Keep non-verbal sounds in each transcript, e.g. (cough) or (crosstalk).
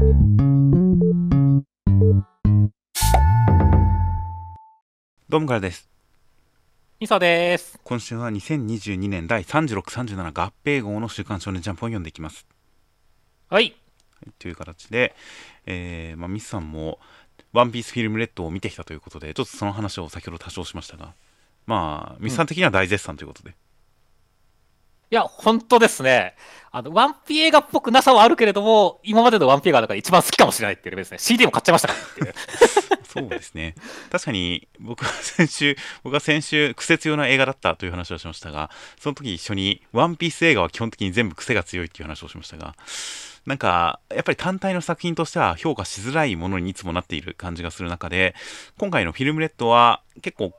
どうもからです。みそです。今週は2022年第36、37合併号の週刊少年ジャンプを読んでいきます。はい。という形で、えーまあ、ミスさんもワンピースフィルムレッドを見てきたということで、ちょっとその話を先ほど多少しましたが、まあ、ミスさん的には大絶賛ということで。いや、本当ですね。あの、ワンピ映画っぽくなさはあるけれども、今までのワンピ映画の中で一番好きかもしれないっていうレベルですね。CD も買っちゃいましたからっていう。そうですね。確かに僕は先週、僕は先週、癖強な映画だったという話をしましたが、その時一緒に、ワンピース映画は基本的に全部癖が強いっていう話をしましたが、なんか、やっぱり単体の作品としては評価しづらいものにいつもなっている感じがする中で、今回のフィルムレッドは結構、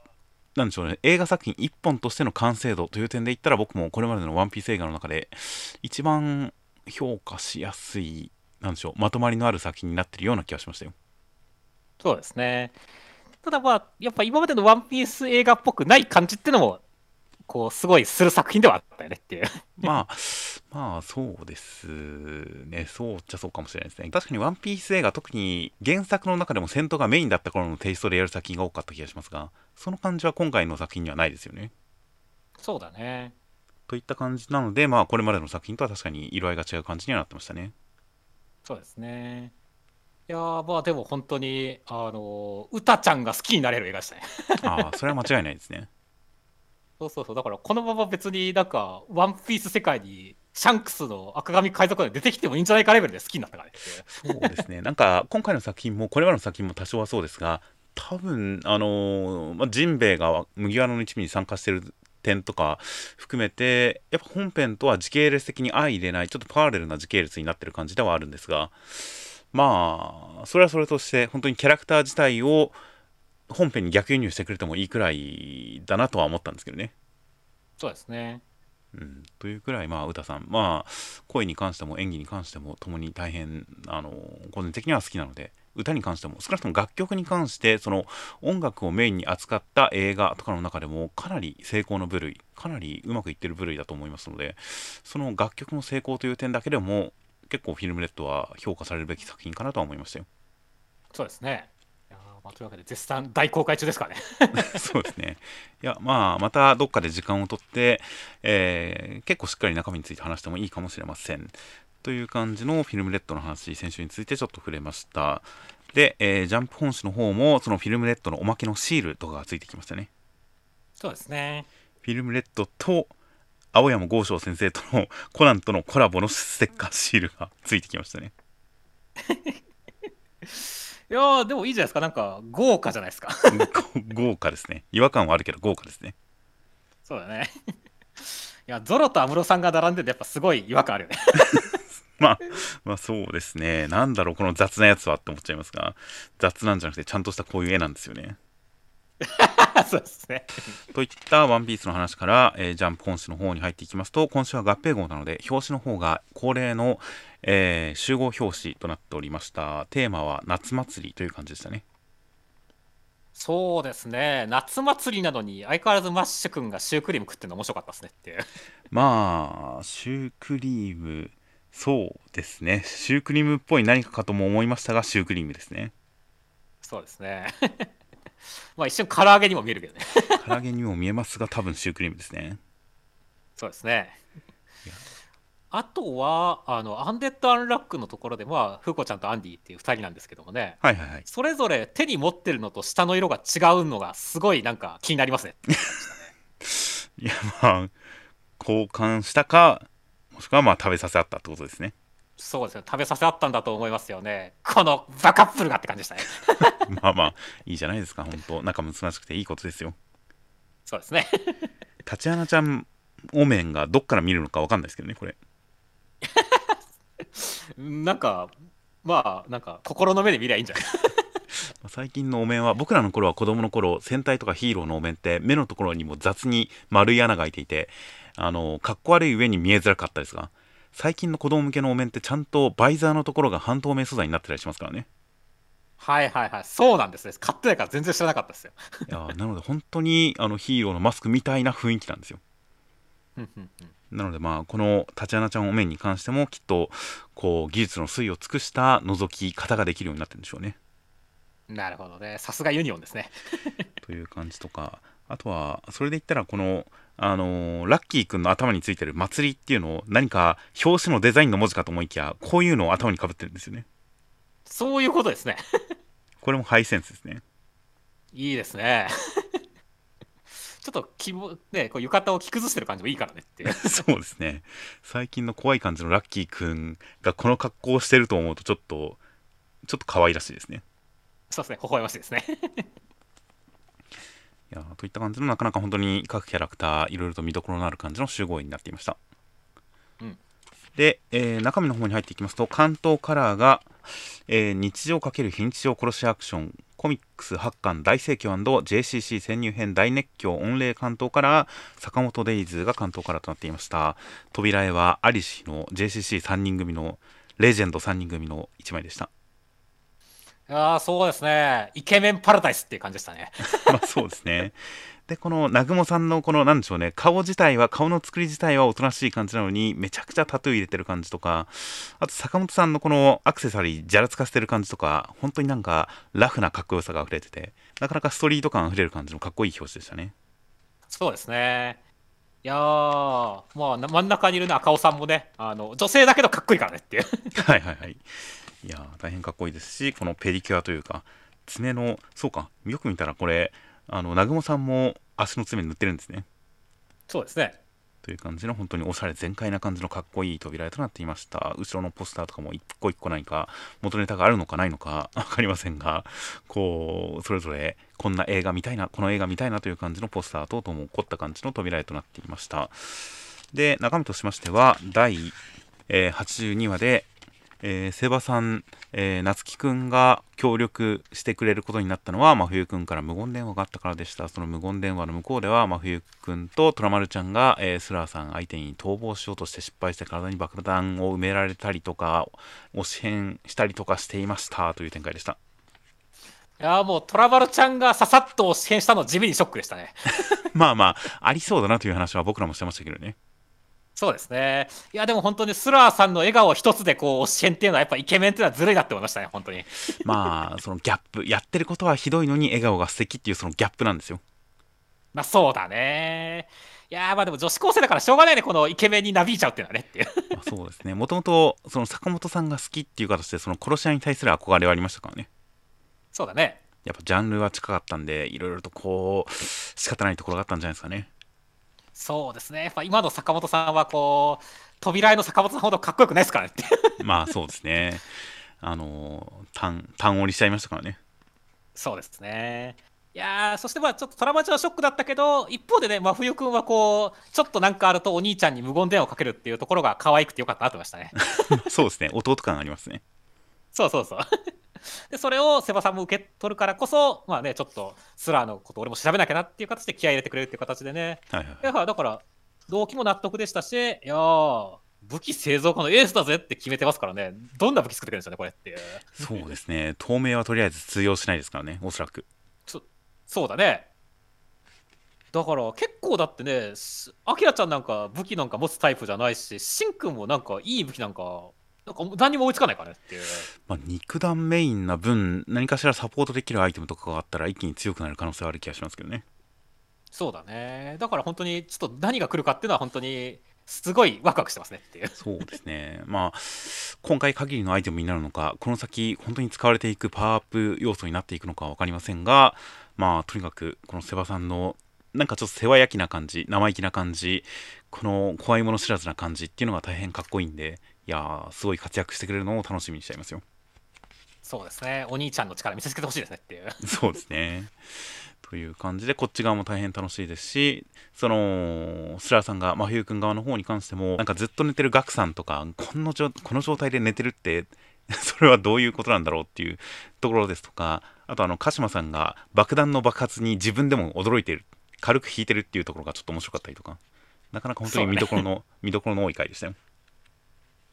なんでしょうね、映画作品一本としての完成度という点で言ったら僕もこれまでのワンピース映画の中で一番評価しやすい、なんでしょう、まとまりのある作品になってるような気がしましたよ。そうですね。ただまあ、やっぱ今までのワンピース映画っぽくない感じってのも、こう、すごいする作品ではあったよねっていう。(laughs) まあ、まあ、そうですね。そうっちゃそうかもしれないですね。確かにワンピース映画、特に原作の中でも戦闘がメインだった頃のテイストでやる作品が多かった気がしますが、その感じは今回の作品にはないですよね。そうだね。といった感じなので、まあ、これまでの作品とは確かに色合いが違う感じにはなってましたね。そうですね。いやーまあでも本当に、あの、うたちゃんが好きになれる映画でしたね。(laughs) ああ、それは間違いないですね。そうそうそう。だからこのまま別になんか、ワンピース世界に、シャンクスの赤髪海賊団で出てきてもいいんじゃないかレベルで好きになったからね。そうですね。(laughs) なんか、今回の作品も、これまでの作品も多少はそうですが、多分、あのーまあ、ジンベエが麦わらの一味に参加してる点とか含めて、やっぱ本編とは時系列的に相入れない、ちょっとパラレルな時系列になってる感じではあるんですが、まあ、それはそれとして、本当にキャラクター自体を本編に逆輸入してくれてもいいくらいだなとは思ったんですけどね。そうですね。うん、というくらい、まあ、歌さん、まあ、声に関しても演技に関しても、ともに大変、あの、個人的には好きなので、歌に関しても、少なくとも楽曲に関して、その音楽をメインに扱った映画とかの中でも、かなり成功の部類、かなりうまくいってる部類だと思いますので、その楽曲の成功という点だけでも、結構フィルムレッドは評価されるべき作品かなとは思いましたよ。そうですね。まあ、というわけで、絶賛大公開中ですからね。(laughs) そうですね。いや、まあ、またどっかで時間をとって、えー結構しっかり中身について話してもいいかもしれません。という感じのフィルムレッドの話、先週についてちょっと触れました。で、えージャンプ本誌の方も、そのフィルムレッドのおまけのシールとかがついてきましたね。そうですね。フィルムレッドと、青山剛昌先生とのコナンとのコラボのステッカーシールがついてきましたね。(laughs) いやーでもいいじゃないですか。なんか、豪華じゃないですか。ご (laughs) 豪華ですね。違和感はあるけど豪華ですね。そうだね。(laughs) いや、ゾロと安室さんが並んでて、やっぱすごい違和感あるよね。(laughs) まあ、まあそうですね。なんだろう、この雑なやつはって思っちゃいますが、雑なんじゃなくて、ちゃんとしたこういう絵なんですよね。(laughs) そうですね。といったワンピースの話から、えージャンプ本誌の方に入っていきますと、今週は合併号なので、表紙の方が恒例の、えー集合表紙となっておりました。テーマは夏祭りという感じでしたね。そうですね。夏祭りなのに、相変わらずマッシュ君がシュークリーム食ってるの面白かったですねっていう。(laughs) まあ、シュークリーム、そうですね。シュークリームっぽい何かかとも思いましたが、シュークリームですね。そうですね。(laughs) (laughs) まあ一瞬唐揚げにも見えるけどね。(laughs) 唐揚げにも見えますが、多分シュークリームですね。そうですね。あとは、あの、アンデッド・アンラックのところで、まあ、フーコちゃんとアンディっていう2人なんですけどもね、はいはいはい。それぞれ手に持ってるのと下の色が違うのが、すごいなんか気になりますね。(laughs) いや、まあ、交換したか、もしくはまあ食べさせ合ったってことですね。そうですね。食べさせ合ったんだと思いますよね。このバカップルがって感じでしたね。(laughs) まあまあ、いいじゃないですか、本当仲睦ましくていいことですよ。そうですね。タチアナちゃんお面がどっから見るのかわかんないですけどね、これ。(laughs) なんか、まあ、なんか、心の目で見りゃいいんじゃない？ま (laughs) あ最近のお面は、僕らの頃は子供の頃、戦隊とかヒーローのお面って目のところにも雑に丸い穴が開いていて、あの、かっこ悪い上に見えづらかったですが、最近の子供向けのお面ってちゃんとバイザーのところが半透明素材になってたりしますからね。はいはいはい。そうなんですね。買ってないから全然知らなかったですよ。いやーなので本当にあのヒーローのマスクみたいな雰囲気なんですよ。なのでまあこのタチアナちゃんお面に関してもきっとこう技術の推移を尽くした覗き方ができるようになってるんでしょうね。なるほどね。さすがユニオンですね。(laughs) という感じとかあとはそれで言ったらこのあのーラッキーくんの頭についてる祭りっていうのを何か表紙のデザインの文字かと思いきやこういうのを頭にかぶってるんですよね。そういうことですね。(laughs) これもハイセンスですね。いいですね。ちょっと気も、ね、こう浴衣を着崩してる感じもいいからねって。(laughs) そうですね。最近の怖い感じのラッキーくんがこの格好をしてると思うとちょっとちょっと可愛らしいですね。そうですね。微笑ましいですね。いやーといった感じのなかなか本当に各キャラクターいろいろと見どころのある感じの集合員になっていました。うん。で、えー中身の方に入っていきますと関東カラーが、えー日常×非日常殺しアクションコミックス8巻大盛況 &JCC 潜入編大熱狂御礼関東カラー坂本デイズが関東カラーとなっていました。扉絵はアリシの JCC3 人組のレジェンド3人組の1枚でしたいやーそうですね。イケメンパラダイスっていう感じでしたね。(laughs) まあそうですね。で、この南雲さんのこの、なんでしょうね、顔自体は、顔の作り自体はおとなしい感じなのに、めちゃくちゃタトゥー入れてる感じとか、あと坂本さんのこのアクセサリー、じゃらつかせてる感じとか、本当になんか、ラフなかっこよさが溢れてて、なかなかストリート感溢れる感じのかっこいい表紙でしたね。そうですね。いやー、まあ、な真ん中にいるね、赤尾さんもね、あの女性だけどかっこいいからねっていう。(laughs) はいはいはい。いやー、大変かっこいいですし、このペディキュアというか、爪の、そうか、よく見たらこれ、あの、南雲さんも足の爪に塗ってるんですね。そうですね。という感じの本当におしゃれ全開な感じのかっこいい扉絵となっていました後ろのポスターとかも一個一個何か元ネタがあるのかないのか分かりませんがこうそれぞれこんな映画見たいなこの映画見たいなという感じのポスター等々も凝った感じの扉絵となっていましたで中身としましては第、えー82話でえー、セバさん、えー、夏樹くんが協力してくれることになったのは真冬くんから無言電話があったからでした。その無言電話の向こうでは真冬くんと虎丸ちゃんが、えースラーさん相手に逃亡しようとして失敗して体に爆弾を埋められたりとか押し変したりとかしていました。という展開でした。いやーもうトラバルちゃんがささっと押し変したの地味にショックでしたね。(laughs) まあまあありそうだなという話は僕らもしてましたけどねそうですね。いや、でも本当にスラーさんの笑顔一つでこう、押し変っていうのはやっぱイケメンっていうのはずるいなって思いましたね、本当に。(laughs) まあそのギャップやってることはひどいのに笑顔が素敵っていうそのギャップなんですよまあそうだね。いやーまあでも女子高生だからしょうがないね、このイケメンになびいちゃうっていうのはねっていう。(laughs) まあそうですねもともとその坂本さんが好きっていう形でその殺し屋に対する憧れはありましたからねそうだね。やっぱジャンルは近かったんでいろいろとこう仕方ないところがあったんじゃないですかねそうですね。やっぱ今の坂本さんはこう、扉絵の坂本さんほどかっこよくないですからね。(laughs) まあそうですねあの単単折りしちゃいましたからねそうですね。いやーそしてまあちょっとトラマチはショックだったけど、一方でね、真冬くんはこう、ちょっとなんかあるとお兄ちゃんに無言電話をかけるっていうところが可愛くてよかったなと思いましたね。(laughs) そうですね弟感ありますねそうそうそう。で、それをセバさんも受け取るからこそ、まあね、ちょっとスラーのこと俺も調べなきゃなっていう形で気合い入れてくれるっていう形でね。はいはいいやだから、動機も納得でしたし、いやー武器製造家のエースだぜって決めてますからね、どんな武器作ってくれるんですよね、これって。そうですね透明はとりあえず通用しないですからねおそらくそうだね。だから結構だってね、すアキラちゃんなんか武器なんか持つタイプじゃないし、シンくんもなんかいい武器なんか、なんか何にも追いつかないからねっていう。まあ、肉弾メインな分何かしらサポートできるアイテムとかがあったら一気に強くなる可能性はある気がしますけどねそうだね。だから本当にちょっと何が来るかっていうのは本当にすごいワクワクしてますねっていう。そうですね。まあ、今回限りのアイテムになるのか、この先、本当に使われていくパワーアップ要素になっていくのかは分かりませんが、まあ、とにかく、このセバさんの、なんかちょっと世話焼きな感じ、生意気な感じ、この怖いもの知らずな感じっていうのが大変かっこいいんで、いやー、すごい活躍してくれるのを楽しみにしちゃいますよ。そうですね。お兄ちゃんの力見せつけてほしいですねっていう。(laughs) そうですね。という感じで、こっち側も大変楽しいですし、その、スラーさんが、真冬くん側の方に関しても、なんかずっと寝てるガクさんとか、この状この状態で寝てるって、(laughs) それはどういうことなんだろうっていうところですとか、あとあの、鹿島さんが爆弾の爆発に自分でも驚いてる、軽く引いてるっていうところがちょっと面白かったりとか、なかなか本当に見どころの、見どころの多い回でしたよ。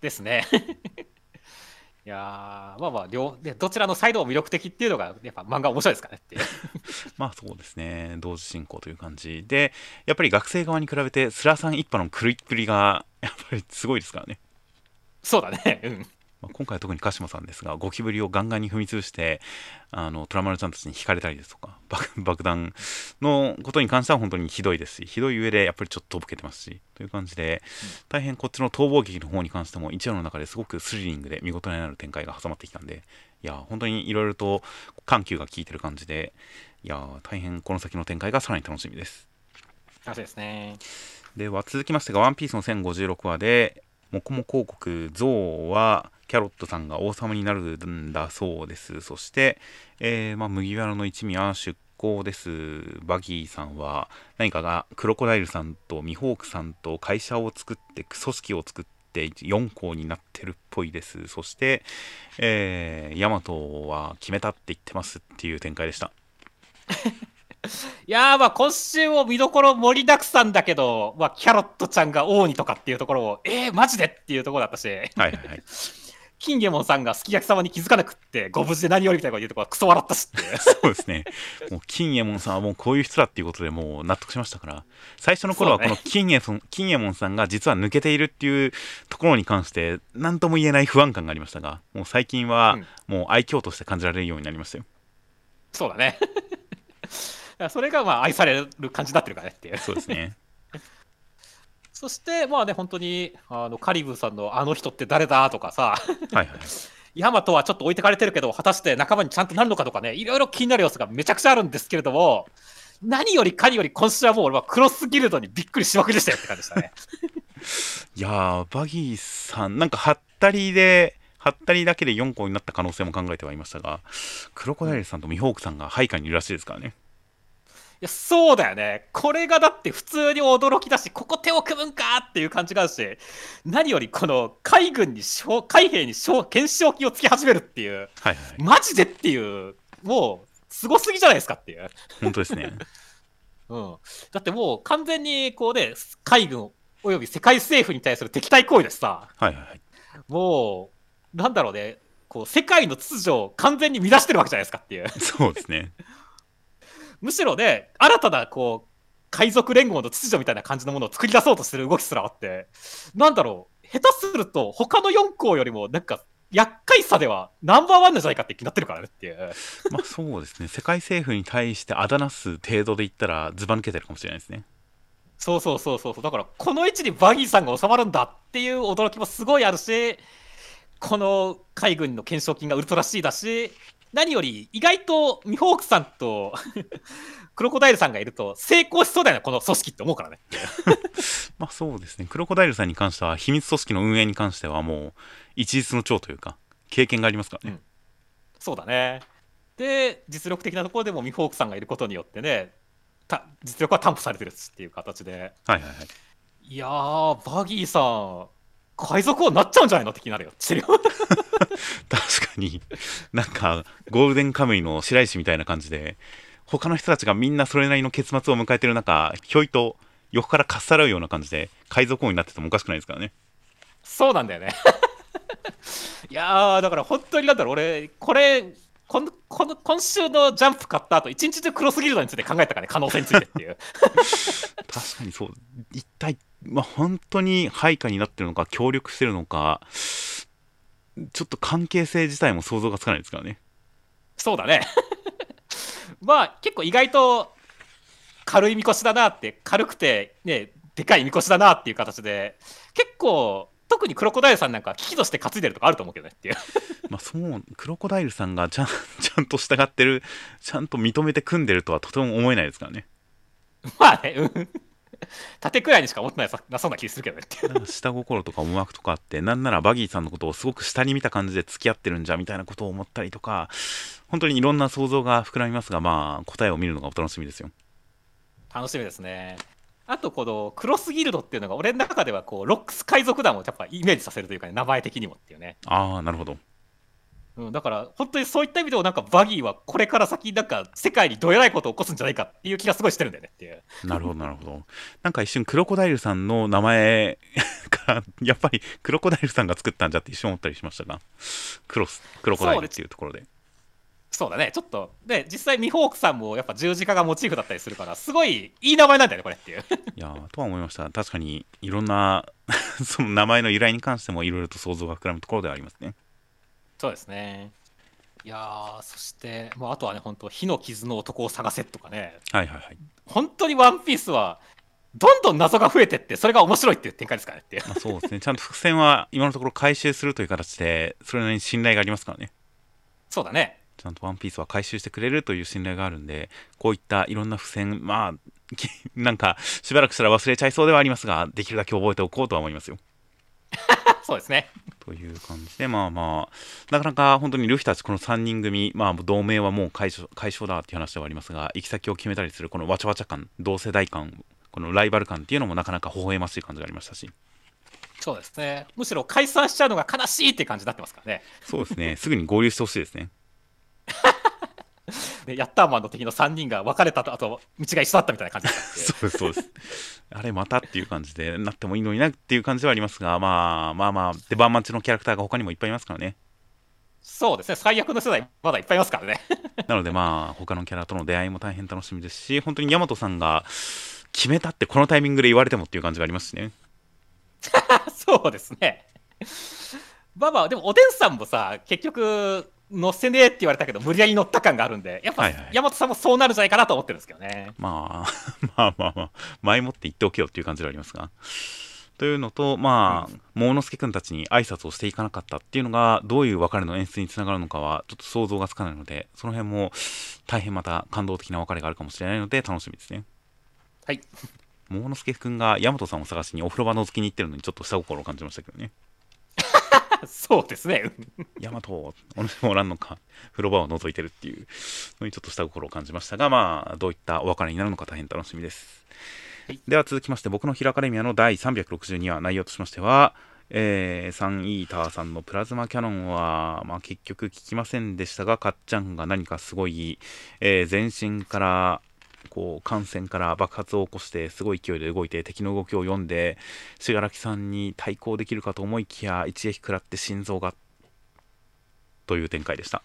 ですね。い (laughs) いやーまあまあ両でどちらのサイドも魅力的っていうのがやっぱ漫画面白いですかねっていう。(laughs) まあそうですね。同時進行という感じでやっぱり学生側に比べてスラさん一派の狂いっぷりがやっぱりすごいですからね。そうだね。うんまあ、今回は特に鹿島さんですがゴキブリをガンガンに踏み潰してあのトラマルちゃんたちに引かれたりですとか (laughs) 爆爆弾のことに関しては本当にひどいですしひどい上でやっぱりちょっととぼけてますしという感じで、大変こっちの逃亡劇の方に関しても一話の中ですごくスリリングで見事になる展開が挟まってきたんでいや本当にいろいろと緩急が効いてる感じでいや大変この先の展開がさらに楽しみです。楽しいですね。では続きましてが「ワンピースの1056話でもこも広告ゾウはキャロットさんが王様になるんだそうです。そして、えーまあ、麦わらの一味は出向です。バギーさんは何かがクロコダイルさんとミホークさんと会社を作って組織を作って4校になってるっぽいです。そして、えー、ヤマトは決めたって言ってますっていう展開でした。(laughs) いやーまあ今週も見どころ盛りだくさんだけど、まあ、キャロットちゃんが王にとかっていうところをえー、マジでっていうところだったし。はいはいはいキンゲモンさんがすき焼き様に気づかなくってご無事で何よりみたいなこと言うところはクソ笑ったしってそうですね。(laughs) もう金右衛門さんはもうこういう人だっていうことでもう納得しましたから、最初の頃はこの金右衛門金右衛門さんが実は抜けているっていうところに関して何とも言えない不安感がありましたが、もう最近はもう愛嬌として感じられるようになりましたよ。そうだね (laughs) それがまあ愛される感じになってるからねっていうそうですね。そしてまあね本当にあのカリブーさんのあの人って誰だとかさはいはい。ヤマトはちょっと置いてかれてるけど果たして仲間にちゃんとなるのかとかねいろいろ気になる要素がめちゃくちゃあるんですけれども何よりかにより今週はもう俺はクロスギルドにびっくりしまくりでしたよって感じでしたねいやー、バギーさん、なんかハったりで、ハったりだけで4個になった可能性も考えてはいましたが、クロコダイルさんとミホークさんが配下にいるらしいですからね。いやそうだよねこれがだって普通に驚きだしここ手を組むんかっていう感じがあるし何よりこの海軍に将海兵に将懸賞金をつけ始めるっていうはいはい。マジでっていうもうすごすぎじゃないですかっていう本当ですね。(laughs) うん、だってもう完全にこうね海軍および世界政府に対する敵対行為でさはいはいはい。もうなんだろうねこう世界の秩序を完全に乱してるわけじゃないですかっていうそうですね。むしろね新たなこう海賊連合の秩序みたいな感じのものを作り出そうとしてる動きすらあってなんだろう下手すると他の4校よりもなんか厄介さではナンバーワンなんじゃないかって気になってるからねっていう (laughs) まあそうですね。世界政府に対してあだなす程度で言ったらずば抜けてるかもしれないですね。そうそうそうそうだからこの位置にバギーさんが収まるんだっていう驚きもすごいあるしこの海軍の懸賞金がウルトラ C だし何より意外とミホークさんと (laughs) クロコダイルさんがいると成功しそうだよねこの組織って思うからね。(laughs) まあそうですね。クロコダイルさんに関しては秘密組織の運営に関してはもう一日の長というか経験がありますからね。そうだね。で実力的なところでもミホークさんがいることによってねた実力は担保されてるっていう形で。はいはいはい。いやーバギーさん海賊王になっちゃうんじゃないの？って気になるよ。治療 (laughs) 確かに。なんかゴールデンカムイの白石みたいな感じで他の人たちがみんなそれなりの結末を迎えてる中ひょいと横からかっさらうような感じで海賊王になっててもおかしくないですからね。そうなんだよね。(laughs) いやーだから本当になんだろう俺これこのこの今週のジャンプ買った後一日中クロスギルドについて考えたからね可能性についてっていう。(laughs) 確かにそう。一体まあ本当に配下になってるのか協力してるのかちょっと関係性自体も想像がつかないですからね。そうだね。(laughs) まあ結構意外と軽いみこしだなって軽くてねでかいみこしだなっていう形で結構特にクロコダイルさんなんか危機として担いでるとかあると思うけどねっていう。(laughs) まあそうクロコダイルさんがちゃんちゃんと従ってるちゃんと認めて組んでるとはとても思えないですからね。(laughs) まあねうん (laughs) 縦くらいにしか思ってないそうな気するけどね。(laughs) 下心とか思惑とかあってなんならバギーさんのことをすごく下に見た感じで付き合ってるんじゃみたいなことを思ったりとか本当にいろんな想像が膨らみますがまあ答えを見るのがお楽しみですよ。楽しみですね。あとこのクロスギルドっていうのが俺の中ではこうロックス海賊団をやっぱイメージさせるというか、ね、名前的にもっていうね。ああなるほどうん、だから本当にそういった意味でもなんかバギーはこれから先なんか世界にどえらいことを起こすんじゃないかっていう気がすごいしてるんだよねっていう。なるほどなるほど。なんか一瞬クロコダイルさんの名前からやっぱりクロコダイルさんが作ったんじゃって一瞬思ったりしましたが。クロスクロコダイルっていうところで。そうだね。ちょっとで実際ミホークさんもやっぱ十字架がモチーフだったりするからすごいいい名前なんだよねこれっていう。いやーとは思いました。確かにいろんな (laughs) その名前の由来に関してもいろいろと想像が膨らむところではありますねそうですね。いやーそして、まあ、あとはね本当火の傷の男を探せとかね。はいはいはい、本当にワンピースはどんどん謎が増えてってそれが面白いっていう展開ですからねっていう。まあ、そうですね。ちゃんと伏線は今のところ回収するという形でそれなりに信頼がありますからね。そうだね。ちゃんとワンピースは回収してくれるという信頼があるんでこういったいろんな付箋まあき (laughs) なんかしばらくしたら忘れちゃいそうではありますができるだけ覚えておこうとは思いますよ。(laughs) そうですねという感じでまあまあなかなか本当にルフィたちこの3人組まあ同盟はもう解消解消だっていう話ではありますが行き先を決めたりするこのわちゃわちゃ感同世代感このライバル感っていうのもなかなか微笑ましい感じがありましたし。そうですね。むしろ解散しちゃうのが悲しいって感じになってますからね。そうですね。すぐに合流してほしいですね (laughs) (laughs) でヤッターマンの敵の3人が別れたとあと道が一緒だったみたいな感じ。で (laughs) すそうですそうです。あれまたっていう感じでなってもいいのになっていう感じではありますがまあまあまあ出番待ちのキャラクターが他にもいっぱいいますからね。そうですね。最悪の世代まだいっぱいいますからね。(laughs) なのでまあ他のキャラとの出会いも大変楽しみですし本当に大和さんが決めたってこのタイミングで言われてもっていう感じがありますしね。そうですね。まあまあでもおでんさんもさ結局乗せねえって言われたけど無理やり乗った感があるんでやっぱはいはい。大和さんもそうなるんじゃないかなと思ってるんですけどね。まあ (laughs) まあまあまあ前もって言っておけよっていう感じではありますが。というのとまあ桃之助君たちに挨拶をしていかなかったっていうのがどういう別れの演出につながるのかはちょっと想像がつかないのでその辺も大変また感動的な別れがあるかもしれないので楽しみですね。はい。(laughs) 桃之助君が大和さんを探しにお風呂場覗きに行ってるのにちょっと下心を感じましたけどね (laughs) そうですね。大和お主もおらんのか。風呂場を覗いてるっていうのにちょっと下心を感じましたがまあどういったお別れになるのか大変楽しみです、はい。では続きまして僕のヒラカレミアの第362話内容としましてはえーサンイーターさんのプラズマキャノンは、まあ、結局聞きませんでしたがかっちゃんが何かすごい、えー全身からこう感染から爆発を起こしてすごい勢いで動いて敵の動きを読んで信楽さんに対抗できるかと思いきや一撃食らって心臓がという展開でした。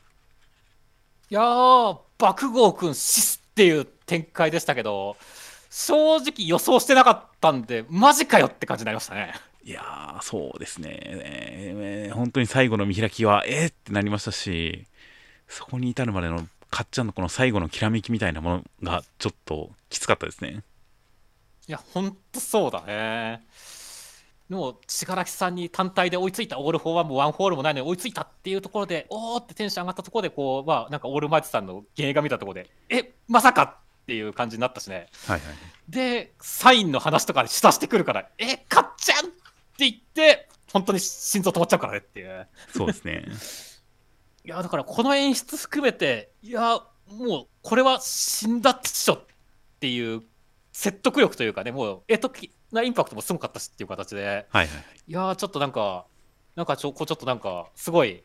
いやー爆豪君シスっていう展開でしたけど正直予想してなかったんでマジかよって感じになりましたね。いやーそうですね、えー本当に最後の見開きはえー、ってなりましたしそこに至るまでのかっちゃんのこの最後のきらめきみたいなものがちょっときつかったですね。いやほんとそうだね。でも死柄木さんに単体で追いついたオール・フォー・ワンもワン・フォー・オールもないのに追いついたっていうところでおーってテンション上がったところでこうまあなんかオールマイトさんの幻影が見たところでえまさかっていう感じになったしね。はいはいでサインの話とかしだしてくるからえかっちゃんって言って本当に心臓止まっちゃうからねっていう。そうですねいやだからこの演出含めていやもうこれは死んだっしょっていう説得力というかねもう絵的なインパクトもすごかったしっていう形で。はいはいい。やーちょっとなんかなんかちょこうちょっとなんかすごい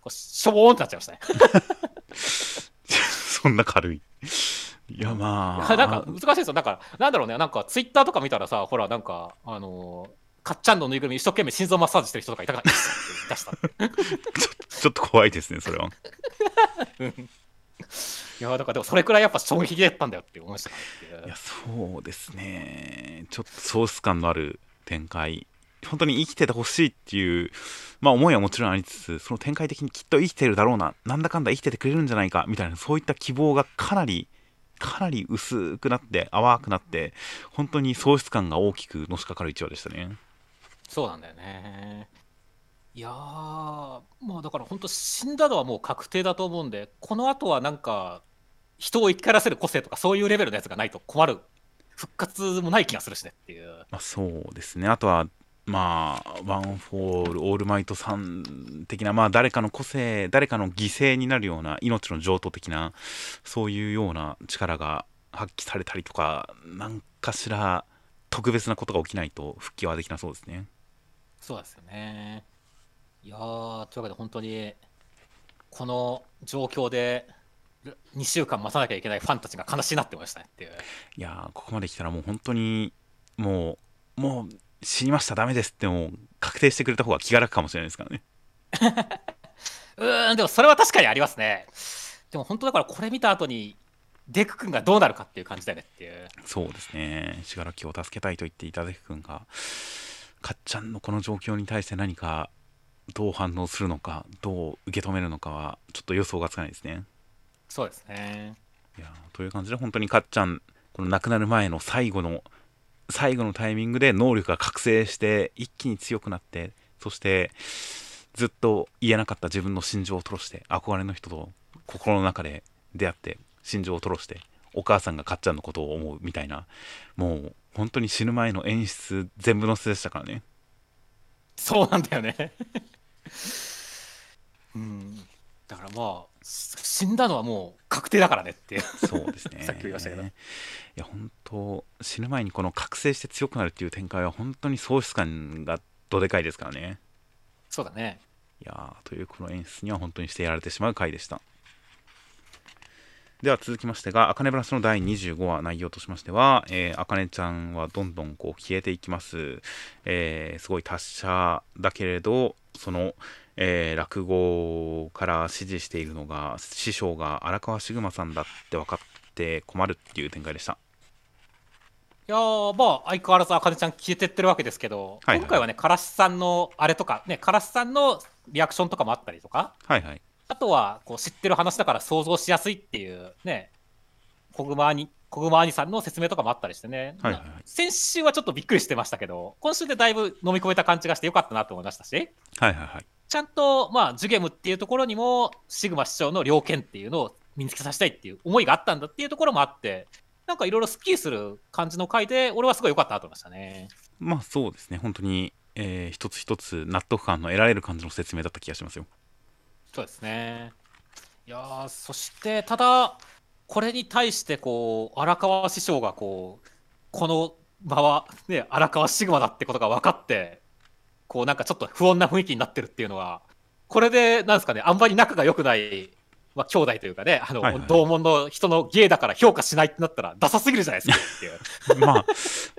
こうしょぼーんってなっちゃいましたね。(laughs) そんな軽い。いやまあ。なんか難しいですよ。なんかなんだろうね。なんかツイッターとか見たらさほらなんかあのーかっちゃんのぬいぐるみ一生懸命心臓マッサージしてる人とかいたから出した。(laughs) ちょっと怖いですねそれは。いやーだからでもそれくらいやっぱ衝撃だったんだよって思いました。いやそうですね。ちょっとソース感のある展開。本当に生きててほしいっていうまあ思いはもちろんありつつその展開的にきっと生きてるだろうな。なんだかんだ生きててくれるんじゃないかみたいなそういった希望がかなりかなり薄くなって淡くなって本当に喪失感が大きくのしかかる一話でしたねそうなんだよね。いやー、まあだから本当死んだのはもう確定だと思うんで、この後はなんか、人を生き返らせる個性とかそういうレベルのやつがないと困る。復活もない気がするしねっていう。まあ、そうですねあとはまあワン・フォー・オールオールマイトさん的なまあ誰かの個性誰かの犠牲になるような命の譲渡的なそういうような力が発揮されたりとか何かしら特別なことが起きないと復帰はできなそうですねそうですよね。いやー、というわけで本当に、この状況で2週間待たなきゃいけないファンたちが悲しいなってましたねっていう。いやーここまで来たらもう本当にもうもう死にましたダメですってもう確定してくれた方が気が楽かもしれないですからね (laughs) うーん、でもそれは確かにありますね。でも本当だからこれ見た後に、デク君がどうなるかっていう感じだよねっていう。そうですね信楽を助けたいと言っていたデク君がかっちゃんのこの状況に対して何かどう反応するのかどう受け止めるのかはちょっと予想がつかないですねそうですね。いやーという感じで本当にかっちゃんこの亡くなる前の最後の最後のタイミングで能力が覚醒して一気に強くなってそしてずっと言えなかった自分の心情を吐露して憧れの人と心の中で出会って心情を吐露してお母さんがかっちゃんのことを思うみたいなもう本当に死ぬ前の演出全部のせでしたからねそうなんだよね。うん。だからまあ、死んだのはもう確定だからねって。そうですねさっきも言いましたけどいや本当死ぬ前にこの覚醒して強くなるっていう展開は本当に喪失感がどでかいですからねそうだね。いやーというこの演出には本当にしてやられてしまう回でしたでは続きましてが「あかねブラス」の第25話内容としましてはあかねちゃんはどんどんこう消えていきます、えーすごい達者だけれどその、えー落語から指示しているのが師匠が荒川シグマさんだって分かって困るっていう展開でした。いやーまあ相変わらずあかねちゃん消えてってるわけですけど、はいはい。今回はねからしさんのあれとかねからしさんのリアクションとかもあったりとか。はいはいあとはこう知ってる話だから想像しやすいっていうね小熊兄小熊兄さんの説明とかもあったりしてね、はいはいはい。先週はちょっとびっくりしてましたけど今週でだいぶ飲み込めた感じがしてよかったなと思いましたし。はいはいはい。ちゃんとまあジュゲムっていうところにもシグマ師匠の猟犬っていうのを身につけさせたいっていう思いがあったんだっていうところもあってなんかいろいろスッキリする感じの回で俺はすごい良かったなと思いましたね。まあそうですね。本当に、えー一つ一つ納得感の得られる感じの説明だった気がしますよそうですね。いやーそしてただこれに対してこう荒川師匠がこうこの場はね荒川シグマだってことが分かってこうなんかちょっと不穏な雰囲気になってるっていうのはこれでなんですかねあんまり仲が良くない。まあ、兄弟というかね、あの、はいはい同門の人の芸だから評価しないってなったら、ダサすぎるじゃないですかっていう。(laughs) まあ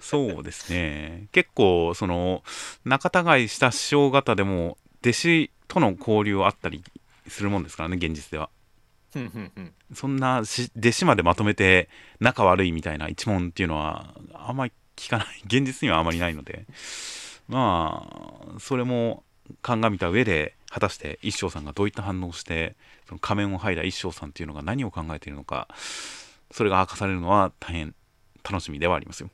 そうですね結構その仲違いした師匠方でも弟子との交流はあったりするもんですからね現実ではそんなし弟子までまとめて仲悪いみたいな一問っていうのはあんまり聞かない (laughs) 現実にはあまりないのでまあそれも鑑みた上で果たして一生さんがどういった反応をしてその仮面を剥いだ一生さんっていうのが何を考えているのかそれが明かされるのは大変楽しみではありますよ。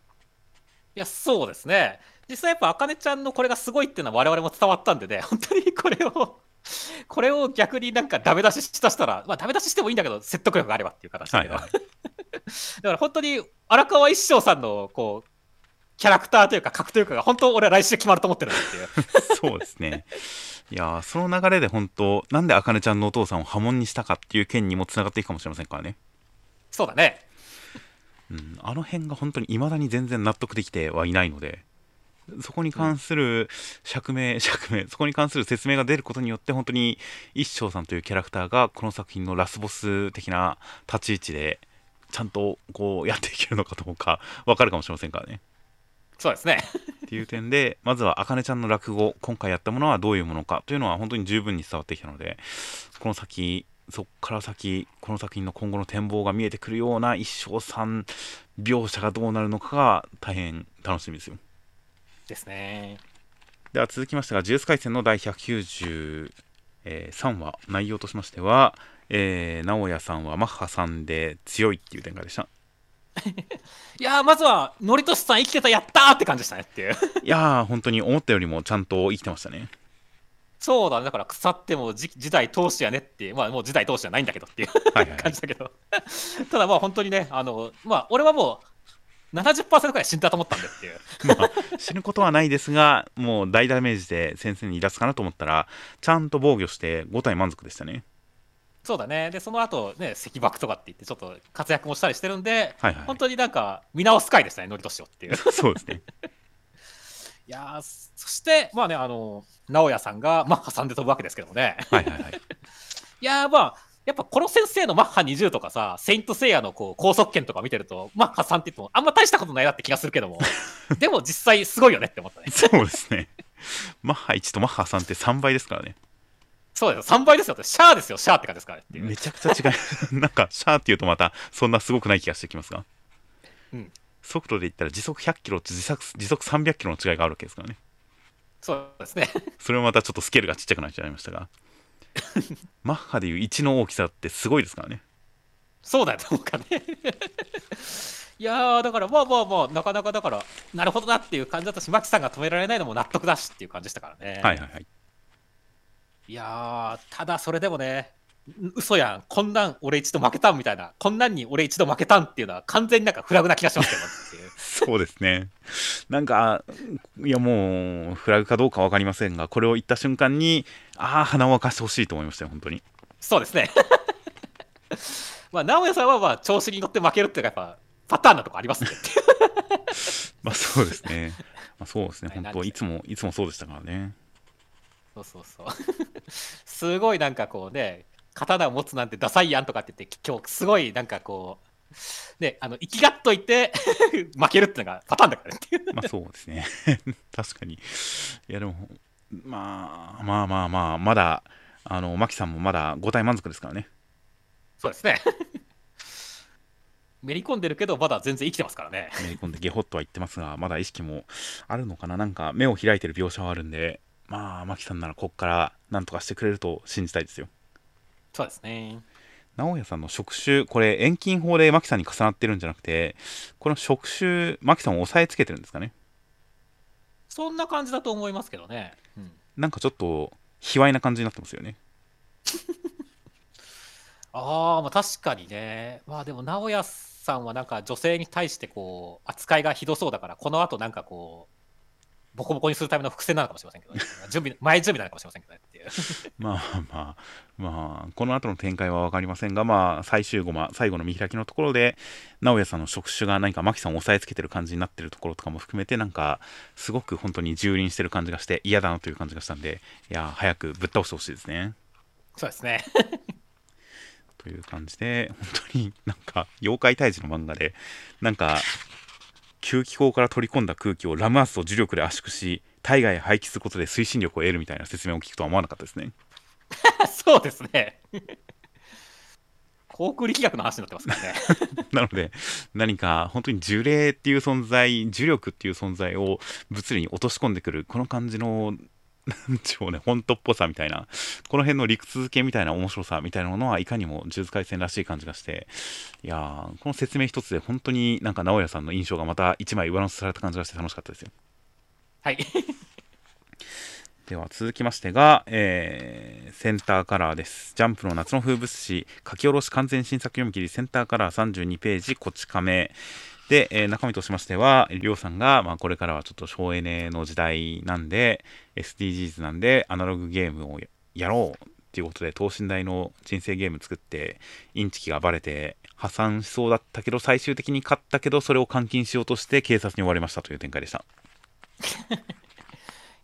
いや、そうですね。実際やっぱ、あかねちゃんのこれがすごいっていうのは我々も伝わったんでね、本当にこれを、(laughs) これを逆になんかダメ出ししたしたら、まあダメ出ししてもいいんだけど、説得力があればっていう形だけど、はいは (laughs) だから本当に荒川一生さんのこう、キャラクターというか格というかが本当俺は来週決まると思ってるんだっていう。(laughs) そうですね。いやーその流れで本当なんであかねちゃんのお父さんを波紋にしたかっていう件にもつながっていくかもしれませんからね。そうだね。うん、あの辺が本当に未だに全然納得できてはいないのでそこに関する釈明、釈明そこに関する説明が出ることによって本当に一生さんというキャラクターがこの作品のラスボス的な立ち位置でちゃんとこうやっていけるのかどうか分かるかもしれませんからね。そうですね。っていう点でまずはあかねちゃんの落語今回やったものはどういうものかというのは本当に十分に伝わってきたのでこの先そこから先この作品の今後の展望が見えてくるような一生さん描写がどうなるのかが大変楽しみですよですね。では続きましてが「ジュース回戦」の第193話内容としましては、えー、直哉さんはマッハさんで強いっていう展開でした。(laughs) いやーまずは、のりとしさん生きてた、やったーって感じでしたねっていう。いやー本当に思ったよりもちゃんと生きてましたね。そうだね、だから腐っても時時代通しやねってまあもう時代通しじゃないんだけどっていう (laughs) 感じだけど、ただまあ本当にね、あのまあ俺はもう70%くらい死んだと思ったんでっていう、(laughs) まあ、死ぬことはないですが、もう大ダメージで先生に出すかなと思ったら、ちゃんと防御して5体満足でしたね。そうだね、でその後ね、石爆とかって言って、ちょっと活躍もしたりしてるんで、はいはい本当になんか見直す回でしたね、のりとしをっていう。(laughs) そうですね。(laughs) いやーそして、まあね、あの直哉さんが、まあ、挟んで飛ぶわけですけどもね。はいはいはい。いやーまあやっぱこの先生のマッハ20とかさ、セイントセイヤのこう高速圏とか見てると、マッハ3って言ってもあんま大したことないなって気がするけども、(laughs) でも実際すごいよねって思ったね。(laughs) そうですね。マッハ1とマッハ3って3倍ですからね。そうですよ、3倍ですよって、シャーですよ、シャーって感じですからね。めちゃくちゃ違い、(laughs) なんか、シャーっていうとまた、そんなすごくない気がしてきますが。うん速度で言ったら時速100キロと時速時速300キロの違いがあるわけですからね。そうですね。それもまたちょっとスケールがちっちゃくなっちゃいましたが。マッハでいう1の大きさってすごいですからね。そうだよ、と思うかね。(laughs) いやー、だからまあまあまあ、なかなかだから、なるほどなっていう感じだったし、マキさんが止められないのも納得だしっていう感じでしたからね。はいはいはい。いやー、ただそれでもね、う嘘やん、こんなん俺一度負けたんみたいな、こんなんに俺一度負けたんっていうのは、完全になんかフラグな気がしますけどっていう。そうですね。なんか、いやもう、フラグかどうか分かりませんが、これを言った瞬間に、ああ、鼻を明かしてほしいと思いましたよ、本当に。そうですね。(laughs) まあ、直哉さんはまあ調子に乗って負けるっていうか、やっぱパターンなとこありますね。(laughs) まあそうですね。まあ、そうですね、本当、いつも、いつもそうでしたからね。そうそうそう。すごいなんかこうね、刀を持つなんてダサいやんとかって言って、今日すごいなんかこう、(laughs) ね、あの、生きがっといて (laughs) 負けるっていうのがパターンだからね。(laughs) まあそうですね。確かに。いやでも、まあまあまあまあ、まだ、あの、マキさんもまだ5体満足ですからね。そうですね。めり込んでるけど、まだ全然生きてますからね。めり込んでゲホッとは言ってますが、まだ意識もあるのかな。なんか目を開いてる描写はあるんで、まあ、マキさんならこっからなんとかしてくれると信じたいですよ。そうですね。直哉さんの触手、これ遠近法でマキさんに重なってるんじゃなくて、この触手、マキさんを押さえつけてるんですかね。そんな感じだと思いますけどね。うん、なんかちょっと、卑猥な感じになってますよね。(laughs) ああ、まあ確かにね。まあでも、直哉さんはなんか女性に対してこう、扱いがひどそうだから、この後なんかこう、ボコボコにするための伏線なのかもしれませんけど、ね、準備、前準備なのかもしれませんけどねっていう。まあまあまあこの後の展開は分かりませんがまあ最終語ま最後の見開きのところで直哉さんの触手が何かマキさんを押さえつけてる感じになってるところとかも含めてなんかすごく本当に蹂躙してる感じがして嫌だなという感じがしたんでいや早くぶっ倒してほしいですねそうですね。という感じで本当になんか妖怪退治の漫画でなんか吸気口から取り込んだ空気をラムアースと重力で圧縮し体外へ排気することで推進力を得るみたいな説明を聞くとは思わなかったですねそうですね。航空力学の話になってますからね。(laughs) なので何か本当に呪霊っていう存在呪力っていう存在を物理に落とし込んでくるこの感じのなんでしょうね本当っぽさみたいなこの辺の理屈付けみたいな面白さみたいなものはいかにも呪術廻戦らしい感じがしていやーこの説明一つで本当になんか直哉さんの印象がまた一枚上乗せされた感じがして楽しかったですよはい。では続きましてが、えーセンターカラーです。ジャンプの夏の風物詩、書き下ろし完全新作読み切り、センターカラー32ページ、こち亀。で、えー中身としましては、りょうさんが、まあ、これからはちょっと省エネの時代なんで、SDGs なんで、アナログゲームをやろうっていうことで、等身大の人生ゲーム作って、インチキがバレて、破産しそうだったけど、最終的に勝ったけど、それを監禁しようとして、警察に追われましたという展開でした。(laughs)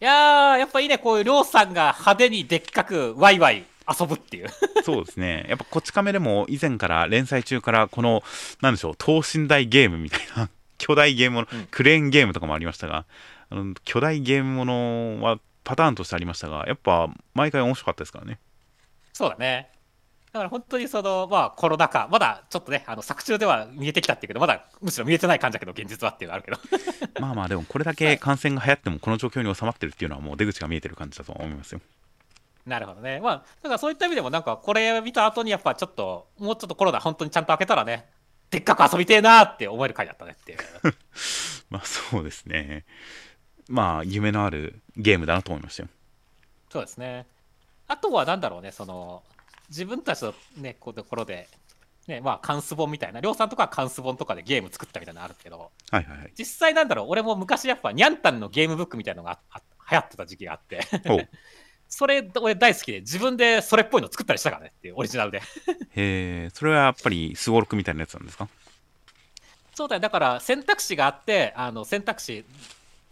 いやー、やっぱいいね、こういうりょうさんが派手にでっかくワイワイ遊ぶっていう。そうですね。やっぱこち亀でも以前から連載中からこの、なんでしょう、等身大ゲームみたいな、(laughs) 巨大ゲームもの、うんクレーンゲームとかもありましたが、あの巨大ゲームものはパターンとしてありましたが、やっぱ毎回面白かったですからね。そうだね。だから本当にその、まあコロナ禍、まだちょっとね、あの作中では見えてきたっていうけど、まだむしろ見えてない感じだけど、現実はっていうのがあるけど。(laughs) まあまあでもこれだけ感染が流行ってもこの状況に収まってるっていうのはもう出口が見えてる感じだと思いますよ。なるほどね。まあ、だからそういった意味でも、なんかこれ見た後に、やっぱちょっと、もうちょっとコロナ本当にちゃんと開けたらね、でっかく遊びてえなーって思える回だったねっていう。(laughs) まあそうですね。まあ夢のあるゲームだなと思いましたよ。そうですね。あとはなんだろうね、その、自分たちのね、こうところで、ね、まあ、関数本みたいな、りょうさんとかは関数本とかでゲーム作ったみたいなのあるけど、はいはいはい。実際なんだろう、俺も昔やっぱ、ニャンタンのゲームブックみたいなのがああ流行ってた時期があって、(laughs) それ、俺大好きで、自分でそれっぽいの作ったりしたからねっていう、オリジナルで。へえ、それはやっぱりスゴロクみたいなやつなんですか？そうだよ、だから選択肢があって、あの選択肢、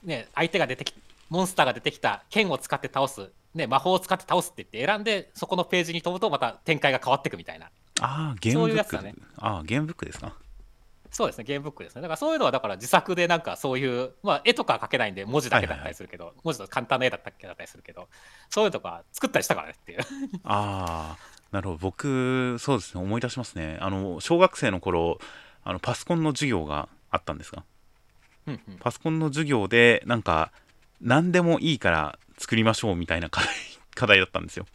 ね、相手が出てきモンスターが出てきた剣を使って倒すね、魔法を使って倒すって言って選んでそこのページに飛ぶとまた展開が変わっていくみたいな。ああゲームブック。ねああゲームブックですか？そうですねゲームブックですね。だからそういうのはだから自作でなんかそういう、まあ、絵とかは描けないんで文字だけだったりするけど、文字と簡単な絵だったっけだったりするけどそういうのとか作ったりしたからねっていう。ああなるほど。僕そうですね思い出しますね。あの小学生の頃あのパソコンの授業があったんですがうんうん。パソコンの授業でなんか何でもいいから作りましょうみたいな課題課題だったんですよ。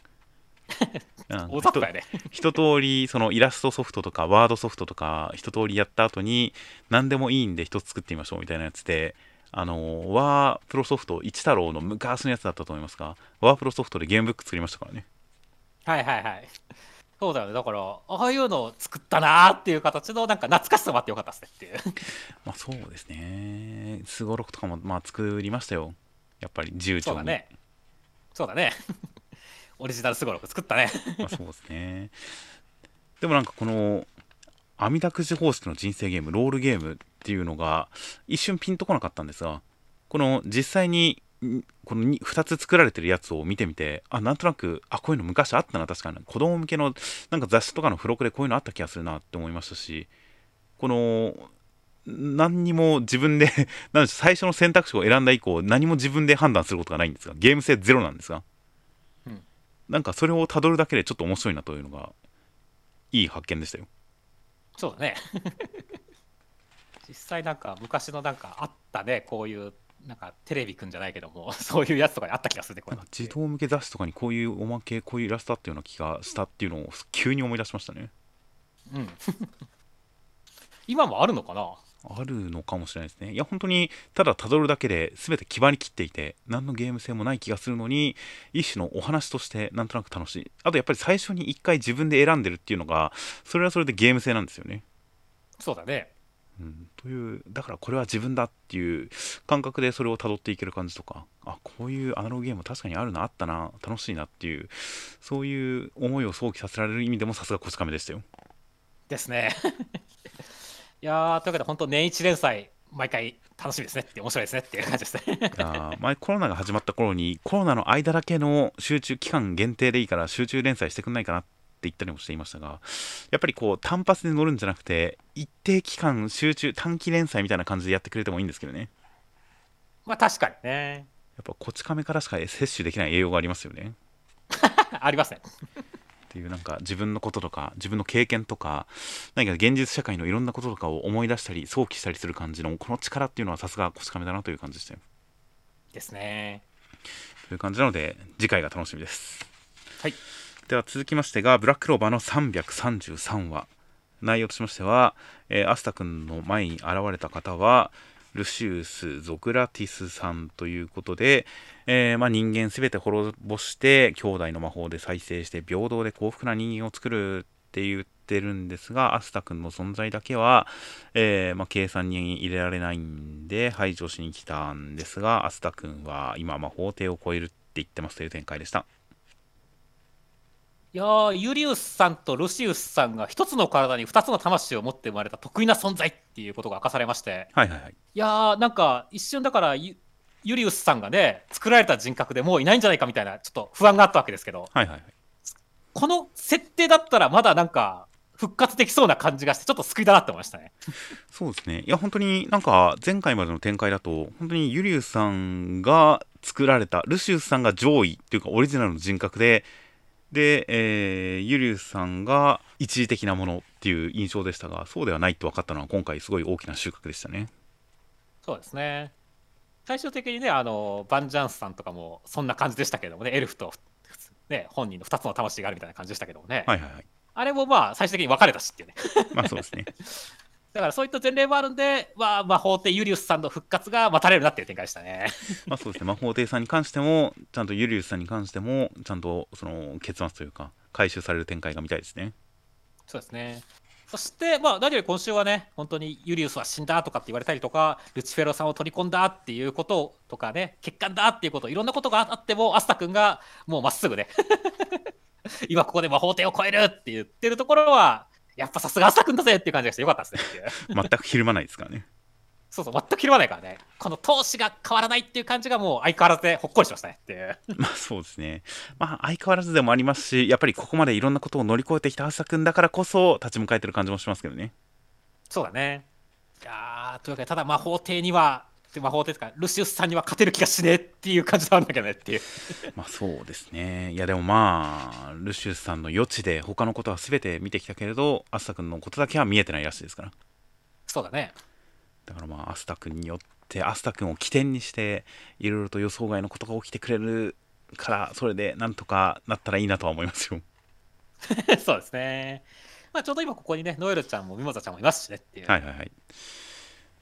うん。(laughs) 大雑把やね (laughs) 一通りそのイラストソフトとかワードソフトとか一通りやった後に何でもいいんで一つ作ってみましょうみたいなやつであのワープロソフト一太郎の昔のやつだったと思いますがワープロソフトでゲームブック作りましたからね。はいはいはい。そうだよね。だからああいうのを作ったなーっていう形のなんか懐かしさもあってよかったっすねっていう。(laughs) まあそうですね。すごろくとかもまあ作りましたよ。やっぱり自由帳にそうだね。そうだねオリジナルすごろく作ったね。あそうですね。でもなんかこの網だくじ方式の人生ゲームロールゲームっていうのが一瞬ピンとこなかったんですがこの実際にこの2つ作られてるやつを見てみてあなんとなくあこういうの昔あったな確かに。子供向けのなんか雑誌とかの付録でこういうのあった気がするなって思いましたしこの何にも自分で (laughs) 最初の選択肢を選んだ以降何も自分で判断することがないんですがゲーム性ゼロなんですが、なんかそれをたどるだけでちょっと面白いなというのがいい発見でしたよ。そうだね。(laughs) 実際なんか昔のなんかあったね。こういうなんかテレビくんじゃないけども (laughs) そういうやつとかにあった気がするねこれ児童向け雑誌とかにこういうおまけこういうイラストあったような気がしたっていうのを急に思い出しましたね。うん。(laughs) 今もあるのかな？あるのかもしれないですね。いや本当にただたどるだけで全て決まりきっていて何のゲーム性もない気がするのに一種のお話としてなんとなく楽しい。あとやっぱり最初に一回自分で選んでるっていうのがそれはそれでゲーム性なんですよね。そうだね。うん、というだからこれは自分だっていう感覚でそれを辿っていける感じとかあこういうアナログゲーム確かにあるなあったな楽しいなっていうそういう思いを想起させられる意味でもさすがこち亀でしたよ。ですねいやーというわけで本当年一連載毎回楽しみですねって面白いですねっていう感じですね。(laughs) いやー前コロナが始まった頃にコロナの間だけの集中期間限定でいいから集中連載してくんないかなって言ったりもしていましたがやっぱりこう単発で乗るんじゃなくて一定期間集中短期連載みたいな感じでやってくれてもいいんですけどね。まあ確かにね。やっぱこち亀からしか摂取できない栄養がありますよね。(laughs) ありますねっていうなんか自分のこととか自分の経験とか何か現実社会のいろんなこととかを思い出したり想起したりする感じのこの力っていうのはさすがこち亀だなという感じでしたよ。ですね。という感じなので次回が楽しみです。はい。では続きましてがブラックローバーの333話内容としましては、えーアスタ君の前に現れた方はルシウス・ゾクラティスさんということで、えーまあ、人間すべて滅ぼして兄弟の魔法で再生して平等で幸福な人間を作るって言ってるんですがアスタ君の存在だけは、えーまあ、計算に入れられないんで排除しに来たんですがアスタ君は今魔法帝を超えるって言ってますという展開でした。いやーユリウスさんとルシウスさんが一つの体に二つの魂を持って生まれた得意な存在っていうことが明かされましてはいはいはい。いやーなんか一瞬だからユユリウスさんがね作られた人格でもういないんじゃないかみたいなちょっと不安があったわけですけどはいはいはい。この設定だったらまだなんか復活できそうな感じがしてちょっと救いだなって思いましたねそうですね。いや、本当になんか前回までの展開だと、本当にユリウスさんが作られた、ルシウスさんが上位っていうかオリジナルの人格で、で、えーユリウスさんが一時的なものっていう印象でしたが、そうではないって分かったのは今回すごい大きな収穫でしたね。そうですね最終的にねあのバンジャンスさんとかもそんな感じでしたけどもねエルフと、ね、本人の2つの魂があるみたいな感じでしたけどもね、はいはいはい。あれもまあ最終的に別れたしっていうねまあそうですね。だからそういった前例もあるんで、まあ、魔法帝ユリウスさんの復活が待たれるなっていう展開でしたね。(laughs) まあそうですね。魔法帝さんに関しても、ちゃんとユリウスさんに関しても、ちゃんとその結末というか、回収される展開が見たいですね。そうですね。そして、まあ、何より今週はね、本当にユリウスは死んだとかって言われたりとか、ルチフェロさんを取り込んだっていうこととかね、欠陥だっていうこと、いろんなことがあっても、アスタ君がもうまっすぐね、(laughs) 今ここで魔法帝を超えるって言ってるところは、やっぱさすがアスタ君だぜっていう感じがしてよかったですね。(laughs) 全くひるまないですからね。そうそう、全くひるまないからね。この闘志が変わらないっていう感じがもう相変わらずでほっこりしましたねっていう。(laughs) まあそうですね。まあ相変わらずでもありますし、やっぱりここまでいろんなことを乗り越えてきた朝くんだからこそ立ち向かえてる感じもしますけどね。そうだね。いやーというわけで、ただ魔法帝には、魔法帝ですか、ルシウスさんには勝てる気がしねえっていう感じなんだけどねっていう。(laughs) まあそうですね。いやでもまあ、ルシウスさんの余地で他のことは全て見てきたけれど、アスタ君のことだけは見えてないらしいですから。そうだね。だからまあ、アスタ君によって、アスタ君を起点にして、いろいろと予想外のことが起きてくれるから、それでなんとかなったらいいなとは思いますよ。(laughs) そうですね。まあちょうど今ここにね、ノエルちゃんもミモザちゃんもいますしねっていう。はいはいはい。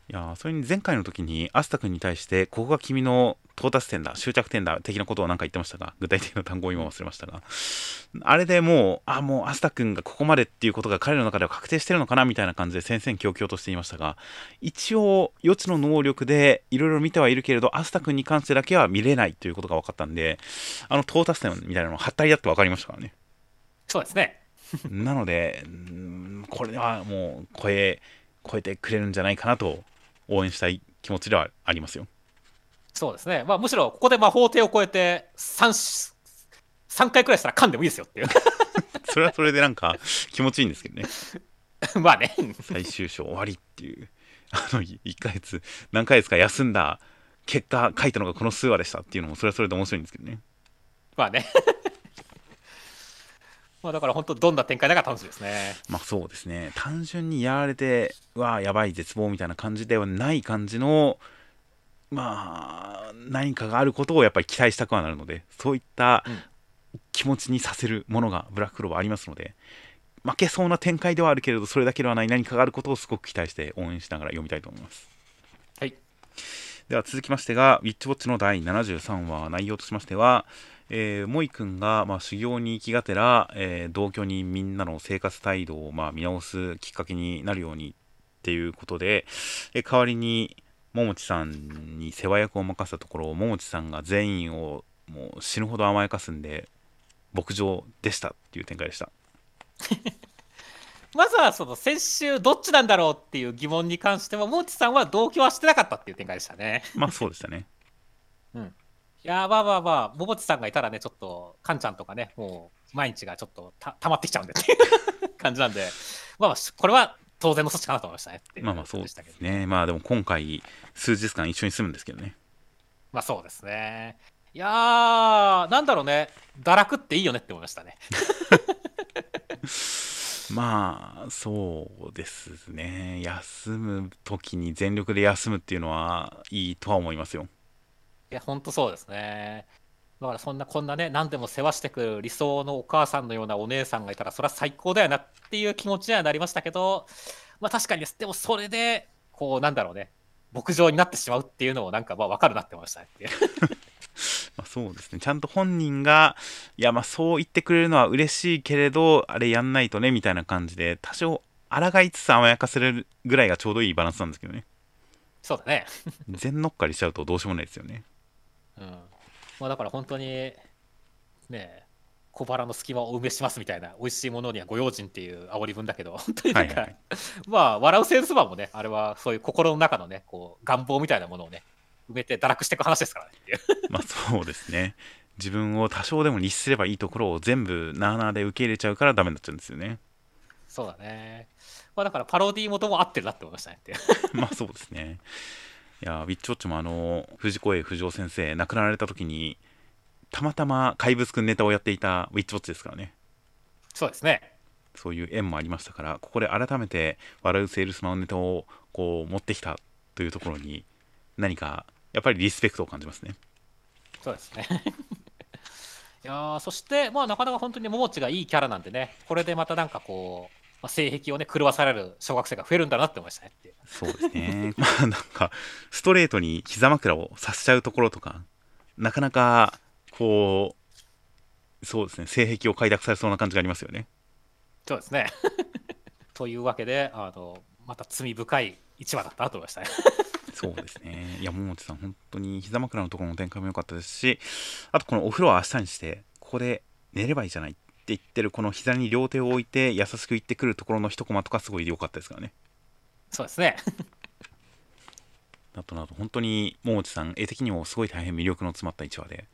いやーそれに前回の時にアスタ君に対してここが君の到達点だ終着点だ的なことを何か言ってましたが具体的な単語を今忘れましたが。あれでもうあもうアスタ君がここまでっていうことが彼の中では確定してるのかな？みたいな感じで戦々恐々としていましたが一応予知の能力でいろいろ見てはいるけれどアスタ君に関してだけは見れないということが分かったんであの到達点みたいなのはったりだって分かりましたからね。そうですね。(laughs) なのでこれはもう超え超えてくれるんじゃないかなと応援したい気持ちではありますよ。そうですね。まあむしろここで魔法帝を超えて3、3回くらいしたら噛んでもいいですよっていう。(laughs) それはそれでなんか気持ちいいんですけどね。(laughs) まあね。最終章終わりっていう。あの1ヶ月何ヶ月か休んだ結果書いたのがこの数話でしたっていうのもそれはそれで面白いんですけどね。まあね。まあだから本当どんな展開だか楽しみですね。まあそうですね。単純にやられてうわあやばい絶望みたいな感じではない感じのまあ何かがあることをやっぱり期待したくはなるのでそういったうん気持ちにさせるものがブラッククローバーありますので負けそうな展開ではあるけれどそれだけではない何かがあることをすごく期待して応援しながら読みたいと思いますはい。では続きましてが「ウィッチウォッチ」の第73話内容としましては、えー、モイ君が、まあ、修行に行きがてら、えー同居人みんなの生活態度を、まあ、見直すきっかけになるようにっていうことで、えー代わりに桃地さんに世話役を任せたところ桃地さんが全員をもう死ぬほど甘やかすんで牧場でしたっていう展開でした。(laughs) まずはその先週どっちなんだろうっていう疑問に関しては、モーチさんは同居はしてなかったっていう展開でしたね。まあそうでしたねいやーまあまあまあ、モモチさんがいたらね、ちょっと、カンちゃんとかね、もう毎日がちょっとた溜まってきちゃうんでっていう感じなんで、まあまあ、これは当然の措置かなと思いましたねまあまあそうで感じしたけどすね。まあでも今回数日間一緒に住むんですけどね。まあそうですね。いやー、なんだろうね、堕落っていいよねって思いましたね。(laughs) まあそうですね。休む時に全力で休むっていうのはいいとは思いますよ。いや、ほんとそうですね。だからそんなこんなね、何でも世話してくる理想のお母さんのようなお姉さんがいたら、それは最高だよなっていう気持ちにはなりましたけど、まあ確かにです。でもそれで、こう、なんだろうね、牧場になってしまうっていうのもなんかまあ分かるなって思いましたねっていう。(laughs) まあ、そうですねちゃんと本人がいやまあそう言ってくれるのは嬉しいけれどあれやんないとねみたいな感じで多少抗いつつ甘やかせれるぐらいがちょうどいいバランスなんですけどねそうだね。全乗っかりしちゃうとどうしようもないですよねうん。まあだから本当に、ねえ、小腹の隙間を埋めしますみたいな、美味しいものにはご用心っていう煽り文だけど、(laughs) 本当になんか、はいはいまあ、笑うセールスマンもね、あれはそういう心の中のね、こう、願望みたいなものをね、埋めて堕落していく話ですからね。(laughs) まあそうですね自分を多少でも律すればいいところを全部なあなあで受け入れちゃうからダメになっちゃうんですよねそうだね。まあだからパロディー元も合ってるなって思いましたね。(laughs) まあそうですね。いや、ウィッチウォッチもあの、藤子 A 不二雄先生、亡くなられた時に、たまたま怪物くんネタをやっていたウィッチウォッチですからね。そうですね。そういう縁もありましたから、ここで改めて、笑うセールスマンネタをこう持ってきたというところに、何か、やっぱりリスペクトを感じますね。そうですね。(laughs) いやーそして、まあ、なかなか本当にももちがいいキャラなんでね、これでまたなんかこう、まあ、性癖をね、狂わされる小学生が増えるんだなって思いましたね。そうですね。(laughs) まあなんか、ストレートに膝枕をさせちゃうところとか、なかなか、こう、そうですね、性癖を快諾されそうな感じがありますよね。そうですね。(laughs) というわけで、あの、また罪深い一話だったなと思いましたね。そうですね。いや、桃地さん、本当に膝枕のところの展開も良かったですし、あとこのお風呂は明日にして、ここで寝ればいいじゃないって言ってる、この膝に両手を置いて、優しく言ってくるところの一コマとか、すごい良かったですからね。そうですね。(laughs) あとなど本当に桃地さん絵的にもすごい大変魅力の詰まった1話で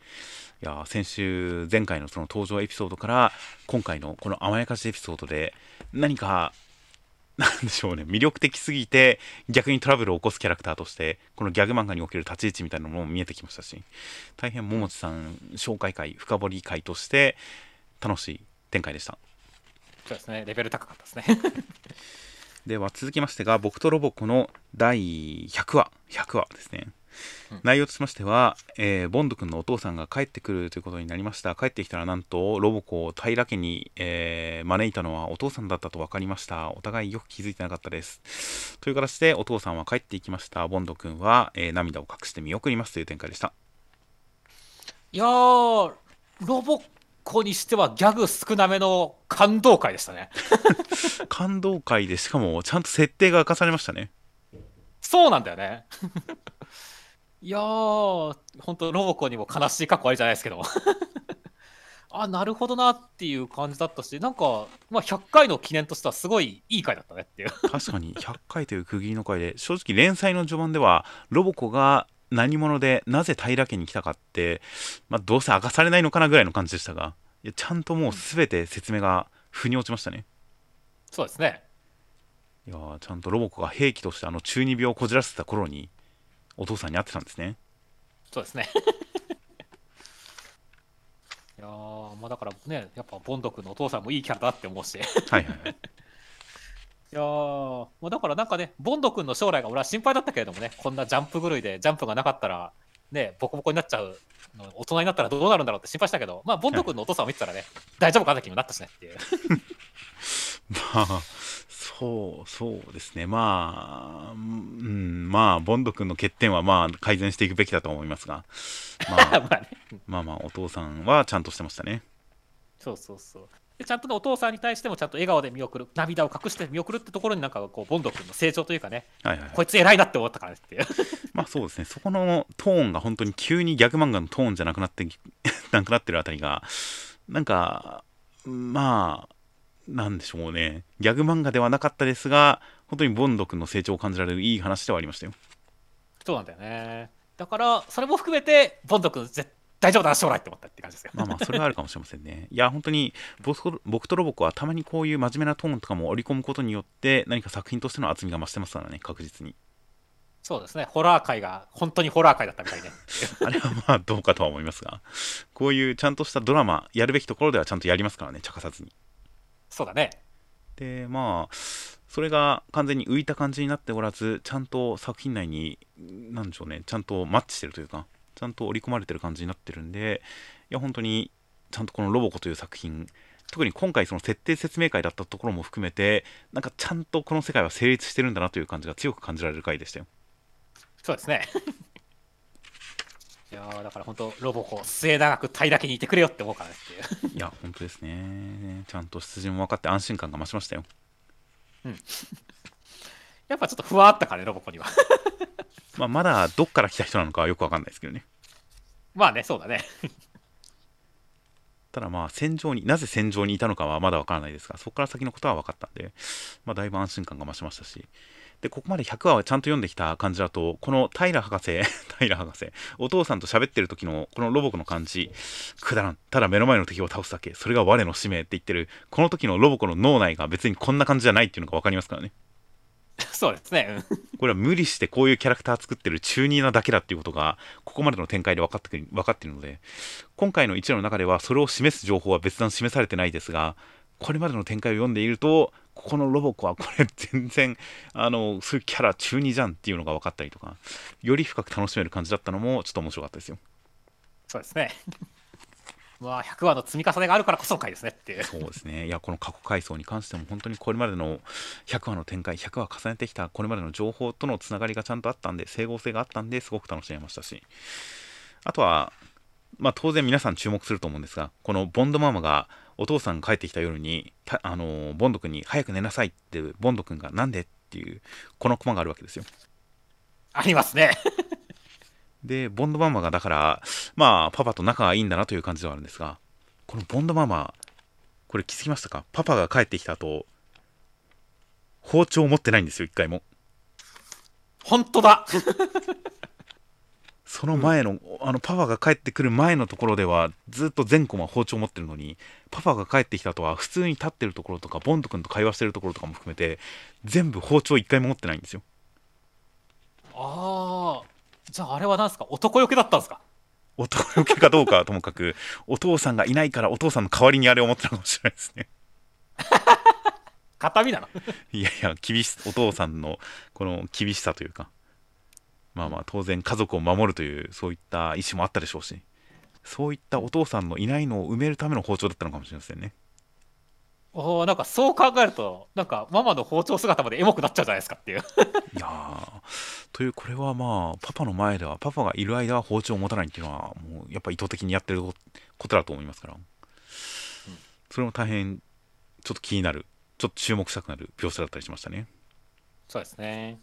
いや先週前回のその登場エピソードから今回のこの甘やかしエピソードで何か (laughs) なんでしょうね魅力的すぎて逆にトラブルを起こすキャラクターとしてこのギャグ漫画における立ち位置みたいなのも見えてきましたし大変桃地さん紹介会深掘り会として楽しい展開でした。そうですね。レベル高かったですね。(laughs) では続きましてが僕とロボコの第100話。100話ですね、うん。内容としましては、えーボンド君のお父さんが帰ってくるということになりました。帰ってきたらなんとロボコを平家に、えー招いたのはお父さんだったと分かりました。お互いよく気づいてなかったです。という形でお父さんは帰っていきました。ボンド君は、えー涙を隠して見送りますという展開でした。いやーロボッコにしてはギャグ少なめの感動回でしたね。(laughs) 感動会でしかもちゃんと設定が明かされましたね。そうなんだよね。(laughs) いやー本当ロボコにも悲しい過去ありじゃないですけど。(laughs) あなるほどなっていう感じだったしなんか、まあ、100回の記念としてはすごいいい回だったねっていう。確かに100回という区切りの回で正直連載の序盤ではロボコが何者でなぜ平家に来たかって、まあ、どうせ明かされないのかなぐらいの感じでしたがいやちゃんともう全て説明が腑に落ちましたね。そうですね。いやーちゃんとロボコが兵器としてあの中二病をこじらせてた頃にお父さんに会ってたんですね。そうですね。(laughs) いやーまあだからねやっぱボンド君のお父さんもいいキャラだって思うし。いはいはいはいやー、まあ、だからなんかね、ボンド君の将来が俺は心配だったけれどもね、こんなジャンプ狂いでジャンプがなかったら、ね、ボコボコになっちゃうの、大人になったらどうなるんだろうって心配したけど、まあ、ボンド君のお父さんを見てたらね、大丈夫かって気になったしねっていう。(laughs) まあそうそうですねまあうんまあボンド君の欠点はまあ改善していくべきだと思いますがまあ (laughs) まあね、まあまあお父さんはちゃんとしてましたねそうそうそう。でちゃんとね、お父さんに対してもちゃんと笑顔で見送る、涙を隠して見送るってところになんかこう、ボンド君の成長というかね、はいはいはいこいつ偉いなって思ったからねっていう。(laughs) まあそうですね、そこのトーンが本当に急にギャグ漫画のトーンじゃなくなって、(laughs) なくなってるあたりが、なんか、まあ、なんでしょうね、ギャグ漫画ではなかったですが、本当にボンド君の成長を感じられるいい話ではありましたよ。そうなんだよね。だから、それも含めて、ボンド君絶大丈夫だな、将来って思ったって感じですよ。まあまあ、それはあるかもしれませんね。いや、本当に僕と、僕とロボコはたまにこういう真面目なトーンとかも織り込むことによって、何か作品としての厚みが増してますからね、確実に。そうですね、ホラー界が本当にホラー界だったみたいね。(laughs) あれはまあどうかとは思いますが、こういうちゃんとしたドラマ、やるべきところではちゃんとやりますからね、茶化さずに。そうだね。でまあそれが完全に浮いた感じになっておらずちゃんと作品内に何でしょうねちゃんとマッチしてるというかちゃんと織り込まれてる感じになってるんでいや本当にちゃんとこの「ロボコ」という作品特に今回その設定説明会だったところも含めてなんかちゃんとこの世界は成立してるんだなという感じが強く感じられる回でしたよそうですね。(laughs) いやーだから本当、ロボコ、末永く平家にいてくれよって思うからねっていう。(laughs) いや本当ですねちゃんと出陣も分かって安心感が増しましたよ (laughs) やっぱちょっと不安あったからね、ロボコには。まあまだどっから来た人なのかはよく分かんないですけどね。まあね、そうだね。(laughs) ただまあ戦場になぜ戦場にいたのかはまだわからないですがそこから先のことは分かったんで、まあ、だいぶ安心感が増しましたし。でここまで100話はちゃんと読んできた感じだとこの平博士 (laughs) 平博士お父さんと喋ってる時のこのロボコの感じくだらん。ただ目の前の敵を倒すだけ。それが我の使命って言ってるこの時のロボコの脳内が別にこんな感じじゃないっていうのが分かりますからね (laughs) そうですね。うんこれは無理してこういうキャラクター作ってる中二なだけだっていうことがここまでの展開で分かってくる分かっているので今回の一話の中ではそれを示す情報は別段示されてないですがこれまでの展開を読んでいるとここのロボコはこれ全然あのそういうキャラ中二じゃんっていうのが分かったりとかより深く楽しめる感じだったのもちょっと面白かったですよそうですね。まあ、100話の積み重ねがあるからこその回ですねって。そうですねいやこの過去回想に関しても本当にこれまでの100話の展開100話重ねてきたこれまでの情報とのつながりがちゃんとあったんで整合性があったんですごく楽しめましたしあとはまあ当然皆さん注目すると思うんですがこのボンドママがお父さんが帰ってきた夜にたあのボンド君に早く寝なさいってボンド君がなんでっていうこのコマがあるわけですよありますね。でボンドママがだからまあパパと仲がいいんだなという感じではあるんですがこのボンドママこれ気づきましたか？パパが帰ってきた後包丁を持ってないんですよ一回も。本当だ！(laughs) その前の,、あのパパが帰ってくる前のところではずっと全コマ包丁持ってるのにパパが帰ってきた後は普通に立ってるところとかボンド君と会話してるところとかも含めて全部包丁一回も持ってないんですよ。ああじゃああれは何ですか？男よけだったんですか？男よけかどうかはともかくお父さんがいないからお父さんの代わりにあれを持ってたかもしれないですね。形見なの？いやいや厳しお父さんのこの厳しさというかまあまあ当然家族を守るというそういった意思もあったでしょうしそういったお父さんのいないのを埋めるための包丁だったのかもしれませんねおおなんかそう考えるとなんかママの包丁姿までエモくなっちゃうじゃないですかっていう。(laughs) いやー。というこれはまあパパの前ではパパがいる間は包丁を持たないっていうのはもうやっぱ意図的にやってることだと思いますから、それも大変ちょっと気になるちょっと注目したくなる描写だったりしましたね。そうですね。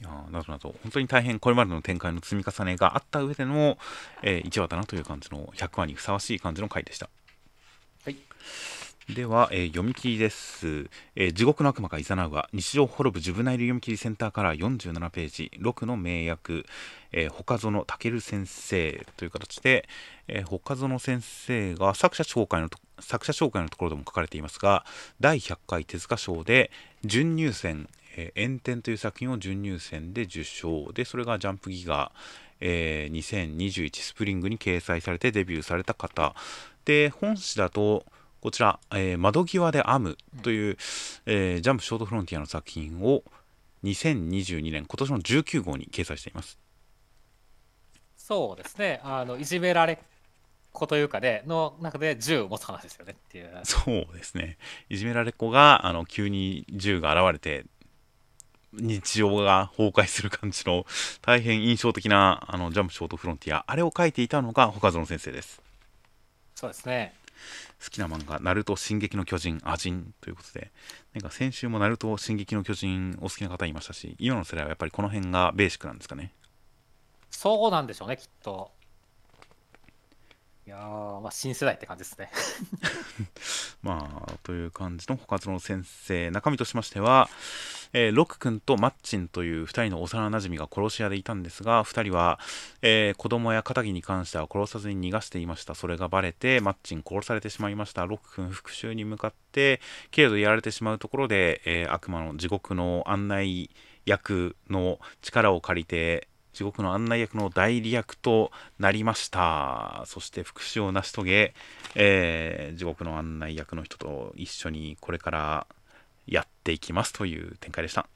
いやーなどなど本当に大変これまでの展開の積み重ねがあった上での、え1話だなという感じの100話にふさわしい感じの回でしたはい。では、えー読み切りです、えー地獄の悪魔が誘うは日常滅ぶジュブナイル読み切りセンターから47ページ6の名役、えー、他園健先生という形で、えー他園先生が作者紹介のと作者紹介のところでも書かれていますが第100回手塚賞で準入選「えー炎天」という作品を準入選で受賞でそれがジャンプギガ、えー2021スプリングに掲載されてデビューされた方。で本誌だとこちら、えー窓際で編むという、えージャンプショートフロンティアの作品を2022年今年の19号に掲載しています。そうですね。あのいじめられっ子というかねの中で銃を持つ話ですよねっていう。そうですね。いじめられっ子があの急に銃が現れて日常が崩壊する感じの大変印象的なあのジャンプショートフロンティア。あれを書いていたのが岡園先生ですそうですね。好きな漫画「ナルト進撃の巨人アジン」ということで。なんか先週も「ナルト進撃の巨人」お好きな方いましたし今の世代はやっぱりこの辺がベーシックなんですかね。そうなんでしょうねきっといやまあ新世代って感じですね。(laughs) まあという感じの他の先生中身としましては、えーロック君とマッチンという2人の幼なじみが殺し屋でいたんですが2人は、えー子供や片木に関しては殺さずに逃がしていました。それがバレてマッチン殺されてしまいました。ロック君復讐に向かってけれどやられてしまうところで、えー悪魔の地獄の案内役の力を借りて地獄の案内役の代理役となりました。そして復讐を成し遂げ、えー地獄の案内役の人と一緒にこれからやっていきますという展開でした。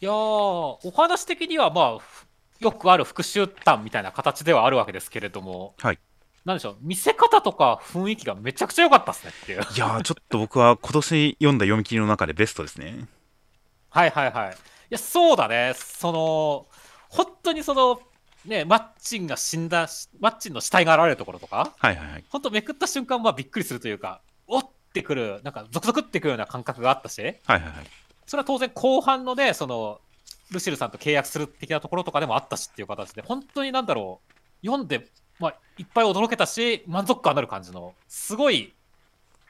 いやーお話的にはまあふよくある復讐譚みたいな形ではあるわけですけれどもはい。なんでしょう見せ方とか雰囲気がめちゃくちゃ良かったですねっていう。いやーちょっと僕は今年読んだ読み切りの中でベストですねはいはいはい。いやそうだね。その本当にそのねマッチンが死んだマッチンの死体が現れるところとかはいはいはい。本当めくった瞬間はびっくりするというかおってくるなんかゾクゾクってくるような感覚があったしはいはいはい。それは当然後半のねそのルシルさんと契約する的なところとかでもあったしっていう形で本当になんだろう読んで、まあ、いっぱい驚けたし満足感のある感じのすごい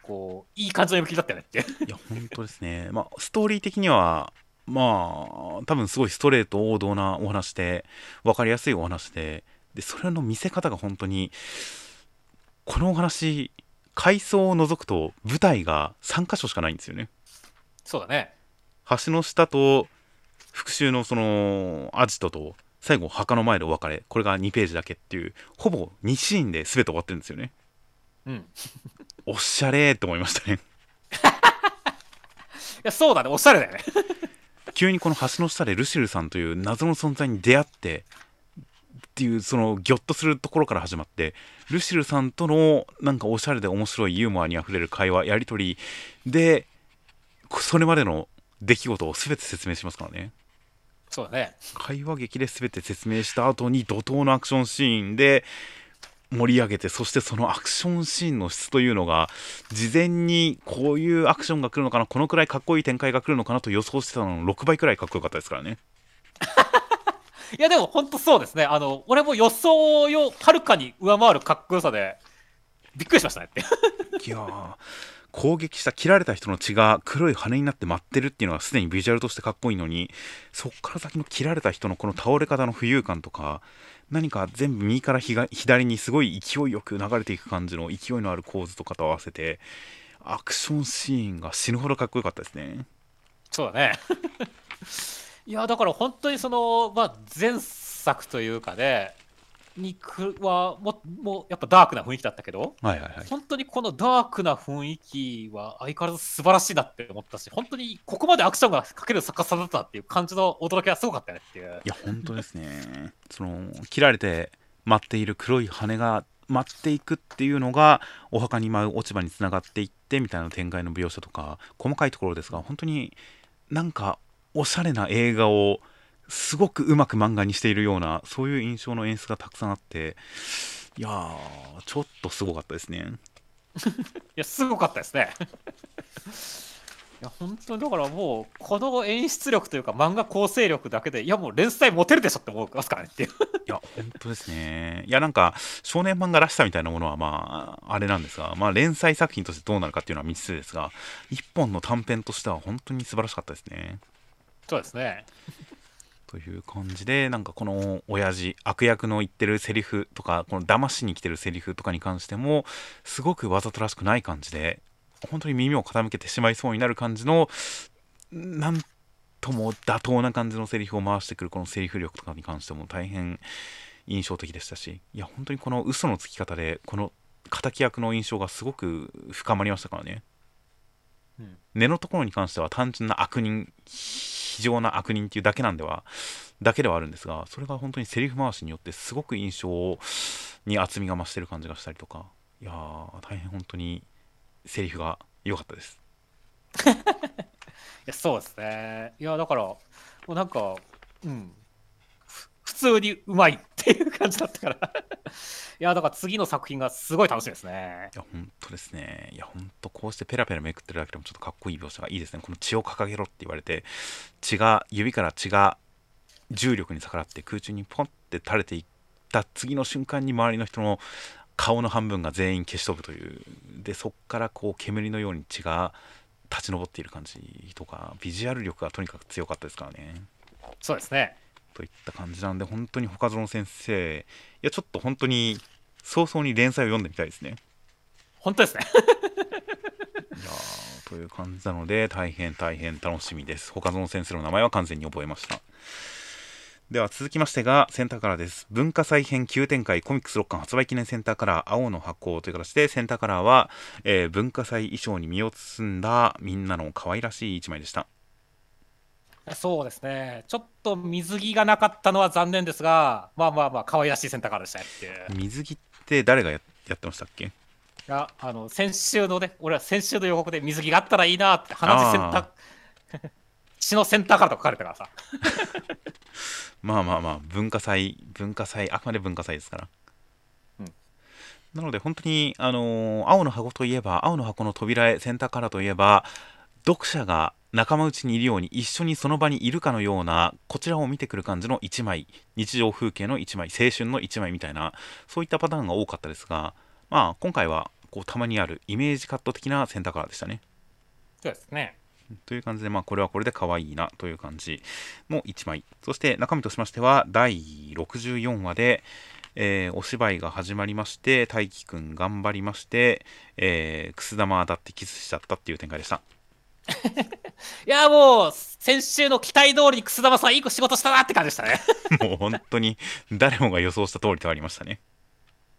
こういい感じの読み切りだったよねって。いや本当ですね。(laughs) まあストーリー的にはまあ多分すごいストレート王道なお話で分かりやすいお話ででそれの見せ方が本当にこのお話階層を除くと舞台が3箇所しかないんですよね。そうだね。橋の下と復讐のそのアジトと最後墓の前でお別れこれが2ページだけっていうほぼ2シーンで全て終わってるんですよね。うんおしゃれーって思いましたね。(laughs) いやそうだね。おしゃれだよね。(laughs) 急にこの橋の下でルシルさんという謎の存在に出会ってっていうそのギョッとするところから始まってルシルさんとのなんかおしゃれで面白いユーモアにあふれる会話やり取りでそれまでの出来事を全て説明しますからね。そうだね。会話劇で全て説明した後に怒涛のアクションシーンで盛り上げてそしてそのアクションシーンの質というのが事前にこういうアクションが来るのかなこのくらいかっこいい展開が来るのかなと予想してたのの6倍くらいかっこよかったですからね。いやでも本当そうですね。あの俺も予想をはるかに上回るかっこよさでびっくりしましたねって。いやー攻撃した切られた人の血が黒い羽になって舞ってるっていうのがすでにビジュアルとしてかっこいいのにそっから先の切られた人のこの倒れ方の浮遊感とか何か全部右から左にすごい勢いよく流れていく感じの勢いのある構図とかと合わせてアクションシーンが死ぬほどかっこよかったですね。そうだね。(laughs) いやだから本当にそのまあ前作というかねにくはももうやっぱダークな雰囲気だったけど、はいはいはい、本当にこのダークな雰囲気は相変わらず素晴らしいなって思ったし本当にここまでアクションがかける作家さんだったっていう感じの驚きはすごかったねっていう。いや本当ですね。その切られて舞っている黒い羽が舞っていくっていうのがお墓に舞う落ち葉につながっていってみたいな展開の描写とか細かいところですが本当になんかおしゃれな映画をすごくうまく漫画にしているようなそういう印象の演出がたくさんあっていやーちょっとすごかったですね。(laughs) いやすごかったですね。いや本当にだからもうこの演出力というか漫画構成力だけでいやもう連載持てるでしょって思いますからねっていう。(laughs) いや本当ですね。いやなんか少年漫画らしさみたいなものはまああれなんですがまあ連載作品としてどうなるかっていうのは未知数ですが一本の短編としては本当に素晴らしかったですね。そうですねという感じでなんかこの親父悪役の言ってるセリフとかこの騙しに来てるセリフとかに関してもすごくわざとらしくない感じで本当に耳を傾けてしまいそうになる感じのなんとも妥当な感じのセリフを回してくるこのセリフ力とかに関しても大変印象的でしたしいや本当にこの嘘のつき方でこの敵役の印象がすごく深まりましたからね、根のところに関しては単純な悪人非常な悪人っていうだけなんではだけではあるんですがそれが本当にセリフ回しによってすごく印象に厚みが増してる感じがしたりとかいや大変本当にセリフが良かったです。(laughs) いやそうですね。いやだからもうなんかうん。通にうまいっていう感じだったから。(laughs) いやだから次の作品がすごい楽しみですね。いや本当ですね。いや本当こうしてペラペラめくってるだけでもちょっとかっこいい描写がいいですね。この血を掲げろって言われて血が指から血が重力に逆らって空中にポンって垂れていった次の瞬間に周りの人の顔の半分が全員消し飛ぶという。でそっからこう煙のように血が立ち上っている感じとかビジュアル力がとにかく強かったですからね。そうですねといった感じなんで本当に他園先生いやちょっと本当に早々に連載を読んでみたいですね。本当ですね。(laughs) いやという感じなので大変大変楽しみです。他園先生の名前は完全に覚えました。では続きましてがセンターカラーです。文化祭編急展開コミックス6巻発売記念センターカラー青の箱という形でセンターカラーは、えー、文化祭衣装に身を包んだみんなの可愛らしい一枚でしたそうですね。ちょっと水着がなかったのは残念ですがまあまあまあ可愛らしいセンターカラーでしたねって水着って誰がやってましたっけ？いやあの先週のね俺は先週の予告で水着があったらいいなって話センター血のセンターカラーと書かれたからさ。(laughs) まあまあまあ文化祭文化祭あくまで文化祭ですから、うん、なので本当にあのー、青の箱といえば青の箱の扉へセンターカラーといえば読者が仲間内にいるように一緒にその場にいるかのようなこちらを見てくる感じの1枚日常風景の1枚青春の1枚みたいなそういったパターンが多かったですがまあ今回はこうたまにあるイメージカット的なセンターカラーでしたねそうですねという感じで、まあ、これはこれで可愛いなという感じの1枚。そして中身としましては、第64話で、えー、お芝居が始まりまして、大輝くん頑張りまして、えー、くす玉当たってキスしちゃったっていう展開でした。いやもう先週の期待通りにくす玉さんいい仕事したなって感じでしたね (laughs) もう本当に誰もが予想した通りとありましたね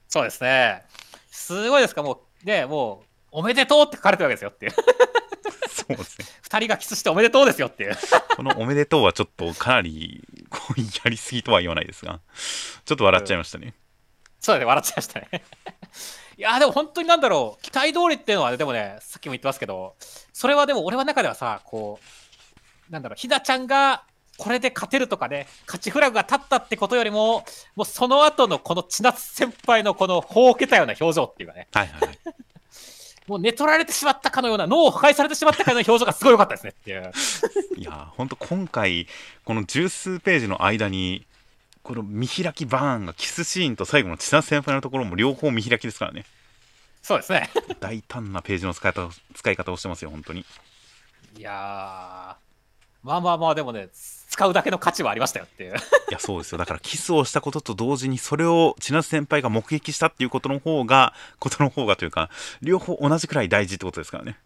そうですねすごいですかもうねもうおめでとうって書かれてるわけですよっていうそうですね。(laughs) 2人がキスしておめでとうですよっていう。このおめでとうはちょっとかなりこうやりすぎとは言わないですが、ちょっと笑っちゃいましたね。うん、そうだね、笑っちゃいましたね。いやでも本当になんだろう、期待通りっていうのは、ね、でもね、さっきも言ってますけど、それはでも俺の中ではさ、こう、なんだろう、ひだちゃんがこれで勝てるとかね、勝ちフラグが立ったってことよりも、もうその後のこの千夏先輩のこのほうけたような表情っていうかね。はいはい、はい。(laughs) もう寝取られてしまったかのような、脳を破壊されてしまったかのような表情がすごい良かったですねっていう。いや、本当今回、この十数ページの間に、この見開きバーンがキスシーンと最後の千奈先輩のところも両方見開きですからね。そうですね。大胆なページの使い方使い方をしてますよ、本当に。いやー、まあまあまあ、でもね、使うだけの価値はありましたよっていう。いや、そうですよ。だから、キスをしたことと同時に、それを千夏先輩が目撃したっていうことの方が、ことの方がというか、両方同じくらい大事ってことですからね。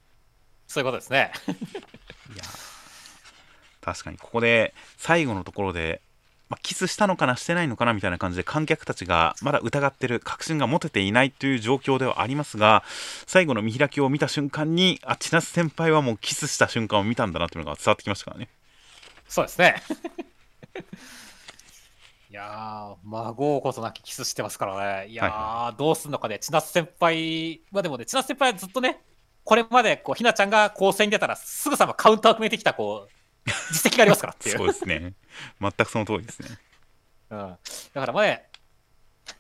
そういうことですね。いや確かにここで最後のところで、まあ、キスしたのかなしてないのかなみたいな感じで観客たちがまだ疑ってる確信が持てていないという状況ではありますが最後の見開きを見た瞬間にあ千夏先輩はもうキスした瞬間を見たんだなというのが伝わってきましたからねそうですね。(laughs) いやー、孫ことなきキスしてますからね。いやー、はいどうすんのかね、千夏先輩、まあでもね、千夏先輩はずっとね、これまでこうひなちゃんが構成に出たら、すぐさまカウンターを決めてきたこう (laughs) 実績がありますからっていう。そうですね全くその通りですねうん、だから前、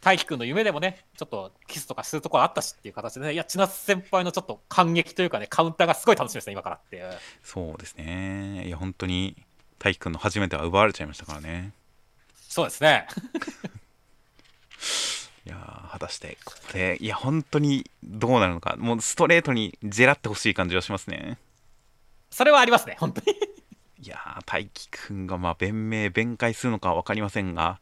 大輝くんの夢でもね、ちょっとキスとかするところあったしっていう形でね、いや、千夏先輩のちょっと感激というかね、カウンターがすごい楽しみですね、今からっていう。そうですねいや本当に大輝くんの初めては奪われちゃいましたからねそうですね。(laughs) いやー果たしてここでいや本当にどうなるのかもうストレートにジェラってほしい感じはしますねそれはありますね、本当に。いやー大輝くんがまあ弁明弁解するのかは分かりませんが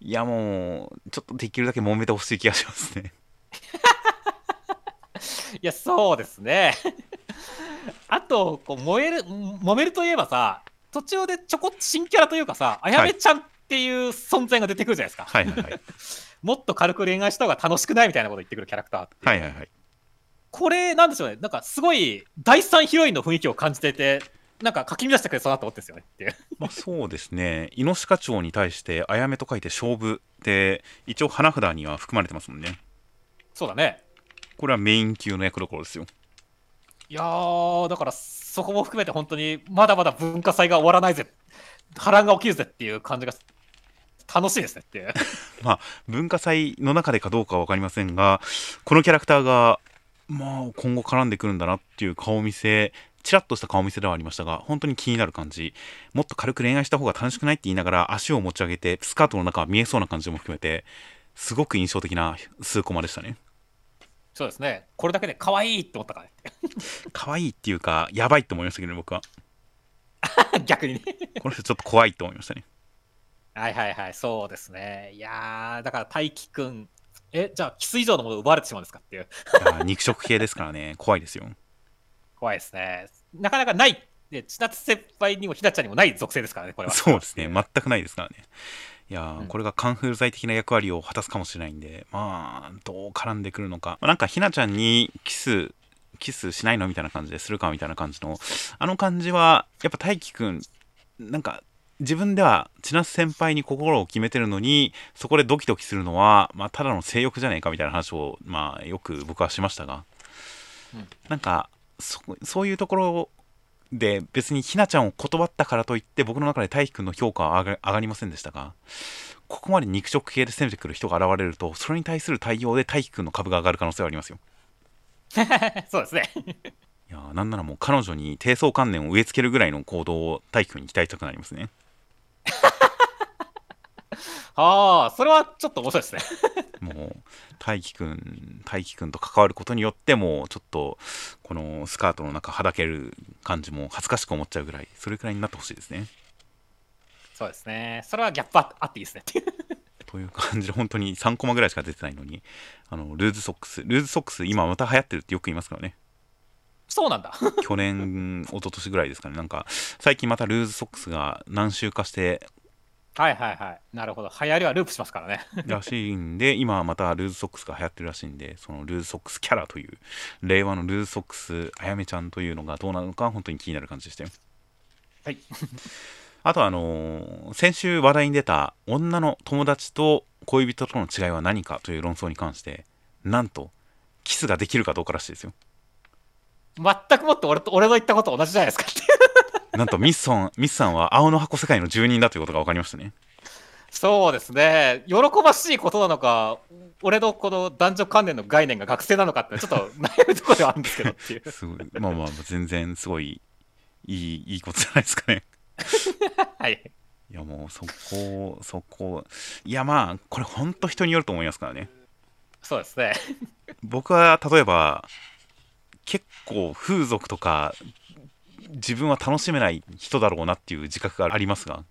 いやもうちょっとできるだけ揉めてほしい気がしますね。(laughs) いや、そうですね。(laughs) あと、こう燃える、揉めるといえばさ、途中でちょこっと新キャラというかさ、あやめちゃんっていう存在が出てくるじゃないですか。はいはいはい。(laughs) もっと軽く恋愛した方が楽しくないみたいなこと言ってくるキャラクターって。はいはいはい。これ、なんでしょうね、なんかすごい第三ヒロインの雰囲気を感じていて、なんかかき乱してくれそうなと思ってですよねっていう。まあそうですね猪鹿町に対してあやめと書いて勝負で一応花札には含まれてますもんねそうだね。これはメイン級の役どころですよいやー、だからそこも含めて本当にまだまだ文化祭が終わらないぜ、波乱が起きるぜっていう感じが楽しいですねって。(laughs) まあ文化祭の中でかどうかは分かりませんがこのキャラクターがまあ今後絡んでくるんだなっていう顔見せちらっとした顔見せではありましたが本当に気になる感じもっと軽く恋愛した方が楽しくないって言いながら足を持ち上げてスカートの中は見えそうな感じも含めてすごく印象的な数コマでしたねそうですね。これだけで可愛いって思ったからね。(laughs) 可愛いっていうかやばいって思いましたけどね僕は (laughs) 逆にね。この人ちょっと怖いって思いましたねはいはいはい、そうですね。いやー、だから大輝くん、え、じゃあキス以上のものを奪われてしまうんですかっていう。いや肉食系ですからね怖いですよ怖いですね。なかなかない。で、千夏先輩にもひなちゃんにもない属性ですからね、これは。そうですね全くないですからねいやー、うんこれがカンフル剤的な役割を果たすかもしれないんでまあどう絡んでくるのか、まあなんかひなちゃんにキスキスしないのみたいな感じでするかみたいな感じのあの感じはやっぱ大輝くんなんか自分では千夏先輩に心を決めてるのにそこでドキドキするのは、まあ、ただの性欲じゃねえかみたいな話を、まあ、よく僕はしましたが、うんなんかそそういうところで別にひなちゃんを断ったからといって僕の中で大輝くんの評価は上が上がりませんでしたがここまで肉食系で攻めてくる人が現れるとそれに対する対応で大輝くんの株が上がる可能性はありますよ。(laughs) そうですね。いやーなんならもう彼女に低層観念を植え付けるぐらいの行動を大輝くんに期待したくなりますねああ、それはちょっと面白いですね。(laughs) もう大輝くん大輝くんと関わることによってもうちょっとこのスカートの中はだける感じも恥ずかしく思っちゃうぐらいそれくらいになってほしいですねそうですね。それはギャップああっていいですねっていう。という感じで本当に3コマぐらいしか出てないのにあのルーズソックスルーズソックス今また流行ってるってよく言いますからねそうなんだ。去年一昨年ぐらいですかねなんか最近またルーズソックスが何週かしてはいはいはい。なるほど。流行りはループしますからね。(laughs) らしいんで今またルーズソックスが流行ってるらしいんでそのルーズソックスキャラという令和のルーズソックスあやめちゃんというのがどうなるのか本当に気になる感じでしたよはい。(laughs) あとあのー先週話題に出た女の友達と恋人との違いは何かという論争に関してなんとキスができるかどうからしいですよ全くもって俺と俺の言ったこと同じじゃないですかって。なんとミスソンミスさんは青の箱世界の住人だということが分かりましたねそうですね。喜ばしいことなのか、俺のこの男女関連の概念が学生なのかってちょっと悩むところではあるんですけどっていう。(laughs) すごいまあまあ全然すごいいいいいことじゃないですかね (laughs) はい。いやもうそこそこいやまあこれほんと人によると思いますからねそうですね。(laughs) 僕は例えば結構風俗とか自分は楽しめない人だろうなっていう自覚がありますが、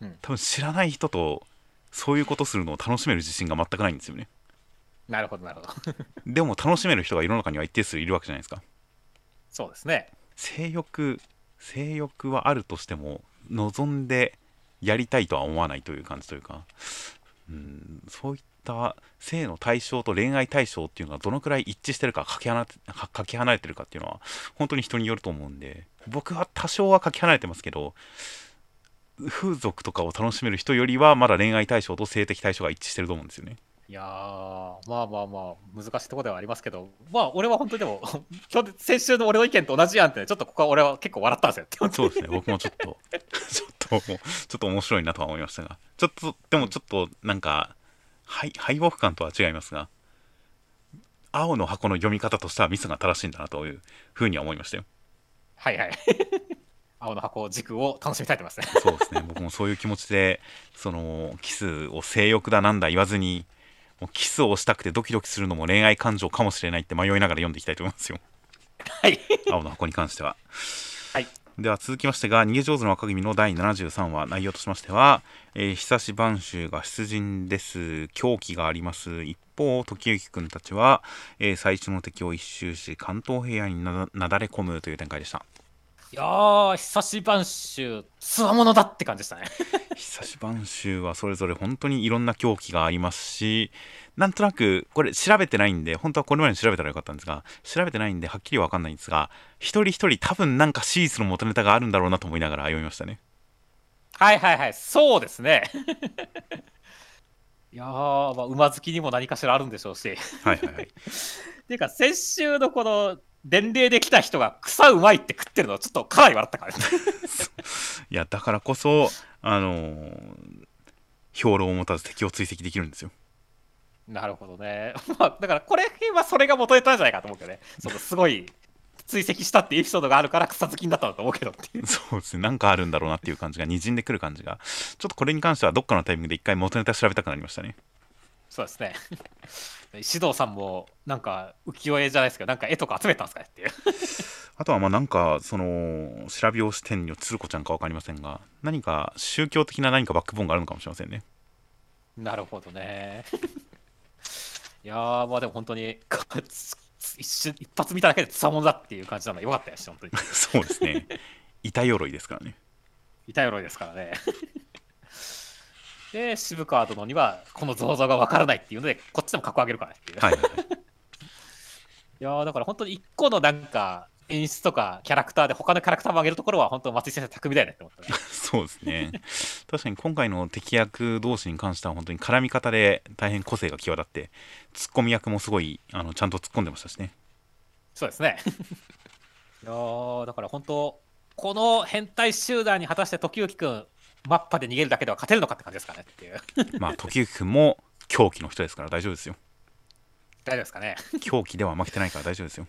うん多分知らない人とそういうことするのを楽しめる自信が全くないんですよねなるほど、なるほど。(laughs) でも楽しめる人が世の中には一定数いるわけじゃないですかそうですね。性欲性欲はあるとしても望んでやりたいとは思わないという感じというかうん。そういった性の対象と恋愛対象っていうのがどのくらい一致してるかかけ離れてかかけ離れてるかっていうのは本当に人によると思うんで僕は多少はかけ離れてますけど風俗とかを楽しめる人よりはまだ恋愛対象と性的対象が一致してると思うんですよね。いやー、まあまあまあ、難しいところではありますけど、まあ、俺は本当にでも、(laughs) 今日先週の俺の意見と同じやんってね、ちょっとここは俺は結構笑ったんですよ。(laughs) そうですね、僕もちょっと、(laughs) ちょっと、ちょっと面白いなとは思いましたが、ちょっと、でもちょっと、なんか、敗敗北感とは違いますが、青の箱の読み方としてはミスが正しいんだなというふうには思いましたよ。はいはい。青の箱軸を楽しみたいと思いますね。そうですね、僕もそういう気持ちで、その、キスを性欲だなんだ言わずに、もうキスをしたくてドキドキするのも恋愛感情かもしれないって迷いながら読んでいきたいと思いますよ。はい。青の箱に関しては。はい。では続きましてが、逃げ上手の若君の第73話、内容としましては、えー久し晩秋が出陣です。狂気があります。一方、時行くんたちは、えー最初の敵を一周し、関東平野になだれ込むという展開でした。いやー、久し晩秋、つわものだって感じでしたね。(laughs) 久し晩秋はそれぞれ本当にいろんな狂気がありますし、なんとなく、これ調べてないんで、本当はこれまでに調べたらよかったんですが、調べてないんで、はっきりわかんないんですが、一人一人多分なんかシーズの元ネタがあるんだろうなと思いながら読みましたね。はいはいはい、そうですね。(laughs) いやー、まあ、馬好きにも何かしらあるんでしょうし。はいはいはい。っ (laughs) ていうか、先週のこの、伝令で来た人が草うまいって食ってるの、ちょっとかなり笑ったからね。(laughs) いやだからこそあのー兵糧を持たず敵を追跡できるんですよなるほどね。(laughs) まあ、だからこれはそれが元ネタじゃないかと思うけどね。そのすごい追跡したってエピソードがあるから草好きになったんだと思うけどっていう。(laughs) そうですねなんかあるんだろうなっていう感じがにじんでくる感じがちょっとこれに関してはどっかのタイミングで一回元ネタ調べたくなりましたねそうですね。(laughs) 指導さんもなんか浮世絵じゃないですけど、なんか絵とか集めたんですかねっていう。(laughs) あとはまあなんかその調べを視点の鶴子ちゃんか分かりませんが何か宗教的な何かバックボーンがあるのかもしれませんねなるほどね。(laughs) いやー、まあでも本当に、一瞬、一発見ただけでつわものだっていう感じなのよかったよし、本当に。そうですね板鎧ですからね痛い鎧ですからね。で、渋川殿には、この像像がわからないっていうので、こっちでも格好上げるからねっていう。はいはいはい (laughs) いやーだから本当に一個のなんか演出とかキャラクターで他のキャラクターも上げるところは本当松井先生巧みだよねって思ったね。(laughs) そうですね確かに今回の敵役同士に関しては本当に絡み方で大変個性が際立ってツッコミ役もすごいあのちゃんと突っ込んでましたしねそうですね。(laughs) いやーだから本当この変態集団に果たして時行くんマッパで逃げるだけでは勝てるのかって感じですかねっていう。まあ時行くんも狂気の人ですから大丈夫ですよ大丈夫ですかね。狂気では負けてないから大丈夫ですよ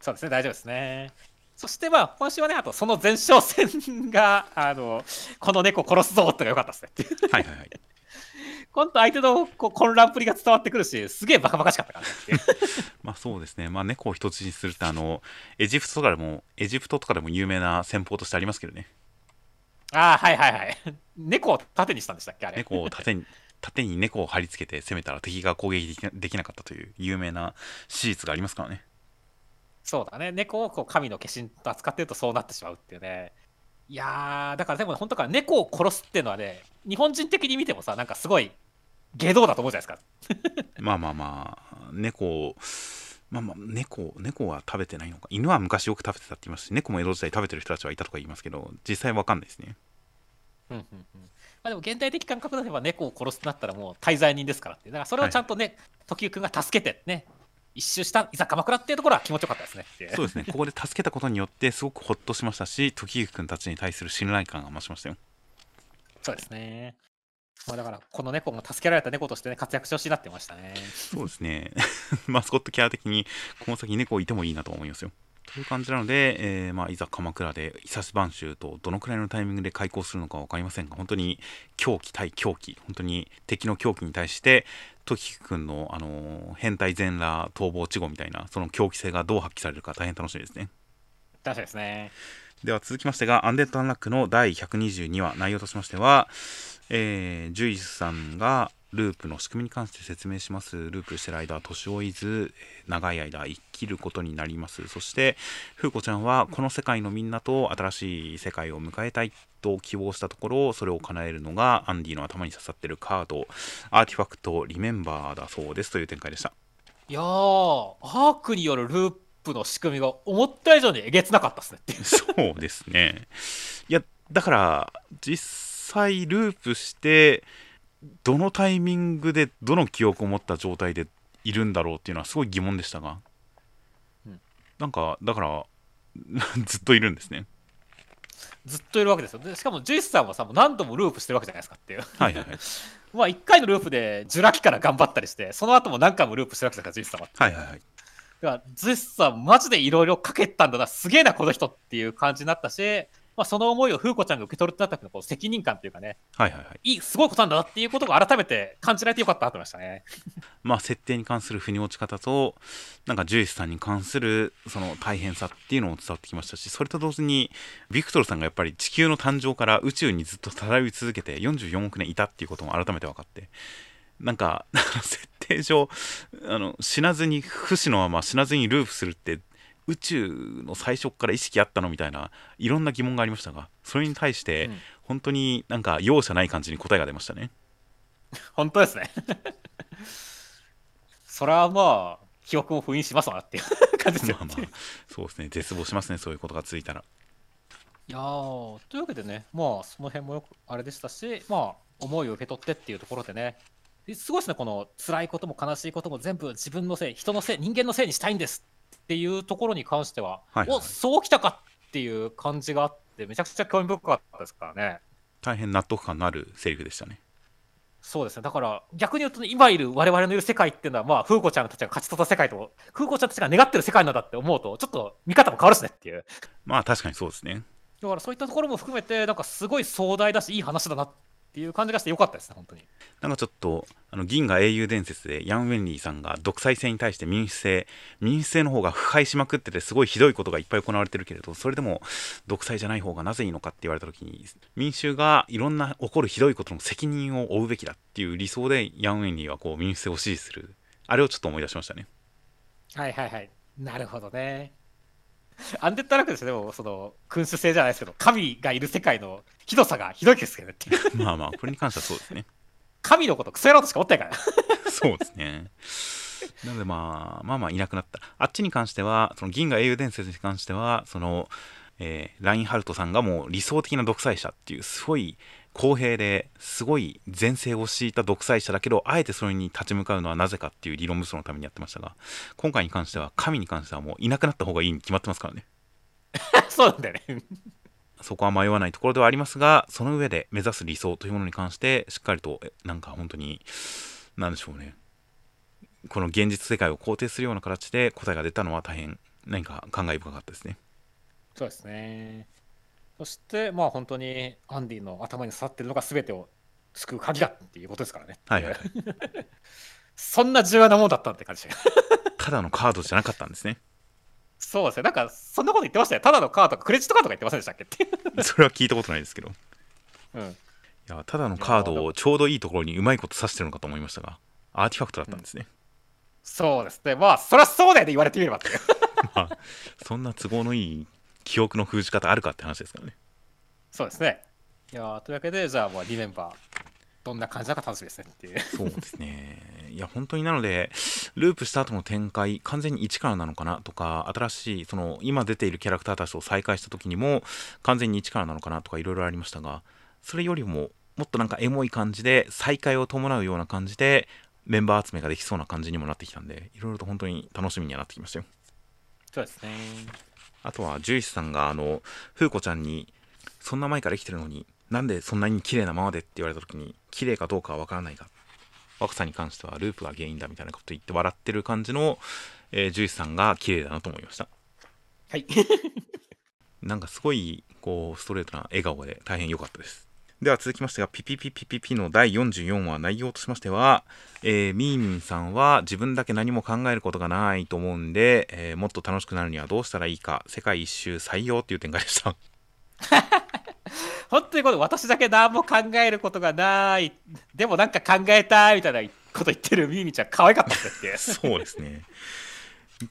そうですね、大丈夫ですね。そしてまあ今週はね、あとその前哨戦が、(laughs) あの、この猫殺すぞってが良かったですねっていう。はいはいはい (laughs) 今度相手のこう混乱っぷりが伝わってくるし、すげえバカバカしかったからね。(laughs) まあそうですねまあ猫を人質にするってあのエジプトとかでもエジプトとかでも有名な戦法としてありますけどねああ、はいはいはい。(laughs) 猫を盾にしたんでしたっけあれ。猫を盾に (laughs) 盾に猫を貼り付けて攻めたら敵が攻撃できなできなかったという有名な史実がありますからねそうだね。猫をこう神の化身と扱ってるとそうなってしまうっていうね。いやー、だからでも本当から猫を殺すっていうのはね、日本人的に見てもさ、なんかすごい下道だと思うじゃないですか。(laughs) まあまあまあ猫をまあまあ猫猫は食べてないのか。犬は昔よく食べてたって言いますし猫も江戸時代食べてる人たちはいたとか言いますけど実際わかんないですね。うんうんうん。まあ、でも現代的感覚であれば猫を殺すとなったらもう大罪人ですからって。だからそれをちゃんとね、時行くんが助けてね一周したいざ鎌倉っていうところは気持ちよかったですねそうですね。ここで助けたことによってすごくホッとしましたし時行くんたちに対する信頼感が増しましたよ。そうですねまあだからこの猫も助けられた猫としてね活躍してほしいなってましたね。そうですね。(laughs) マスコットキャラ的にこの先猫いてもいいなと思いますよ。という感じなので、えーまあ、いざ鎌倉で伊佐番衆とどのくらいのタイミングで開校するのか分かりませんが本当に狂気対狂気本当に敵の狂気に対して時くんの、あのー変態全裸逃亡稚語みたいなその狂気性がどう発揮されるか大変楽しみですね。確かにですね。では続きましてが「アンデッド・アンラック」の第122話内容としましては、えージュイスさんがループの仕組みに関して説明します。ループしてる間年老いずえー長い間生きることになります。そして風子ちゃんはこの世界のみんなと新しい世界を迎えたいと希望したところそれを叶えるのがアンディの頭に刺さってるカード。アーティファクトリメンバーだそうです。という展開でした。いやー、アークによるループの仕組みが思った以上にえげつなかったですねっていう。そうですね。いや、だから、実際ループして、どのタイミングで、どの記憶を持った状態でいるんだろうっていうのはすごい疑問でしたが、うんなんか、だから、(laughs) ずっといるんですね。ずっといるわけですよ。でしかも、ジュイスさんはさ、もう何度もループしてるわけじゃないですかっていう。はいはいはい。(laughs) まあ、1回のループでジュラ紀から頑張ったりして、その後も何回もループしてるわけですから、ジュイスさんは。はいはいはい。だから、ジュイスさん、マジでいろいろかけたんだな、すげえな、この人っていう感じになったし、まあ、その思いを風子ちゃんが受け取るってなったこう責任感っていうかね、はいはいはい。いい、すごいことなんだなっていうことが改めて感じられてよかったなと思いましたね。まあ、設定に関する腑に落ち方と、なんか、ジュイスさんに関する、その大変さっていうのも伝わってきましたし、それと同時に、ビクトルさんがやっぱり地球の誕生から宇宙にずっと漂い続けて44億年いたっていうことも改めて分かって、なんか、(laughs) 設定上、あの、死なずに、不死のまま死なずにループするって、宇宙の最初から意識あったのみたいな、いろんな疑問がありましたが、それに対して、うん本当になんか容赦ない感じに答えが出ましたね。本当ですね。(laughs) それはまあ、記憶も封印しますわなっていう (laughs) 感じですよ。まあまあ、そうですね、絶望しますね、そういうことが続いたら。いやーというわけでね、まあ、その辺もよくあれでしたし、まあ、思いを受け取ってっていうところでね、ですごいですね、この辛いことも悲しいことも全部自分のせい、人のせい、人間のせいにしたいんですっていうところに関しては、はいはいおそうきたかっていう感じがあって、めちゃくちゃ興味深かったですからね。大変納得感のあるセリフでしたね。そうですね、だから逆に言うと、ね、今いる我々のいる世界っていうのは、まあ、風子ちゃんたちが勝ち取った世界と、風子ちゃんたちが願ってる世界なんだって思うと、ちょっと見方も変わるしねっていう。まあ確かにそうですね。だからそういったところも含めて、なんかすごい壮大だし、いい話だなっていう感じがしてよかったですね、本当に。なんかちょっと、あの銀河英雄伝説でヤン・ウェンリーさんが独裁制に対して民主制、民主制の方が腐敗しまくってて、すごいひどいことがいっぱい行われてるけれど、それでも独裁じゃない方がなぜいいのかって言われた時に、民衆がいろんな起こるひどいことの責任を負うべきだっていう理想で、ヤン・ウェンリーはこう民主制を支持する。あれをちょっと思い出しましたね。はいはいはい。なるほどね。アンデッドラックですね、でも、その、君主制じゃないですけど、神がいる世界のひどさがひどいですけどねっていう。まあまあ、これに関してはそうですね。神のことクソ野郎としか思ってないから。そうですね。なのでまあ、まあまあいなくなった。あっちに関しては、その銀河英雄伝説に関しては、その、えーラインハルトさんがもう理想的な独裁者っていう、すごい公平ですごい前世を敷いた独裁者だけど、あえてそれに立ち向かうのはなぜかっていう理論武装のためにやってましたが、今回に関しては、神に関してはもういなくなった方がいいに決まってますからね。(laughs) そうなんだよね。そこは迷わないところではありますが、その上で目指す理想というものに関して、しっかりと、えなんか本当に、なんでしょうね。この現実世界を肯定するような形で答えが出たのは大変何か感慨深かったですね。そうですね。そして、まあ本当にアンディの頭に刺さってるのが全てを救う鍵だっていうことですからね。はいはいはい。(laughs) そんな重要なもんだったって感じ。ただのカードじゃなかったんですね。そうですね。なんか、そんなこと言ってましたよ。ただのカードとかクレジットカードとか言ってませんでしたっけ？っていう。それは聞いたことないですけど。いうん。や、ただのカードをちょうどいいところにうまいこと指してるのかと思いましたが、アーティファクトだったんですね。そうですね。まあ、そりゃそうだよね、言われてみればっていう。(laughs) まあ、そんな都合のいい記憶の封じ方あるかって話ですからね。そうですね。いやーというわけで、じゃあもうリメンバー、どんな感じなのか楽しみですねっていう。そうですね。いや、本当になので、ループした後の展開、完全に一からなのかなとか、新しい、その、今出ているキャラクターたちと再会した時にも、完全に一からなのかなとか、いろいろありましたが、それよりも、もっとなんかエモい感じで、再会を伴うような感じで、メンバー集めができそうな感じにもなってきたんで、いろいろと本当に楽しみにはなってきましたよ。そうですね。あとは、ジュイスさんが、あの、風子ちゃんに、そんな前から生きてるのに、なんでそんなに綺麗なままでって言われた時に、綺麗かどうかはわからないが、若さに関してはループが原因だみたいなこと言って笑ってる感じの、えージュイスさんが綺麗だなと思いました。はい。(laughs) なんかすごいこうストレートな笑顔で大変良かったです。では続きましてがピピピピピピの第44話内容としましては、えー、ミーミンさんは自分だけ何も考えることがないと思うんで、えーもっと楽しくなるにはどうしたらいいか世界一周採用っていう展開でした。(laughs) 本当にこれ私だけ何も考えることがない。でもなんか考えたいみたいなこと言ってるミーミンちゃん可愛かったですって (laughs) そうですね。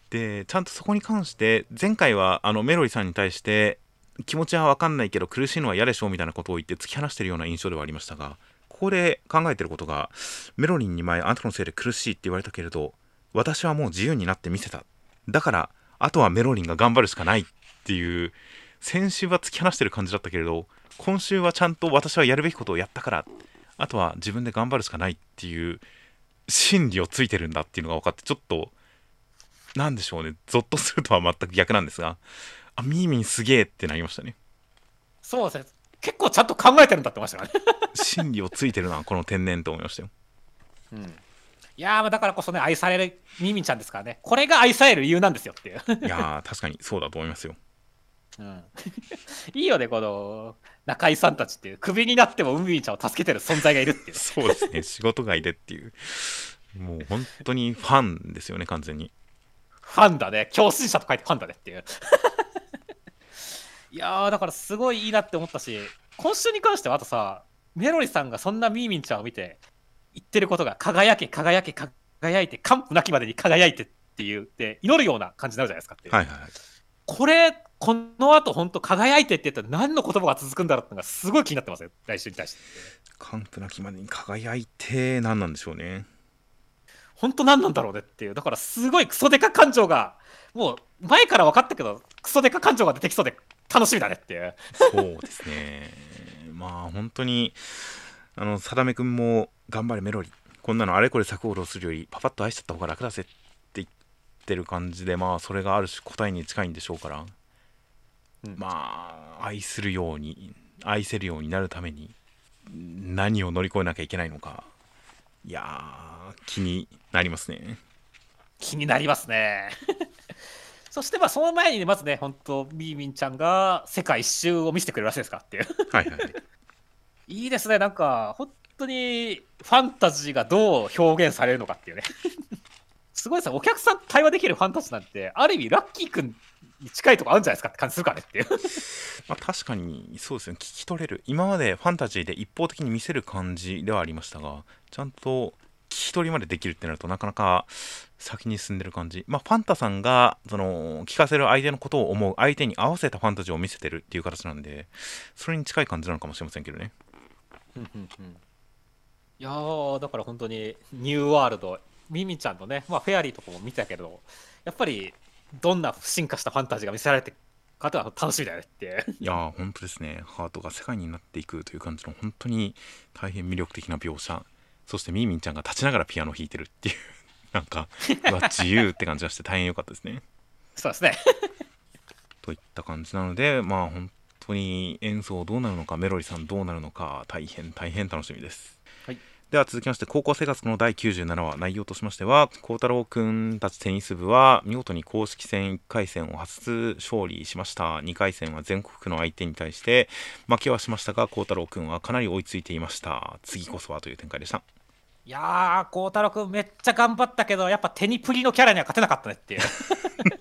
でちゃんとそこに関して前回はあのメロリさんに対して気持ちは分かんないけど苦しいのは嫌でしょうみたいなことを言って突き放してるような印象ではありましたがここで考えてることがメロリンに前あんたのせいで苦しいって言われたけれど私はもう自由になってみせた。だからあとはメロリンが頑張るしかないっていう先週は突き放してる感じだったけれど今週はちゃんと私はやるべきことをやったからあとは自分で頑張るしかないっていう心理をついてるんだっていうのが分かってちょっとなんでしょうね。ゾッとするとは全く逆なんですがあミーミンすげえってなりましたね。そうですね。結構ちゃんと考えてるんだってましたからね、(laughs) 心理をついてるなこの天然と思いましたよ。うん、いやーまあだからこそね愛されるミーミンちゃんですからね。これが愛される理由なんですよっていう、いやー確かにそうだと思いますようん、いいよねこの中井さんたちっていうクビになってもミーミンちゃんを助けてる存在がいるっていう。そうですね。仕事外でっていう。もう本当にファンですよね完全に。ファンだね。教師者と書いてファンだねっていう。いやーだからすごいいいなって思ったし今週に関してはあとさメロリさんがそんなミーミンちゃんを見て言ってることが輝け輝け輝いて完膚なきまでに輝いてって言って祈るような感じになるじゃないですかってはいはい。これこの後本当輝いてって言ったら何の言葉が続くんだろうってのがすごい気になってますよ。来週に対して。完膚なきまでに輝いて何なんでしょうね。本当何なんだろうねっていう。だからすごいクソデカ感情がもう前から分かったけどクソデカ感情が出てきそうで楽しみだねっていう。そうですね。まあ本当にあの定めくんも頑張れメロリこんなのあれこれ作法をするよりパパッと愛しちゃった方が楽だぜって言ってる感じでまあそれがある種答えに近いんでしょうから、うんまあ愛するように愛せるようになるために何を乗り越えなきゃいけないのか。いやー気になりますね。気になりますね。(laughs) そしてまあその前にねまずね本当ミーミンちゃんが世界一周を見せてくれるらしいですかっていう。はいはいはい。(laughs) いいですね。なんか本当にファンタジーがどう表現されるのかっていうね。(laughs) すごいですね。お客さんと対話できるファンタジーなんてある意味ラッキーくんに近いとこあるんじゃないですかって感じするからねっていう。(laughs) まあ、確かにそうですね。聞き取れる。今までファンタジーで一方的に見せる感じではありましたがちゃんと聞き取りまでできるってなるとなかなか先に進んでる感じ。まあファンタさんがその聞かせる相手のことを思う。相手に合わせたファンタジーを見せてるっていう形なんでそれに近い感じなのかもしれませんけどね。いやーだから本当にニューワールド。ミミちゃんのね、まあ、フェアリーとかも見たけどやっぱりどんな進化したファンタジーが見せられてかとは楽しみだよねっていやー本当ですね。ハートが世界になっていくという感じの本当に大変魅力的な描写。そしてミーミンちゃんが立ちながらピアノを弾いてるっていう (laughs) なんかうわ自由って感じがして大変良かったですね。そうですね。といった感じなのでまあ本当に演奏どうなるのかメロリさんどうなるのか大変大変楽しみです、はいでは続きまして高校生活の第97話内容としましては孝太郎くんたちテニス部は見事に公式戦1回戦を初勝利しました。2回戦は全国区の相手に対して負けはしましたが孝太郎くんはかなり追いついていました。次こそはという展開でした。いやー孝太郎君めっちゃ頑張ったけどやっぱテニプリのキャラには勝てなかったねっていう。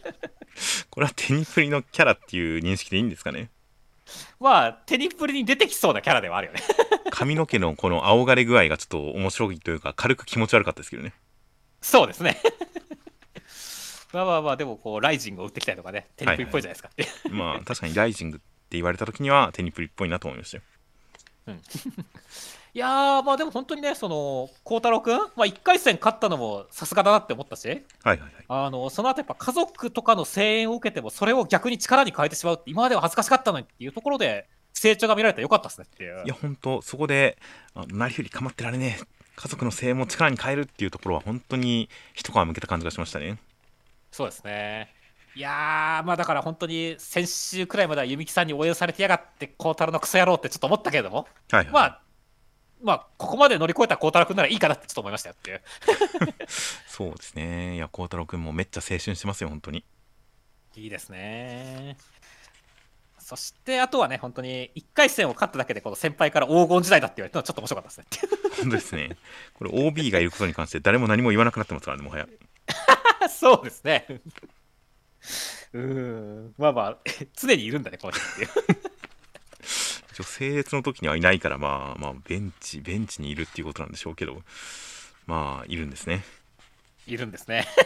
(laughs) これはテニプリのキャラっていう認識でいいんですかねまあテニプリに出てきそうなキャラではあるよね。(laughs) 髪の毛のこの青枯れ具合がちょっと面白いというか軽く気持ち悪かったですけどね。そうですね。(laughs) まあまあまあでもこうライジングを打ってきたりとかね。テニプリっぽいじゃないですか。ってい。う、まあ確かにライジングって言われた時にはテニプリっぽいなと思いましたよいやーまあでも本当にねその孝太郎君、まあ、1回戦勝ったのもさすがだなって思ったし。はいはいはい。あのその後やっぱ家族とかの声援を受けてもそれを逆に力に変えてしまうって今までは恥ずかしかったのにっていうところで成長が見られてよかったですねっていう。いや本当そこであなりふり構ってられねえ。家族の声援も力に変えるっていうところは本当に一皮向けた感じがしましたね。そうですね。いやーまあだから本当に先週くらいまでは弓木さんに応援されてやがって孝太郎のクソ野郎ってちょっと思ったけれども。はいはい、まあまあここまで乗り越えた孝太郎君ならいいかなってちょっと思いましたよっていうそうですねいや孝太郎君もめっちゃ青春してますよ本当にいいですね。そして、あとはね、本当に1回戦を勝っただけで、この先輩から黄金時代だって言われたのはちょっと面白かったですね。本当ですね。これ OB がいることに関して誰も何も言わなくなってますからね、もはや。(laughs) そうですね。うーん、まあまあ、常にいるんだね、この人っていう。女性列の時にはいないから、まあまあ、ベンチ、ベンチにいるっていうことなんでしょうけど、まあ、いるんですね。いるんですね。(laughs)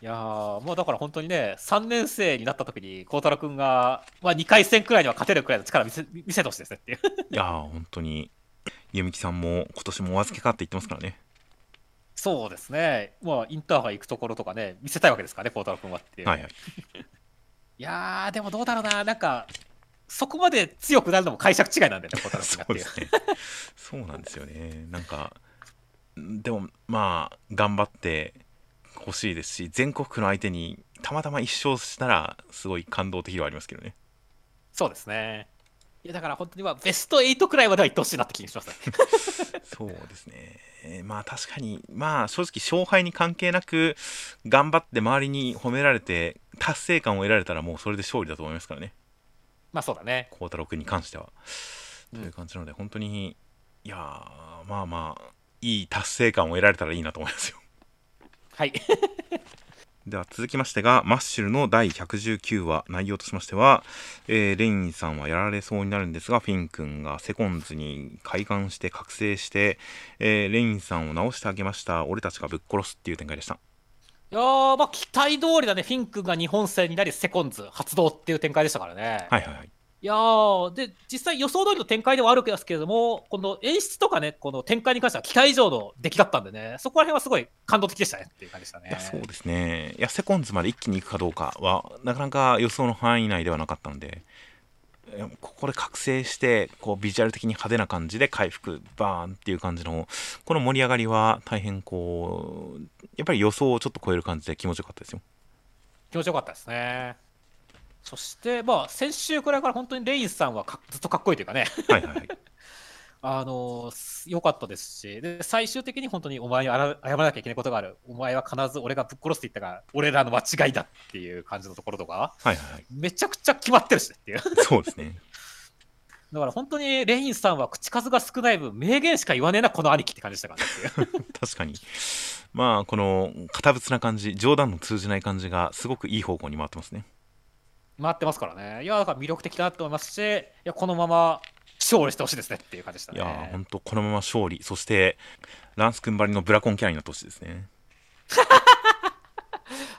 いやー、もうだから本当にね、3年生になった時に、孝太郎君が、まあ、2回戦くらいには勝てるくらいの力見せ見せてほしいですねっていう。(laughs) いやー、本当に、弓木さんも今年もお預けかって言ってますからね。そうですね、まあ、インターハイ行くところとかね、見せたいわけですからね、孝太郎君はっていう。はいはい。(laughs) いやー、でもどうだろうな、なんか、そこまで強くなるのも解釈違いなんだよね、孝太郎君がっていう。そうですね。そうなんですよね。なんか、でも、まあ、頑張ってほしいですし、全国区の相手にたまたま一勝したら、すごい感動的ではありますけどね。そうですね。いや、だから本当にまあ、ベスト8くらいまでは行ってほしいなって気がしますね。そうですね。えーまあ確かに、まあ正直勝敗に関係なく、頑張って周りに褒められて、達成感を得られたらもうそれで勝利だと思いますからね。まあそうだね。孝太郎君に関しては。うんという感じなので、本当に、いやー、まあまあ、いい達成感を得られたらいいなと思いますよ。はい。(laughs) では続きましてが、マッシュルの第119話、内容としましては、えーレインさんはやられそうになるんですが、フィン君がセコンズに開眼して覚醒して、えーレインさんを直してあげました。俺たちがぶっ殺すっていう展開でした。いやー、まあ期待通りだね、フィンクが日本戦になり、セコンズ発動っていう展開でしたからね。はいはいはい。いやー、で、実際予想通りの展開ではあるわけですけれども、この演出とかね、この展開に関しては期待以上の出来だったんでね、そこら辺はすごい感動的でしたねっていう感じでしたね。そうですね。いや、セコンズまで一気に行くかどうかは、なかなか予想の範囲内ではなかったので、ここで覚醒して、こう、ビジュアル的に派手な感じで回復、バーンっていう感じの、この盛り上がりは大変こう、やっぱり予想をちょっと超える感じで気持ちよかったですよ。気持ちよかったですね。そして、まあ、先週くらいから本当にレインさんはかずっとかっこいいというかね、はいはいはい。あのー良かったですしで、最終的に本当にお前に謝らなきゃいけないことがある、お前は必ず俺がぶっ殺すって言ったが、俺らの間違いだっていう感じのところとか、はいはいはい。めちゃくちゃ決まってるしねっていう。そうですね。(laughs) だから本当にレインさんは口数が少ない分、名言しか言わねえな、この兄貴って感じでしたから。(laughs) 確かに。まあ、この、堅物な感じ、冗談の通じない感じが、すごくいい方向に回ってますね。回ってますからね。いや、だから魅力的だなと思いますし、いやこのまま勝利してほしいですねっていう感じでしたいやー、ね。ほんと、このまま勝利、そして、ランス君ばりのブラコンキャラになってほしいですね。(laughs)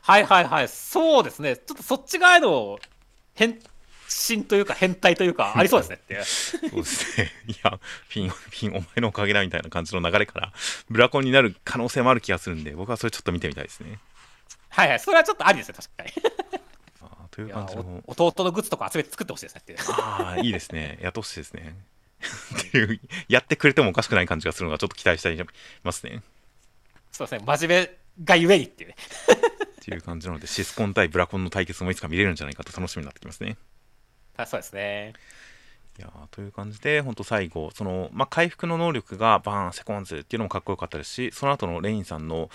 はいはいはい、そうですね。ちょっとそっち側への変身というか変態というか (laughs) ありそうですねっていう。そうですね。(laughs) いや、フィン、フィン、お前のおかげだみたいな感じの流れから、ブラコンになる可能性もある気がするんで、僕はそれちょっと見てみたいですね。はいはい、それはちょっとありですね、確かに。という感じの、お弟のグッズとか集めて作ってほしいですねっていう。ああ、いいですね。やってほしいですね。っていう、やってくれてもおかしくない感じがするのが、ちょっと期待したいますね。そうですね、真面目がゆえにっていうね。っていう感じなので、シスコン対ブラコンの対決もいつか見れるんじゃないかと楽しみになってきますね。あそうですね。いやーという感じで、本当最後、その、まあ、回復の能力がバーン、セコンズっていうのもかっこよかったですし、その後のレインさんの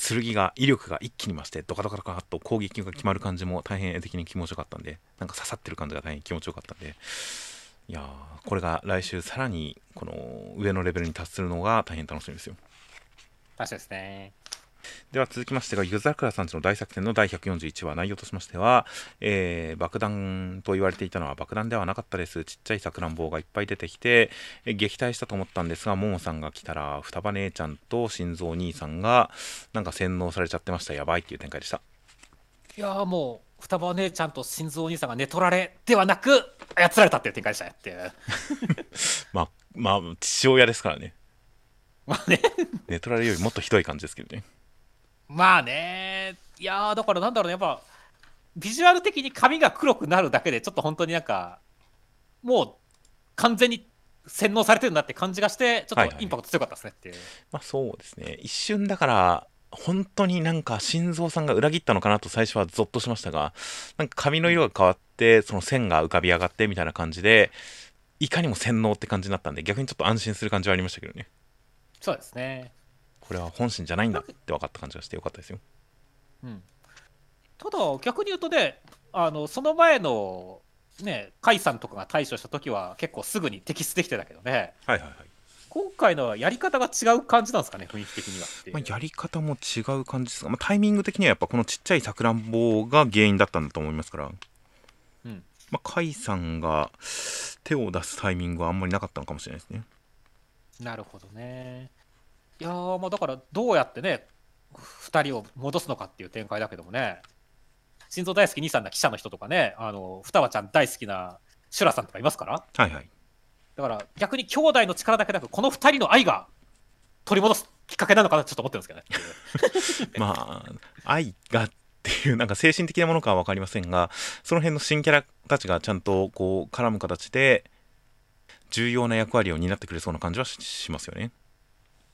剣が、威力が一気に増して、ドカドカドカっと攻撃が決まる感じも大変絵的に気持ちよかったんで、なんか刺さってる感じが大変気持ちよかったんで、いやーこれが来週さらに、この上のレベルに達するのが大変楽しみですよ。確かですね。では続きましてが、ユザクラさんちの大作戦の第141話、内容としましては、えー爆弾と言われていたのは爆弾ではなかったです。ちっちゃいさくらんぼがいっぱい出てきて、えー撃退したと思ったんですが、ももさんが来たら、双葉姉ちゃんと心臓兄さんが、なんか洗脳されちゃってました。やばいっていう展開でした。いやーもう、双葉姉ちゃんと心臓お兄さんが寝取られではなく、操られたっていう展開でしたねっていう。(laughs) まあ、まあ、父親ですからね。まあね。寝取られるよりもっとひどい感じですけどね。まあね、いやーだからなんだろうね、やっぱ、ビジュアル的に髪が黒くなるだけで、ちょっと本当になんか、もう完全に洗脳されてるんだって感じがして、ちょはいはいっとインパクト強かったですねっていう。まあそうですね。一瞬だから、本当になんか心臓さんが裏切ったのかなと最初はゾッとしましたが、なんか髪の色が変わって、その線が浮かび上がってみたいな感じで、いかにも洗脳って感じになったんで、逆にちょっと安心する感じはありましたけどね。そうですね。これは本心じゃないんだって分かった感じがしてよかったですよ。うん。ただ逆に言うとねあのその前のね甲斐さんとかが対処した時は結構すぐに摘出できてたけどねはいはいはい。今回のはやり方が違う感じなんですかね雰囲気的にはまあ、やり方も違う感じですが、まあ、タイミング的にはやっぱこのちっちゃいさくらんぼが原因だったんだと思いますから、うんまあ、甲斐さんが手を出すタイミングはあんまりなかったのかもしれないですね。なるほどねいやーまあだからどうやってね2人を戻すのかっていう展開だけどもね心臓大好き兄さんな記者の人とかねあの双葉ちゃん大好きなシュラさんとかいますからはいはい。だから逆に兄弟の力だけなくこの2人の愛が取り戻すきっかけなのかなちょっと思ってるんですけどね (laughs) まあ、愛がっていう、なんか精神的なものかは分かりませんが、その辺の新キャラたちがちゃんとこう絡む形で、重要な役割を担ってくれそうな感じはししますよね。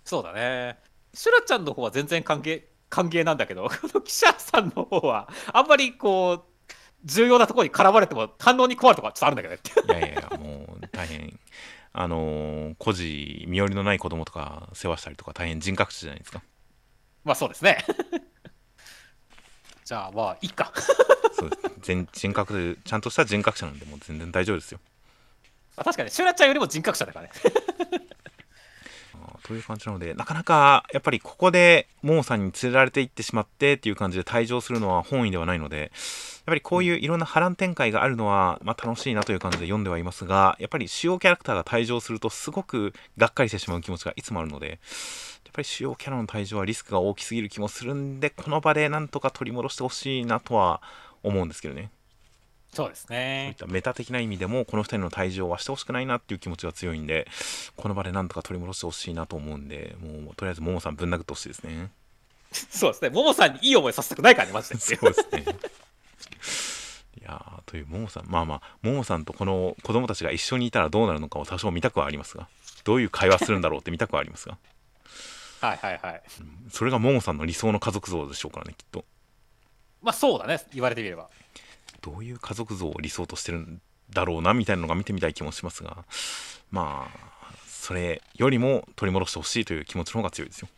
そうだね。シュラちゃんの方は全然歓迎歓迎なんだけど (laughs) この記者さんの方はあんまりこう重要なところに絡まれても反応に困るところはちょっとあるんだけどね。っていやいやいや、もう大変、あのー孤児、身寄りのない子供とか世話したりとか、大変人格者じゃないですか。まあそうですね。(laughs) じゃあまあいいか。(laughs) そうです。全人格、ちゃんとした人格者なんで、もう全然大丈夫ですよ。まあ確かにシュラちゃんよりも人格者だからねという感じなので、なかなかやっぱりここでモーさんに連れられていってしまってっていう感じで退場するのは本意ではないので、やっぱりこういういろんな波乱展開があるのは、まあ、楽しいなという感じで読んではいますが、やっぱり主要キャラクターが退場するとすごくがっかりしてしまう気持ちがいつもあるので、やっぱり主要キャラの退場はリスクが大きすぎる気もするんで、この場でなんとか取り戻してほしいなとは思うんですけどね。そうですそういっねたメタ的な意味でもこの2人の退場はしてほしくないなっていう気持ちが強いんでこの場でなんとか取り戻してほしいなと思うんでもうとりあえずももさんぶん殴ってほしいですね。そうですね。ももさんにいい思いさせたくないからねマジで。そうですね。いやーというももさん。まあまあももさんとこの子供たちが一緒にいたらどうなるのかを多少見たくはありますがどういう会話するんだろうって見たくはありますが。はいはいはい。それがももさんの理想の家族像でしょうからねきっと。まあそうだね。言われてみればどういう家族像を理想としてるんだろうなみたいなのが見てみたい気もしますがまあそれよりも取り戻してほしいという気持ちの方が強いですよ。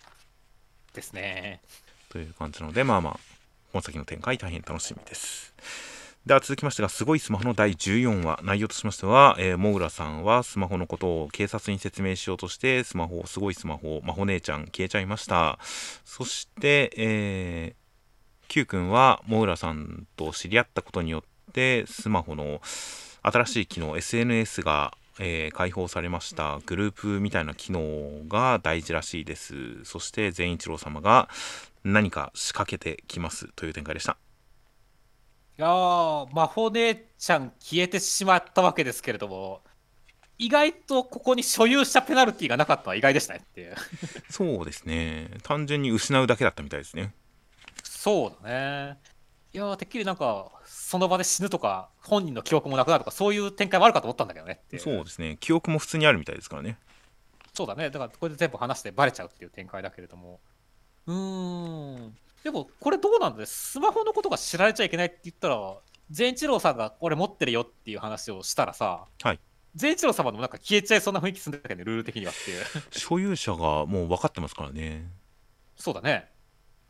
ですね。という感じなのでまあまあこの先の展開大変楽しみです。では続きましてがすごいスマホの第14話内容としましては、えー、モグラさんはスマホのことを警察に説明しようとしてスマホすごいスマホ魔法姉ちゃん消えちゃいました。そして、えー Q 君はモグラさんと知り合ったことによってスマホの新しい機能 SNS が、えー開放されました。グループみたいな機能が大事らしいです。そして善一郎様が何か仕掛けてきますという展開でした。いやー魔法姉ちゃん消えてしまったわけですけれども意外とここに所有したペナルティがなかったのは意外でしたねっていう。(laughs) そうですね。単純に失うだけだったみたいですねそうだね。いやーてっきりなんかその場で死ぬとか本人の記憶もなくなるとかそういう展開もあるかと思ったんだけどねそうですね。記憶も普通にあるみたいですからね。そうだね。だからこれで全部話してバレちゃうっていう展開だけれども。うーん。でもこれどうなんだねスマホのことが知られちゃいけないって言ったら善一郎さんがこれ持ってるよっていう話をしたらさはい。善一郎様もなんか消えちゃいそうな雰囲気するんだけどねルール的にはっていう。(laughs) 所有者がもう分かってますからね。そうだね。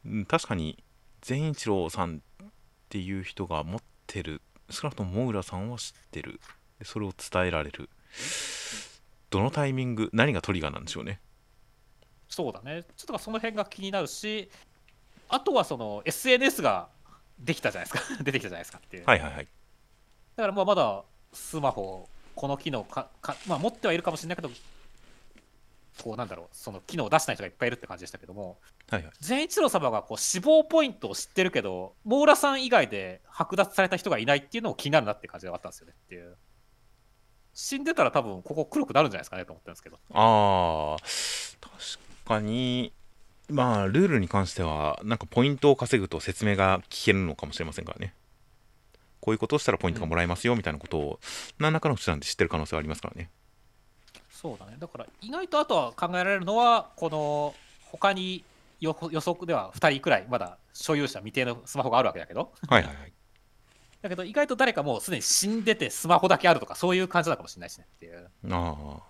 うん確かに善一郎さんっていう人が持ってる少なくともモグラさんは知ってる。でそれを伝えられる。どのタイミング何がトリガーなんでしょうね。そうだね。ちょっとその辺が気になるしあとはその SNS ができたじゃないですか。(laughs) 出てきたじゃないですかっていう、はいはいはい。だからまあまだスマホこの機能かか、まあ、持ってはいるかもしれないけどこうなんだろうその機能を出してない人がいっぱいいるって感じでしたけどもはいはい。善一郎様がこう死亡ポイントを知ってるけどモーラさん以外で剥奪された人がいないっていうのも気になるなって感じがあったんですよねっていう。死んでたら多分ここ黒くなるんじゃないですかねと思ってるんですけど。あー確かにまあルールに関してはなんかポイントを稼ぐと説明が聞けるのかもしれませんからね。こういうことをしたらポイントがもらえますよみたいなことを何らかの手段で知ってる可能性はありますからねそうだね。だから意外とあとは考えられるのはこの他に予予測では2人くらいまだ所有者未定のスマホがあるわけだけど。はいはいはい。だけど意外と誰かもうすでに死んでてスマホだけあるとかそういう感じなのかもしれないしねっていう。ああ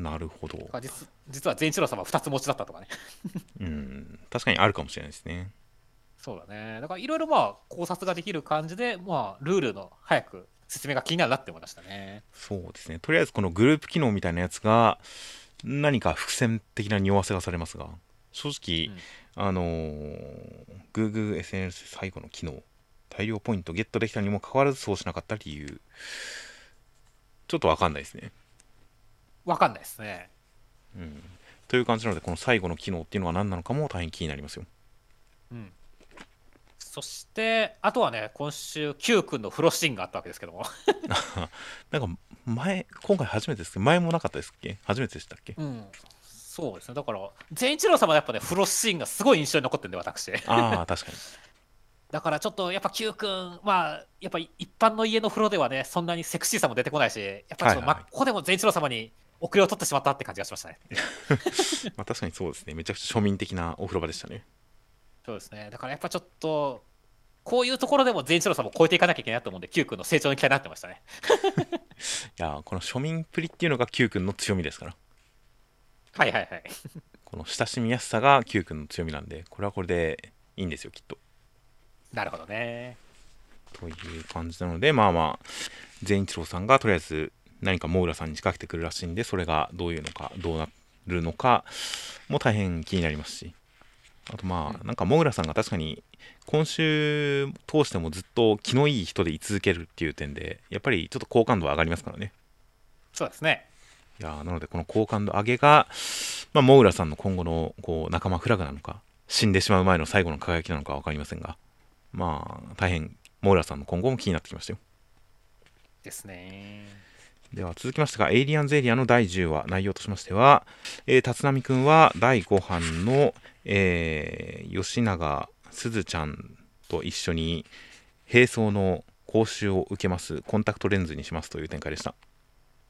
なるほど。実実は善一郎様2つ持ちだったとかね。(laughs) うん確かにあるかもしれないですね。そうだね。だからいろいろまあ考察ができる感じで、まあルールの早く説明が気になるなって思いましたね。そうですね。とりあえずこのグループ機能みたいなやつが何か伏線的な匂わせがされますが、正直、あのー Google SNS 最後の機能、大量ポイントゲットできたにもかかわらずそうしなかった理由、ちょっとわかんないですね。わかんないですね。うん。という感じなので、この最後の機能っていうのは何なのかも大変気になりますよ。うん。そして、あとはね、今週、Q 君のフロッシーンがあったわけですけども。(laughs) なんか前、今回初めてですけど、前もなかったですっけ？初めてでしたっけ？うん。そうですね。だから、善一郎様はやっぱね、フロッシーンがすごい印象に残ってるんで、私。ああ、確かに。(laughs) だからちょっとやっぱ Q 君、まあ、やっぱ一般の家の風呂ではね、そんなにセクシーさも出てこないし、やっぱちょっと、はいはいまここでも善一郎様に遅れを取ってしまったって感じがしましたね。(laughs) まあ確かにそうですね。めちゃくちゃ庶民的なお風呂場でしたね。そうですね。だからやっぱちょっと、こういうところでも善一郎様を超えていかなきゃいけないなと思うんで、Q 君の成長に期待になってましたね。(laughs) いやー、この庶民っぷりっていうのが Q 君の強みですから。はいはいはい。この親しみやすさが Q 君の強みなんで、これはこれでいいんですよ、きっと。なるほどね。という感じなので、まあまあ、善一郎さんがとりあえず何かモーラさんに仕掛けてくるらしいんで、それがどういうのか、どうなるのかも大変気になりますし、あとまあ、なんかモーラさんが確かに今週通してもずっと気のいい人で居続けるっていう点で、やっぱりちょっと好感度は上がりますからね。そうですね。いやーなのでこの好感度上げが、まあ、モウラさんの今後のこう仲間フラグなのか死んでしまう前の最後の輝きなのか分かりませんがまあ大変モウラさんの今後も気になってきましたよですね。では続きましてがエイリアンズエリアの第10話内容としましては、えー、立浪くんは第5版の、えー吉永すずちゃんと一緒に並走の講習を受けますコンタクトレンズにしますという展開でした。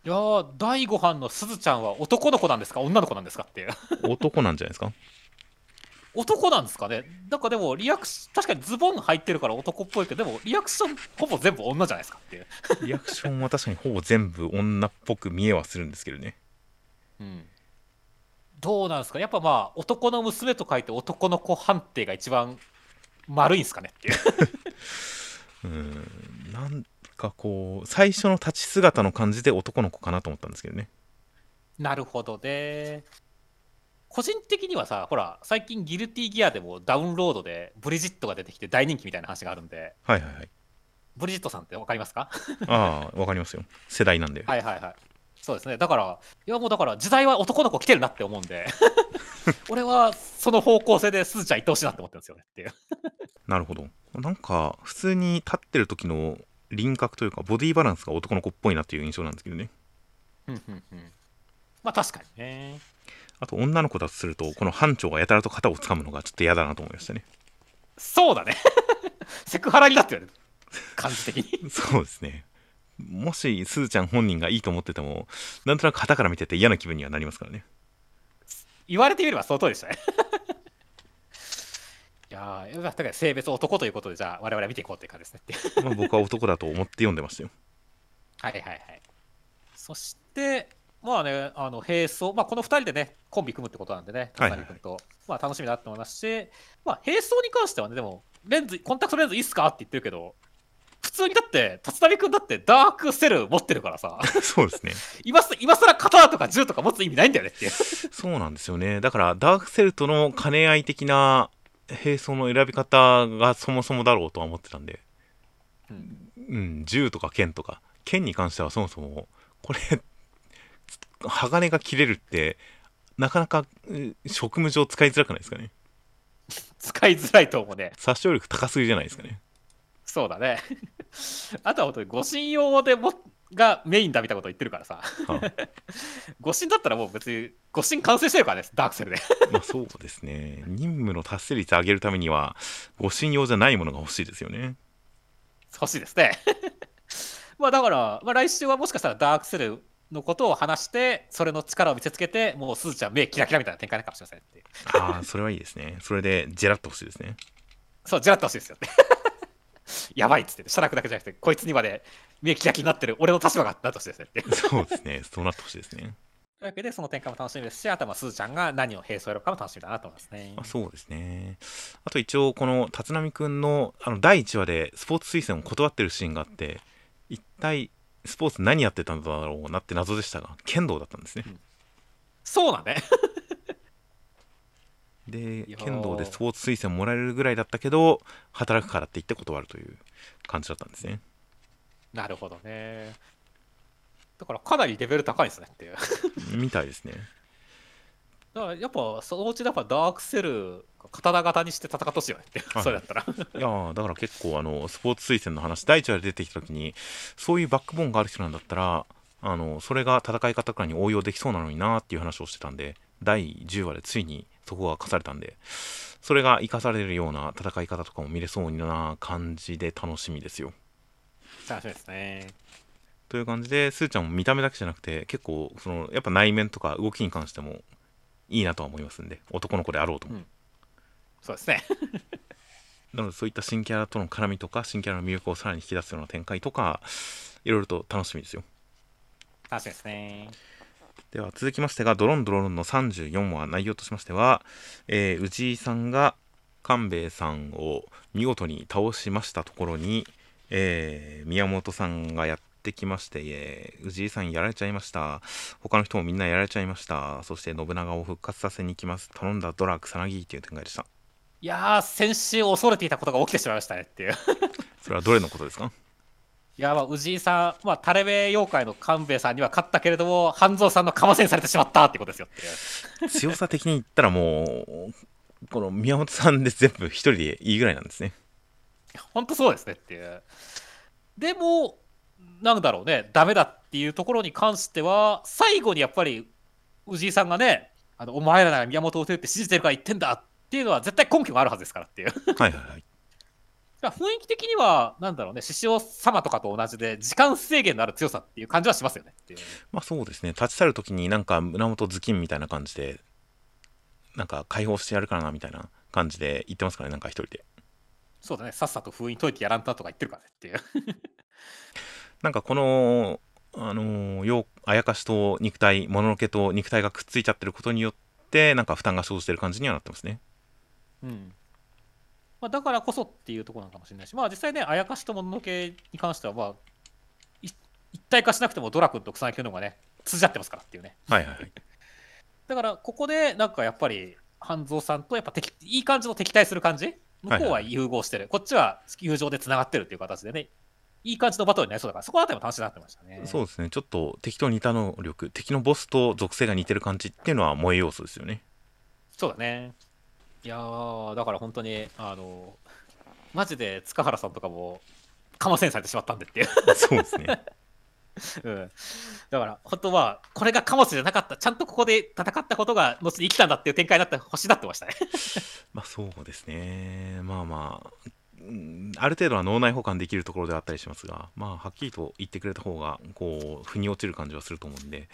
いやー、第5版のすずちゃんは男の子なんですか？女の子なんですかって。いう。男なんじゃないですか？男なんですかね？なんかでもリアクシ確かにズボン入ってるから男っぽいけどでもリアクションほぼ全部女じゃないですかっていう、リアクションは確かにほぼ全部女っぽく見えはするんですけどね。うん、どうなんですか？やっぱまあ男の娘と書いて男の子判定が一番丸いんですかねっていう。(laughs) うん。なんかこう最初の立ち姿の感じで男の子かなと思ったんですけどね。なるほどね個人的にはさほら最近ギルティギアでもダウンロードでブリジットが出てきて大人気みたいな話があるんで。はいはいはい。ブリジットさんって分かりますか？(laughs) ああわかりますよ。世代なんで、はいはいはい。そうですね。だからいやもうだから時代は男の子来てるなって思うんで。(laughs) 俺はその方向性ですずちゃん行ってほしいなって思ってるんですよねっていう。(laughs) なるほど。なんか普通に立ってる時の輪郭というかボディバランスが男の子っぽいなっていう印象なんですけどね。うんうんうん。まあ確かにねあと女の子だとするとこの班長がやたらと肩を掴むのがちょっと嫌だなと思いましたね。そうだね。(laughs) セクハラになってる感じ的に。(laughs) そうですね。もしすずちゃん本人がいいと思っててもなんとなく旗から見てて嫌な気分にはなりますからね。言われてみればその通りでしたね。(laughs) いやーだから性別男ということでじゃあ我々は見ていこうっていう感じですね。まあ僕は男だと思って読んでましたよ。はいはいはい。そしてまあねあの並走、まあ、この2人でねコンビ組むってことなんでねはいはい。はい君と、まあ、楽しみだなと思いますし、まあ、並走に関してはねでもレンズコンタクトレンズいいっすかって言ってるけど普通にだって立浪君だってダークセル持ってるからさ。(laughs) そうですね。(laughs) 今さ今更刀とか銃とか持つ意味ないんだよねっていう。(laughs) そうなんですよね。だからダークセルとの兼ね合い的な兵装の選び方がそもそもだろうとは思ってたんで。うん。うん銃とか剣とか。剣に関してはそもそもこれ鋼が切れるってなかなかう職務上使いづらくないですかね？使いづらいと思うね。殺傷力高すぎじゃないですかね？そうだね。(laughs) あとは本当に護身用でもがメインだみたいなこと言ってるからさ。は護身 (laughs) だったらもう別に護身完成してるからねダークセルで。(laughs) まあそうですね。任務の達成率上げるためには護身用じゃないものが欲しいですよね。欲しいですね。まあだから、まあ、来週はもしかしたらダークセルのことを話してそれの力を見せつけてもうすずちゃん目キラキラみたいな展開になるかもしれませんってああそれはいいですね。それでジェラッと欲しいですね。そうジェラッと欲しいですよね (laughs) やばいっつって写楽だけじゃなくてこいつにまで目キラキラになってる俺の立場がなってほしいですねそうですね。そうなってほしいですね。というわけで、その展開も楽しみです。し、あとはまあすずちゃんが何を並走やるかも楽しみだなと思いますね。あそうですね。あと一応、この立浪くんのあの第1話でスポーツ推薦を断ってるシーンがあって、一体スポーツ何やってたんだろうなって謎でしたが、剣道だったんですね。そうだね。(laughs) で剣道でスポーツ推薦もらえるぐらいだったけど働くからって言って断るという感じだったんですねなるほどね。だからかなりレベル高いですねっていう。(laughs) みたいですねだからやっぱそのうちやっぱダークセル刀型にして戦ってほしいよねってはい。それだったら。いやーだから結構あのスポーツ推薦の話第1話で出てきた時にそういうバックボーンがある人なんだったらあのそれが戦い方とかに応用できそうなのになーっていう話をしてたんで第10話でついにそこが課されたんでそれが生かされるような戦い方とかも見れそうな感じで楽しみですよ。楽しみですね。という感じで、スーちゃんも見た目だけじゃなくて、結構、その、やっぱ内面とか動きに関してもいいなとは思いますんで、男の子であろうとも。うんそうですね。(laughs) なので、そういった新キャラとの絡みとか、新キャラの魅力をさらに引き出すような展開とか、いろいろと楽しみですよ。楽しみですね。では、続きましてが、ドロンドロンの34話、内容としましては、えー、氏井さんが官兵衛さんを見事に倒しましたところに、えー宮本さんがやってきまして、えー氏井さんやられちゃいました。他の人もみんなやられちゃいました。そして信長を復活させに行きます。頼んだドラ草薙っていう展開でした。いやー、先週恐れていたことが起きてしまいましたねっていう。(laughs) それはどれのことですか？いやー、まあ、氏井さん、まあ、タレベ妖怪の官兵衛さんには勝ったけれども、半蔵さんのかませにされてしまったってことですよっていう。強さ的に言ったらもう、この宮本さんで全部一人でいいぐらいなんですね。本当そうですねっていう。でも、なんだろうね、ダメだっていうところに関しては、最後にやっぱり、氏井さんがね、あのお前らなら宮本を撃って信じてるから言ってんだっていうのは絶対根拠があるはずですからっていう。はいはいはい。雰囲気的には、なんだろうね、獅子王様とかと同じで、時間制限のある強さっていう感じはしますよねっていう。まあそうですね、立ち去るときになんか胸元頭巾みたいな感じで、なんか解放してやるからなみたいな感じで言ってますからね、なんか一人で。そうだね、さっさと封印解いてやらんととか言ってるからねっていう。なんかこの、あのーよあやかしと肉体、もののけと肉体がくっついちゃってることによって、なんか負担が生じてる感じにはなってますね。うんまあ、だからこそっていうところなのかもしれないし、まあ実際ね、あやかしともののけに関しては、まあ、い一体化しなくてもドラ君と草薙君の方がね、通じ合ってますからっていうね。はいはいはい。(laughs) だからここで、なんかやっぱり、半蔵さんとやっぱ敵いい感じの敵対する感じ向こうは融合してる、こっちは友情でつながってるっていう形でね、いい感じのバトルになりそうだから、そこあたりも楽しくなってましたね。そうですね、ちょっと敵と似た能力、敵のボスと属性が似てる感じっていうのは萌え要素ですよね。そうだね。いやー、だから本当に、あの、マジで塚原さんとかも、かませんされてしまったんでっていう。(laughs) そうですね。(laughs) うん、だから、本当は、これがカモスじゃなかった、ちゃんとここで戦ったことが、後に生きたんだっていう展開になってほしいなってましたね。(laughs) まあそうですね。まあまあ、うんある程度は脳内保管できるところではあったりしますが、まあはっきりと言ってくれた方が、こう、腑に落ちる感じはすると思うんで、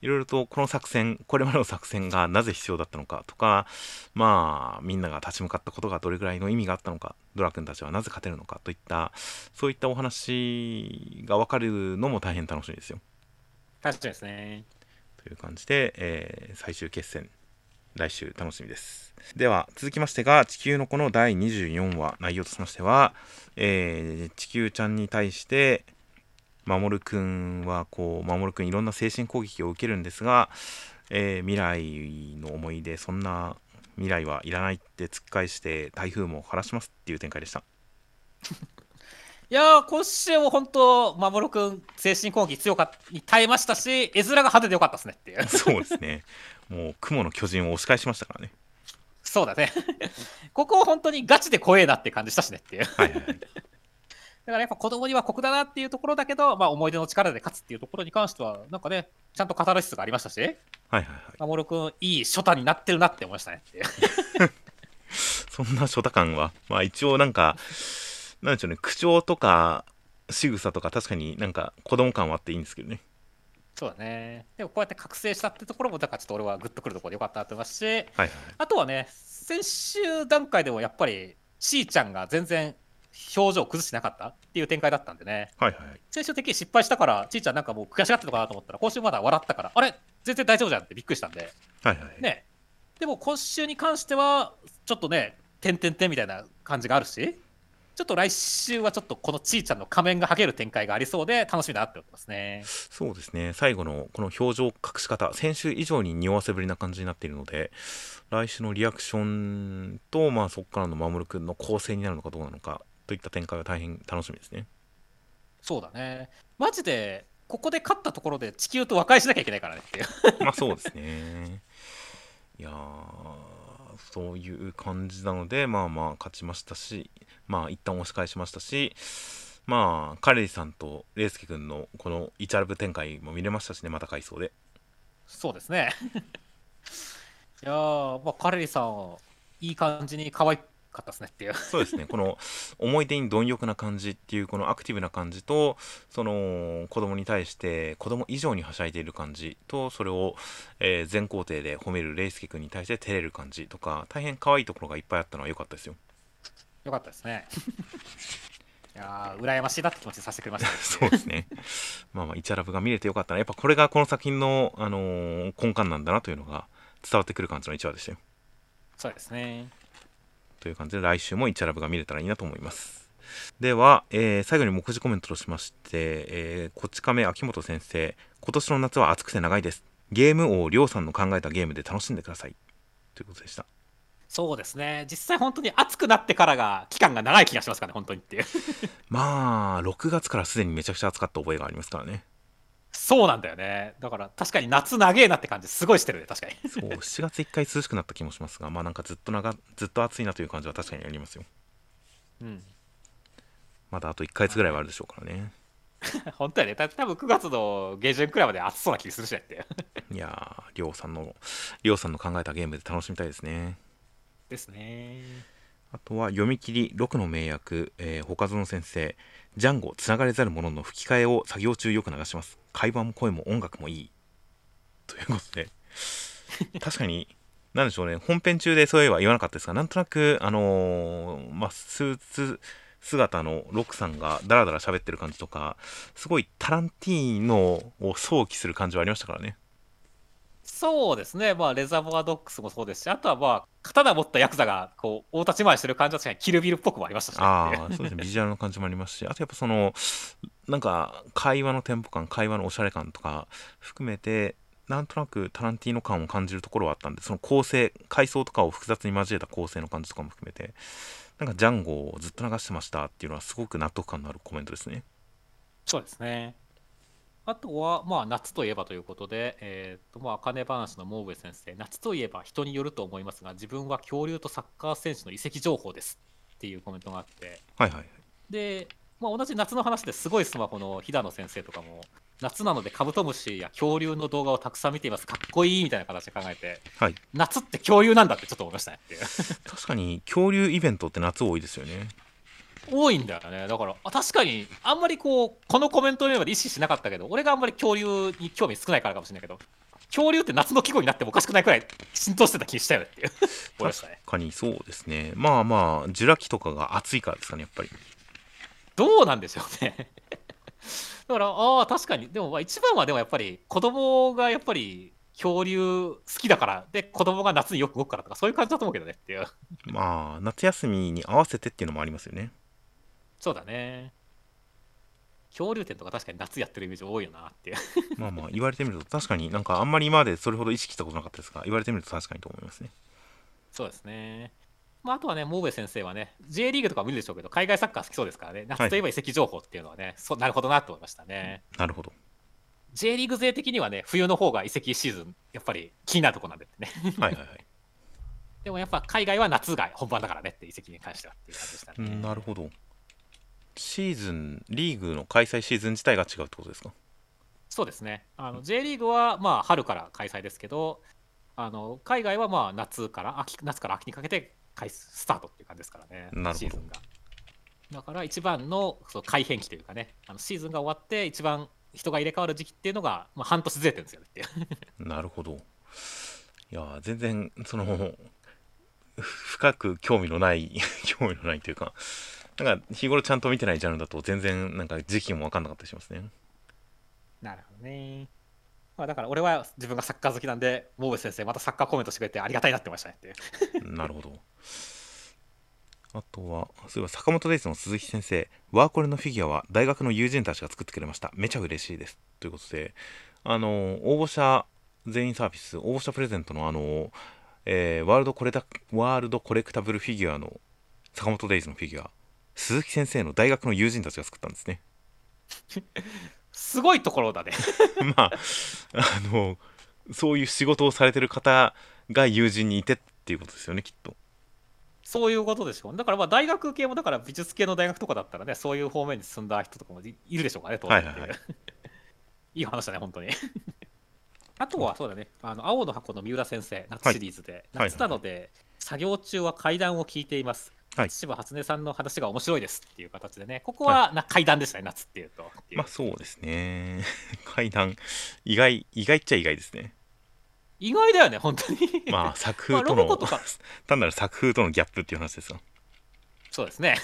いろいろとこの作戦、これまでの作戦がなぜ必要だったのかとか、まあみんなが立ち向かったことがどれぐらいの意味があったのか、ドラ君たちはなぜ勝てるのかといった、そういったお話がわかるのも大変楽しみですよ。確かにですね。という感じで、えー最終決戦来週楽しみです。では続きましてが地球の子の第24話内容としましては、えー地球ちゃんに対して守くんはこう守くんいろんな精神攻撃を受けるんですが、えー未来の思い出そんな未来はいらないって突っ返して台風も晴らしますっていう展開でした。(laughs) いやー、今週も本当、守君、精神攻撃強かったに耐えましたし、絵面が派手でよかったですねっていう。(laughs) そうですねもう雲の巨人を押し返しましたからねそうだね。(laughs) ここは本当にガチで怖えなって感じしたしねっていう。はいはいはい (laughs) だからやっぱ子供には酷だなっていうところだけど、まあ、思い出の力で勝つっていうところに関しては、なんかね、ちゃんとカタルシスがありましたし、はいはいはい守君、いい初太になってるなって思いましたねっていう。(laughs) そんな初太感は、まあ一応なんか、なんでしょうね、口調とか仕草とか確かになんか子供感はあっていいんですけどね。そうだね。でもこうやって覚醒したってところも、だからちょっと俺はグッとくるところでよかったなと思いますし、はいはい。あとはね、先週段階でもやっぱり、しーちゃんが全然表情を崩してなかったっていう展開だったんでね、はいはいはい。先週的に失敗したから、ちーちゃんなんかもう悔しがってたのかなと思ったら、今週まだ笑ったから、あれ？全然大丈夫じゃんってびっくりしたんで、はいはい。ね、でも今週に関しては、ちょっとね、点々点みたいな感じがあるし、ちょっと来週はちょっとこのちーちゃんの仮面が剥げる展開がありそうで、楽しみだなって思ってますね。そうですね。最後のこの表情隠し方、先週以上に匂わせぶりな感じになっているので、来週のリアクションと、まあそこからの守君の構成になるのかどうなのかといった展開は大変楽しみですね。そうだね。マジで、ここで勝ったところで地球と和解しなきゃいけないからねっていう。まあそうですね。いやー、そういう感じなので、まあまあ勝ちましたし、まあ一旦押し返しましたし、まあカレリさんとレイスケ君のこのイチャラブ展開も見れましたしね、また回想で。そうですね。(laughs) いやー、まあ、カレリさん、いい感じに可愛かったですねっていう。そうですね、この思い出に貪欲な感じっていう、このアクティブな感じと、その子供に対して子供以上にはしゃいでいる感じと、それを、えー全肯定で褒めるレイスケ君に対して照れる感じとか、大変可愛いところがいっぱいあったのは良かったですよ。よかったですね。いやー、羨ましいなって気持ちにさせてくれましたね。(laughs) そうですね。まあまあ、イチャラブが見れてよかったな。やっぱこれがこの作品の、あのー根幹なんだなというのが伝わってくる感じの1話でしたよ。そうですね。という感じで来週もイチャラブが見れたらいいなと思います。では、えー最後に目次コメントとしまして、えーこち亀秋元先生、今年の夏は暑くて長いです。ゲーム王りょうさんの考えたゲームで楽しんでください。ということでした。そうですね。実際本当に暑くなってからが期間が長い気がしますからね、本当にっていう。(laughs) まあ、6月からすでにめちゃくちゃ暑かった覚えがありますからね。そうなんだよね。だから確かに夏長えなって感じすごいしてるね、確かに。(laughs) そう、7月1回涼しくなった気もしますが、まあなんかずっと長、ずっと暑いなという感じは確かにありますよ。うん。まだあと1ヶ月ぐらいはあるでしょうからね。(laughs) 本当やね。た多分9月の下旬くらいまで暑そうな気するしねって。(laughs) いやー、りょうさんの、りょうさんの考えたゲームで楽しみたいですね。ですね。あとは読み切り6の名役、えー、他園先生、ジャンゴつながれざる者の吹き替えを作業中よく流します。会話も声も音楽もいい。ということで、(laughs) 確かに、何でしょうね、本編中でそういえば言わなかったですが、なんとなく、あのーまあ、スーツ姿のロックさんがダラダラ喋ってる感じとか、すごいタランティーノを想起する感じはありましたからね。そうですね。まあ、レザーボアドックスもそうですし、あとはまあ、刀持ったヤクザが、こう、大立ち回りしてる感じは確かにキルビルっぽくもありましたしね。ああ、そうですね、ビジュアルの感じもありますし、あとやっぱその、なんか、会話のテンポ感、会話のおしゃれ感とか含めて、なんとなくタランティーノ感を感じるところはあったんで、その構成、階層とかを複雑に交えた構成の感じとかも含めて、なんかジャンゴをずっと流してましたっていうのはすごく納得感のあるコメントですね。そうですね。あとは、まあ、夏といえばということで、えー、と、まあ、茜話のモーベ先生、夏といえば人によると思いますが、自分は恐竜とサッカー選手の移籍情報ですっていうコメントがあって、はいはい。で、まあ、同じ夏の話ですごいスマホの飛騨の先生とかも、夏なのでカブトムシや恐竜の動画をたくさん見ています、かっこいいみたいな形で考えて、はい。夏って恐竜なんだってちょっと思いましたね。確かに恐竜イベントって夏多いですよね。多いんだよね。だから、あ確かに、あんまりこう、このコメントを読めば意識しなかったけど、俺があんまり恐竜に興味少ないからかもしれないけど、恐竜って夏の季語になってもおかしくないくらい浸透してた気したよねっていう。(laughs) 確かにそうですね。まあまあ、ジュラ紀とかが暑いからですかね、やっぱり。どうなんでしょうね。(laughs) だから、ああ、確かに。でも、まあ一番はでもやっぱり、子供がやっぱり、恐竜好きだから、で、子供が夏によく動くからとか、そういう感じだと思うけどねっていう。まあ、夏休みに合わせてっていうのもありますよね。そうだね。恐竜展とか確かに夏やってるイメージ多いよなっていう。まあまあ言われてみると確かになんかあんまり今までそれほど意識したことなかったですが言われてみると確かにと思いますねそうですね。まあ、あとはね、モーベ先生はね、J リーグとかも見るでしょうけど、海外サッカー好きそうですからね、夏といえば移籍情報っていうのはね、そうなるほどなと思いましたね。なるほど J リーグ勢的にはね、冬の方が移籍シーズン、やっぱり気になるところなんでね。はいはいはい (laughs) でもやっぱ海外は夏が本番だからねって移籍に関してはっていう感じでしたね。うんなるほどシーズンリーグの開催シーズン自体が違うってことですか？そうですね。あの J リーグはまあ春から開催ですけど、あの海外はまあ夏から秋夏から秋にかけて開始スタートっていう感じですからね、シーズンが。だから一番のその改変期というかね、あのシーズンが終わって一番人が入れ替わる時期っていうのが、まあ、半年ずれてるんですよねって。(laughs) (laughs) なるほどいやー全然その深く興味のない (laughs) 興味のないというかなんか日頃ちゃんと見てないジャンルだと全然なんか時期も分かんなかったりしますねなるほどね。まあ、だから俺は自分がサッカー好きなんで、モーブ先生、またサッカーコメントしてくれてありがたいなってましたねっていう。なるほど。あとは、そういえば坂本デイズの鈴木先生、ワーコレのフィギュアは大学の友人たちが作ってくれました。めちゃ嬉しいです。ということで、あの、応募者全員サービス、応募者プレゼントのあの、えーワールドコレタワールドコレクタブルフィギュアの坂本デイズのフィギュア、鈴木先生の大学の友人たちが作ったんですね。すごいところだね。(laughs) まあ、あの、そういう仕事をされてる方が友人にいてっていうことですよね、きっと。そういうことでしょう。だからまあ大学系も、だから美術系の大学とかだったらね、そういう方面に進んだ人とかもいいるでしょうかね、当然。はいはいはい (laughs) いい話だね、本当に。あとは、そうだね、あの青の箱の三浦先生、夏シリーズで、はい夏なので、作業中は階段を聞いています。はい柴初音さんの話が面白いですっていう形でね、ここはな階段でしたね、夏っていうと。まあそうですね。(laughs) 階段、意外、意外っちゃ意外ですね。意外だよね、本当に。まあ (laughs) 作まあ風との、ロボコとか (laughs) 単なる作風とのギャップっていう話ですよ。そうですね。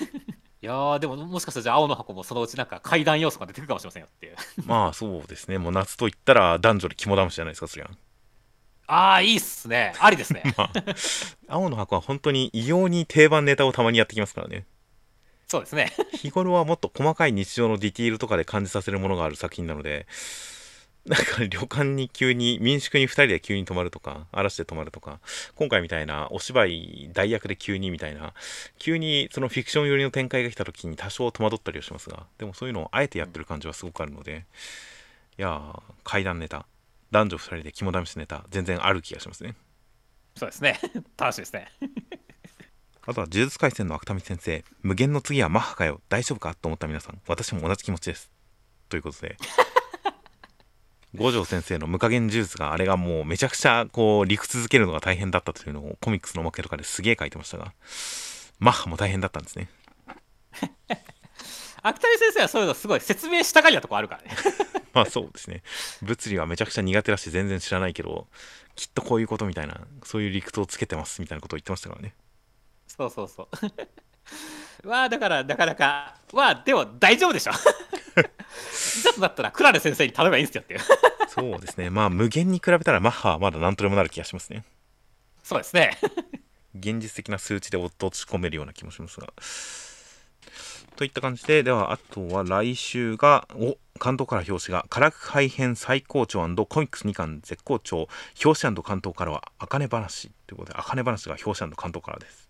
いやー、でももしかしたらじゃあ青の箱もそのうちなんか階段要素が出てくるかもしれませんよっていう。まあそうですね。もう夏と言ったら男女で肝試しじゃないですか、そりゃ。ああ、いいっすね。ありですね。(laughs) まあ、青の箱は本当に異様に定番ネタをたまにやってきますからね。そうですね。日頃はもっと細かい日常のディティールとかで感じさせるものがある作品なので、なんか旅館に急に、民宿に2人で急に泊まるとか、嵐で泊まるとか、今回みたいなお芝居代役で急にみたいな、急にそのフィクション寄りの展開が来た時に多少戸惑ったりはしますが、でもそういうのをあえてやってる感じはすごくあるので、いやー、怪談ネタ、男女2人で肝試しネタ、全然ある気がしますね。そうですね。(laughs) 楽しいですね。あとは呪術廻戦の芥見先生、無限の次はマッハかよ、大丈夫かと思った皆さん、私も同じ気持ちです。ということで、(laughs) 五条先生の無加減呪術があれがもうめちゃくちゃこう理屈づけるのが大変だったというのをコミックスのおまけとかですげえ書いてましたが、マッハも大変だったんですね。(laughs) 芥見先生はそういうのすごい説明したがりなとこあるからね。まあそうですね。物理はめちゃくちゃ苦手だし全然知らないけど、きっとこういうことみたいな、そういう理屈をつけてますみたいなことを言ってましたからね。そうそうそう。(laughs) まあだからなかなか、まあでも大丈夫でしょ。(laughs) ちょっとだったらクラレ先生に頼めばいいんですよっていう。(laughs) そうですね。まあ無限に比べたらマッハはまだ何とでもなる気がしますね。そうですね。現実的な数値で落とし込めるような気もしますが。といった感じで、では、あとは来週が、お関東から表紙が、唐く改編最高潮コミックス2巻絶好調、表紙関東からは、あかね話ということで、あかね話が表紙関東からです。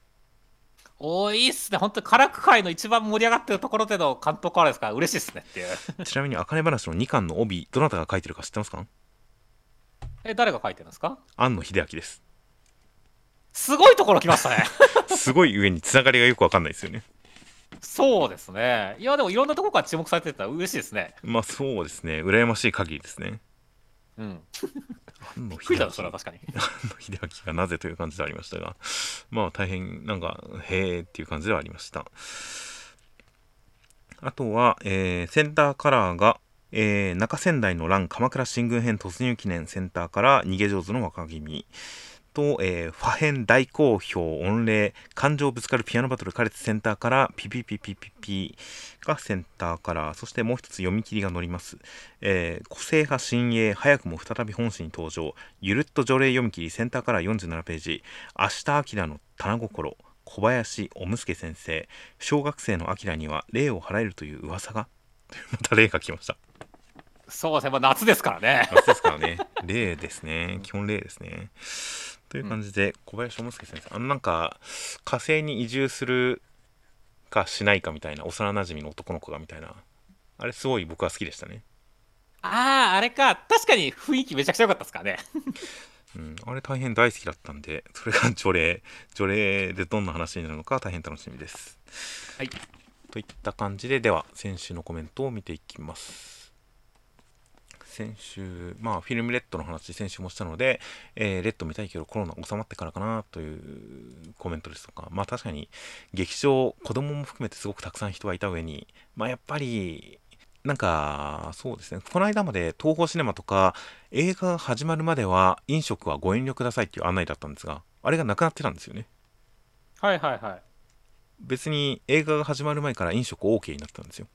おーいいっすね。本当に辛く界の一番盛り上がってるところでの関東からですから嬉しいっすねっていう。(laughs) ちなみに、あかね話の2巻の帯、どなたが書いてるか知ってますか？え、誰が書いてるんですか？庵野秀明です。すごいところ来ましたね。(laughs) すごい上につながりがよくわかんないですよね。そうですね。いや、でもいろんなところから注目されてたら嬉しいですね。まあそうですね、羨ましい限りですね。うん。びっくりだな、秀それは確かに。明秀明がなぜという感じでありましたが、まあ大変なんか、へえっていう感じではありました。あとは、えーセンターカラーが、えー中仙台の乱鎌倉新軍編突入記念センターから逃げ上手の若君と、えーファヘン大好評御礼感情ぶつかるピアノバトルカレツセンターからピピピピピピがセンターカラーそしてもう一つ読み切りが載ります、えー個性派新鋭早くも再び本誌に登場。ゆるっと除霊読み切りセンターカラー47ページ。明日明の棚心。小林おむすけ先生。小学生の明には霊を払えるという噂が？(laughs) また霊が来ました。そうですね。まあ、夏ですからね。夏ですからね。霊ですね。基本霊ですねという感じで、小林おむすけ先生あのなんか火星に移住するかしないかみたいな幼なじみの男の子がみたいなあれすごい僕は好きでしたねああ、あれか。確かに雰囲気めちゃくちゃ良かったですからね。うん、あれ大変大好きだったんで、それが (laughs) 除霊、除霊でどんな話になるのか大変楽しみです。はい。といった感じで、では、先週のコメントを見ていきます。先週、まあ、フィルムレッドの話、先週もしたので、えーレッド見たいけどコロナ収まってからかなというコメントですとか、まあ確かに劇場、子供も含めてすごくたくさん人がいた上に、まあやっぱり、なんか、そうですね、この間まで東宝シネマとか映画が始まるまでは飲食はご遠慮くださいっていう案内だったんですが、あれがなくなってたんですよね。はいはいはい。別に映画が始まる前から飲食 OK になったんですよ。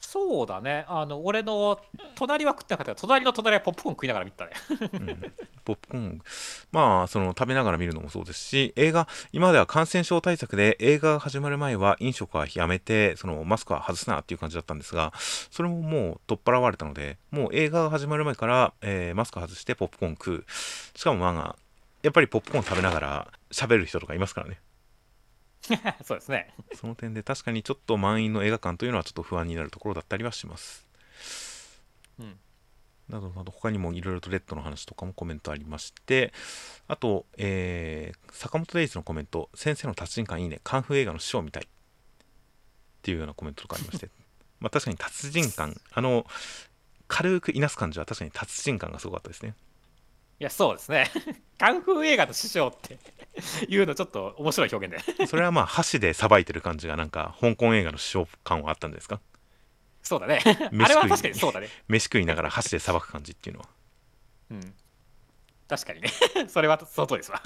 そうだね。あの、俺の隣は食ってなかったけど、隣の隣はポップコーン食いながら見たね。うんポップコーンまあその食べながら見るのもそうですし映画今までは感染症対策で映画が始まる前は飲食はやめてそのマスクは外すなっていう感じだったんですがそれももう取っ払われたのでもう映画が始まる前から、えーマスク外してポップコーン食うしかもまあやっぱりポップコーン食べながら喋る人とかいますからね (laughs) そうですね。その点で確かにちょっと満員の映画館というのはちょっと不安になるところだったりはします。うん。などなど他にもいろいろとレッドの話とかもコメントありましてあと、えー坂本デイズのコメント「先生の達人感いいね。カンフー映画の師匠みたい」っていうようなコメントとかありまして。(laughs) まあ確かに達人感。あの軽くいなす感じは確かに達人感がすごかったですねいや、そうですね。(laughs) カンフー映画の師匠って (laughs) いうのちょっと面白い表現で。(laughs) それはまあ箸でさばいてる感じがなんか香港映画の師匠感はあったんですか？そうだね。飯あれは食い確かにそうだね。飯食いながら箸でさばく感じっていうのはうん。確かにね。それはその通りですわ。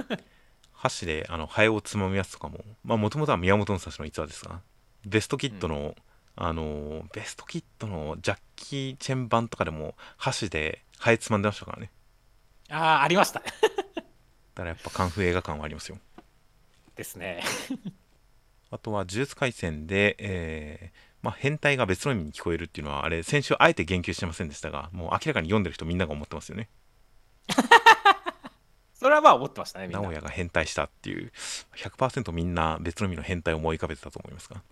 箸であのハエをつまむやつとかもまあもともとは宮本武蔵の逸話ですがベストキットの、あのベストキットのジャッキー・チェン版とかでも箸でハエつまんでましたからねああ、ありましたね。だからやっぱカンフー映画館はありますよですね。(laughs) あとは呪術廻戦で、えーまあ、変態が別の意味に聞こえるっていうのはあれ先週あえて言及してませんでしたがもう明らかに読んでる人みんなが思ってますよね (laughs) それはまあ思ってましたね、みんな。直哉が変態したっていう100%みんな別の意味の変態を思い浮かべてたと思いますが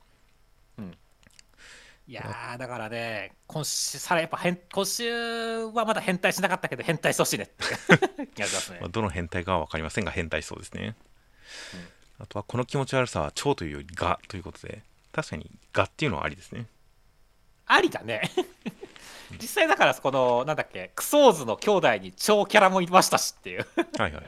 いやー、だからね、今週、さらやっぱ変、今週はまだ変態しなかったけど、変態してほしいねって (laughs) 気がしますねまあ、。どの変態かは分かりませんが変態しそうですね、あとはこの気持ち悪さは超というよりがということで確かにがっていうのはありですねありだね。(laughs) 実際だから、この、なんだっけ、クソーズの兄弟に超キャラもいましたしっていう。はいはいはい、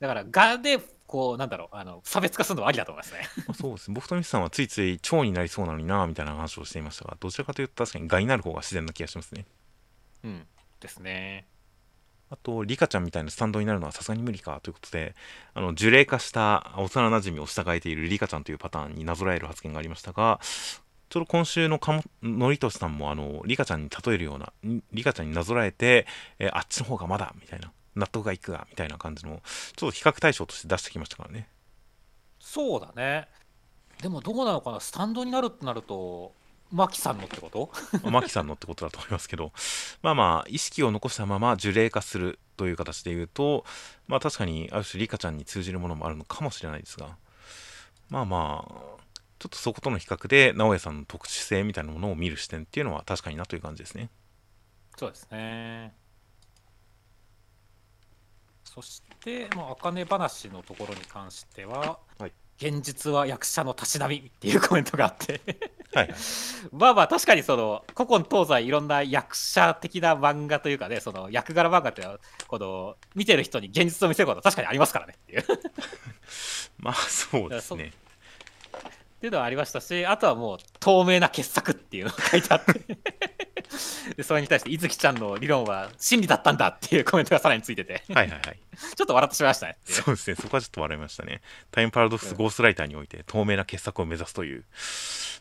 だから、がで、こう、なんだろう、あの差別化するのはありだと思いますね。ま (laughs) あ、そうですね僕とミスさんはついつい超になりそうなのになみたいな話をしていましたがどちらかというと確かにがになる方が自然な気がしますねうん。ですね。あとリカちゃんみたいなスタンドになるのはさすがに無理かということであの呪霊化した幼なじみを従えているリカちゃんというパターンになぞらえる発言がありましたがちょうど今週のかものりとしさんもあのリカちゃんに例えるようなんリカちゃんになぞらえて、えーあっちの方がまだみたいな納得がいくがみたいな感じのちょっと比較対象として出してきましたからね。そうだね。でも、どうなのかな、スタンドになるってなると、マキさんのってこと？ま (laughs) あマキさんのってことだと思いますけど。まあまあ意識を残したまま呪霊化するという形で言うとまあ確かにある種リカちゃんに通じるものもあるのかもしれないですが。まあまあちょっとそことの比較で直哉さんの特殊性みたいなものを見る視点っていうのは確かになという感じですね。そうですね。そして、まあ、あかね話のところに関しては、はい。現実は役者のたしなみっていうコメントがあって。はいはい。(laughs) まあまあ確かにその古今東西いろんな役者的な漫画というかねその役柄漫画っていうのはこの見てる人に現実を見せることは確かにありますからねっていう。(laughs) まあそうですね。っていうのはありましたしあとはもう透明な傑作っていうのが書いてあってでそれに対して伊月ちゃんの理論は真理だったんだっていうコメントがさらについてて。はいはいはい。(laughs) ちょっと笑ってしまいましたね。そうですね。そこはちょっと笑いましたね。タイムパラドックスゴーストライターにおいて透明な傑作を目指すという。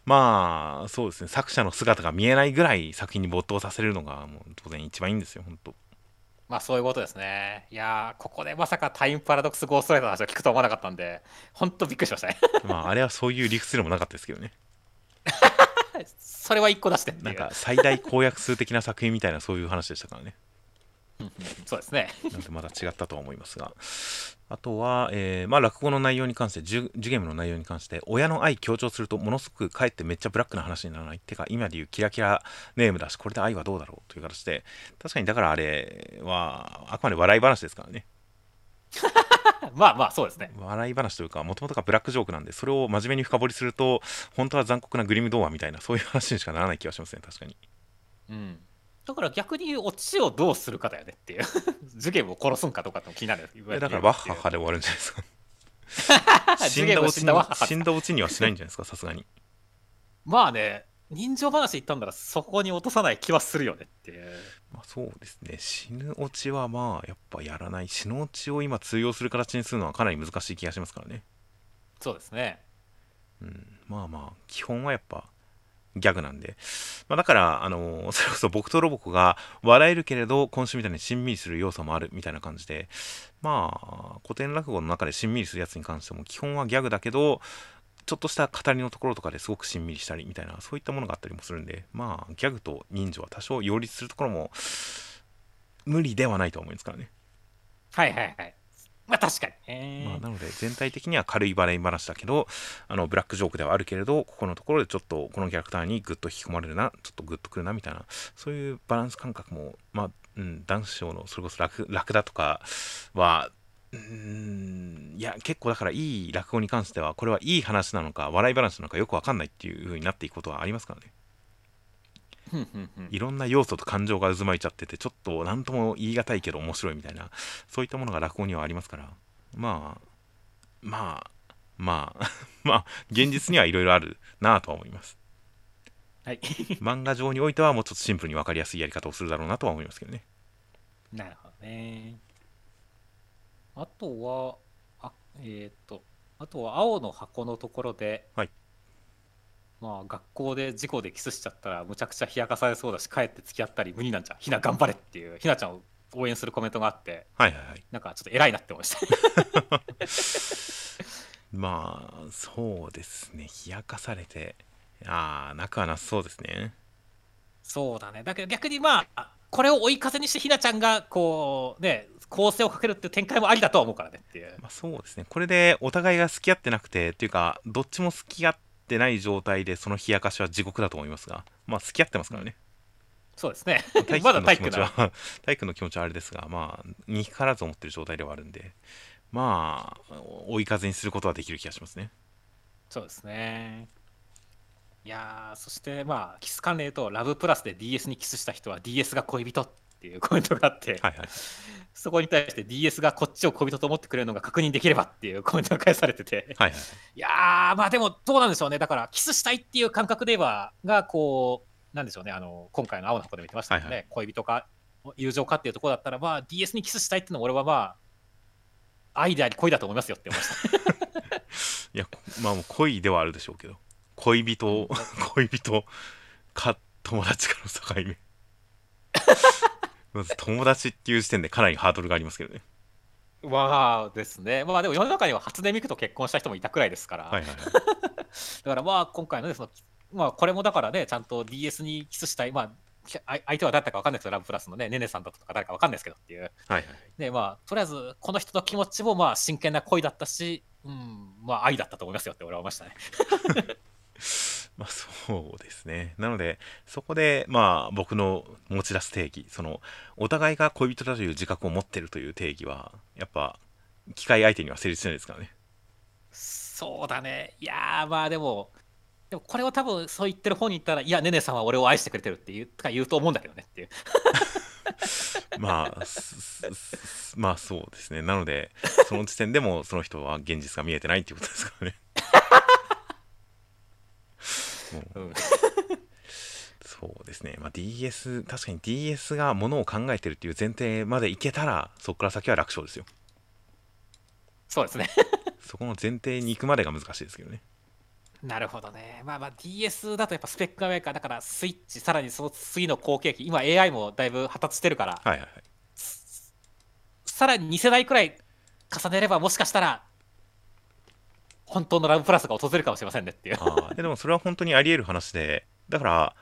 まあそうですね。作者の姿が見えないぐらい作品に没頭させるのがもう当然一番いいんですよ本当。まあそういうことですね。いやーここでまさかタイムパラドックスゴーストライターの話を聞くとは思わなかったんで本当びっくりしましたね。(laughs) まああれはそういう理屈でもなかったですけどねそれは一個出して。なんか最大公約数的な作品みたいなそういう話でしたからね。(laughs) そうですね。なんでまだ違ったとは思いますが。あとは、えーまあ、落語の内容に関してジュジュゲームの内容に関して親の愛強調するとものすごくかえってめっちゃブラックな話にならないってか今でいうキラキラネームだしこれで愛はどうだろうという形で確かにだからあれはあくまで笑い話ですからね (laughs) まあまあそうですね。笑い話というかもともとがブラックジョークなんでそれを真面目に深掘りすると本当は残酷なグリム童話みたいなそういう話にしかならない気がしますね確かに。うん。だから逆にオチをどうするかだよねっていう。(laughs) 受験を殺すんかどうかっても気になる。えだからワッハッハで終わるんじゃないですか。(laughs) 死んだオチにはしないんじゃないですかさすがに。まあね人情話言ったんだらそこに落とさない気はするよねっていう。まあ、そうですね。死ぬオチはまあやっぱやらない。死ぬオチを今通用する形にするのはかなり難しい気がしますからね。そうですね。うん。まあまあ基本はやっぱギャグなんで、まあ、だからあの (laughs) それこそ僕とロボコが笑えるけれど今週みたいにしんみりする要素もあるみたいな感じで。まあ古典落語の中でしんみりするやつに関しても基本はギャグだけどちょっとした語りのところとかですごくしんみりしたりみたいなそういったものがあったりもするんでまあギャグと人情は多少両立するところも無理ではないと思いますからね。はいはいはい。まあ確かにね。まあ、なので全体的には軽いバレエ話だけどあのブラックジョークではあるけれどここのところでちょっとこのキャラクターにグッと引き込まれるなちょっとグッとくるなみたいなそういうバランス感覚もまあ、うん、男子賞のそれこそ楽楽だとかはうーん。いや結構だからいい落語に関してはこれはいい話なのか笑い話なのかよくわかんないっていう風になっていくことはありますからね。いろんな要素と感情が渦巻いちゃっててちょっと何とも言い難いけど面白いみたいなそういったものが落語にはありますから。まあまあまあ (laughs) まあ現実にはいろいろあるなぁとは思います。はい。(laughs) 漫画上においてはもうちょっとシンプルに分かりやすいやり方をするだろうなとは思いますけどね。なるほどね。あとは、あえっ、と、あとは青の箱のところで、はい。まあ学校で事故でキスしちゃったらむちゃくちゃ冷やかされそうだし帰って付き合ったり無理なんじゃん。ひな頑張れっていうひなちゃんを応援するコメントがあってはいはいはい。なんかちょっと偉いなって思いました。(laughs) まあそうですね。冷やかされてああなくはなさそうですね。そうだね。だけど逆にまあこれを追い風にしてひなちゃんがこうね構成をかけるっていう展開もありだとは思うからねっていう。まあ、そうですね。これでお互いが付き合ってなくてっていうかどっちも付き合ってない状態でその冷やかしは地獄だと思いますがまあ付き合ってますからね。そうですね。大 (laughs) まだ輝くんの気持ち体育な。は (laughs) 大輝くんの気持ちはあれですがまあ憎からず思ってる状態ではあるんでまあ追い風にすることはできる気がしますね。そうですねいやーそしてまあキス関連とラブプラスで DS にキスした人は DS が恋人っていうコメントがあって、はいはい。そこに対して DS がこっちを恋人と思ってくれるのが確認できればっていうコメントが返されててはいはい。いやーまあでもどうなんでしょうね。だからキスしたいっていう感覚で言えばがこうなんでしょうね。あの今回の青の箱でも言ってましたけどね、はい恋人か友情かっていうところだったらまあ DS にキスしたいっていうのは俺はまあ愛であり恋だと思いますよって思いました。(laughs) いやこまあもう恋ではあるでしょうけど恋人 (laughs) 恋人か友達かの境目。まず友達っていう時点でかなりハードルがありますけどね。わあですね。まあでも世の中には初音ミクと結婚した人もいたくらいですから、はいはいはい。だからまあ今回のねその、まあこれもだからね、ちゃんと DS にキスしたい、まあ相手は誰だったか分かんないですけど、ラブプラスのね、ねねさんだったとか誰か分かんないですけどっていう。はいはい。で、まあとりあえずこの人の気持ちもまあ真剣な恋だったし、うん、まあ愛だったと思いますよって俺は思いましたね。(laughs) まあそうですね。なので、そこで、まあ僕の持ち出す定義、その、お互いが恋人だという自覚を持ってるという定義は、やっぱ、機械相手には成立しないですからね。そうだね。いやーまあでも、でもこれを多分そう言ってる方に言ったら、いや、ねねさんは俺を愛してくれてるって言うとか言うと思うんだけどねっていう。(laughs) まあ、まあそうですね。なので、その時点でもその人は現実が見えてないっていうことですからね。うん (laughs) そうですね。まあ DS、確かに DS がものを考えてるっていう前提までいけたら、そこから先は楽勝ですよ。そうですね。(laughs) そこの前提に行くまでが難しいですけどね。なるほどね。まあまあ DS だとやっぱスペックが上かだからスイッチ、さらにその次の後継機、今 AI もだいぶ発達してるから、はいはいはい。さらに2世代くらい重ねればもしかしたら、本当のラブプラスが訪れるかもしれませんねっていう。(laughs) でもそれは本当にあり得る話でだから、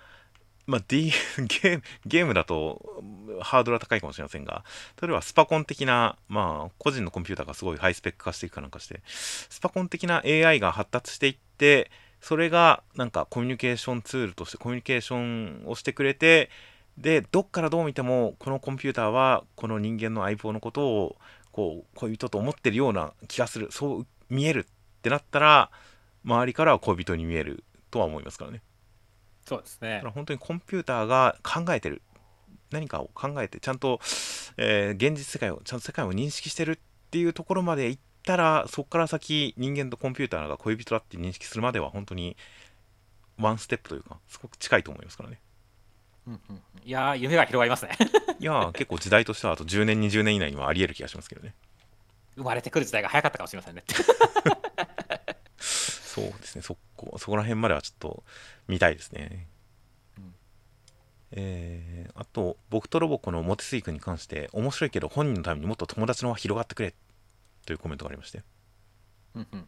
まあ、D (laughs) ゲームゲームだとハードルは高いかもしれませんが例えばスパコン的な、まあ、個人のコンピューターがすごいハイスペック化していくかなんかしてスパコン的な AI が発達していってそれがなんかコミュニケーションツールとしてコミュニケーションをしてくれてでどっからどう見てもこのコンピューターはこの人間の相棒のことをこう恋人と思ってるような気がするそう見えるってなったら周りからは恋人に見えるとは思いますからねそうですねだから。本当にコンピューターが考えてる何かを考えてちゃんと、えー現実世界をちゃんと世界を認識してるっていうところまで行ったらそこから先人間とコンピューターが恋人だって認識するまでは本当にワンステップというかすごく近いと思いますからねうんうんうんいやー、夢が広がりますね。(laughs) いやー結構時代としてはあと10年20年以内にはありえる気がしますけどね生まれてくる時代が早かったかもしれませんね。(laughs) そうですね。そこそこら辺まではちょっと見たいですね、うん。えーあと僕とロボコのモテスイ君に関して面白いけど本人のためにもっと友達の輪広がってくれというコメントがありまして。うんうん。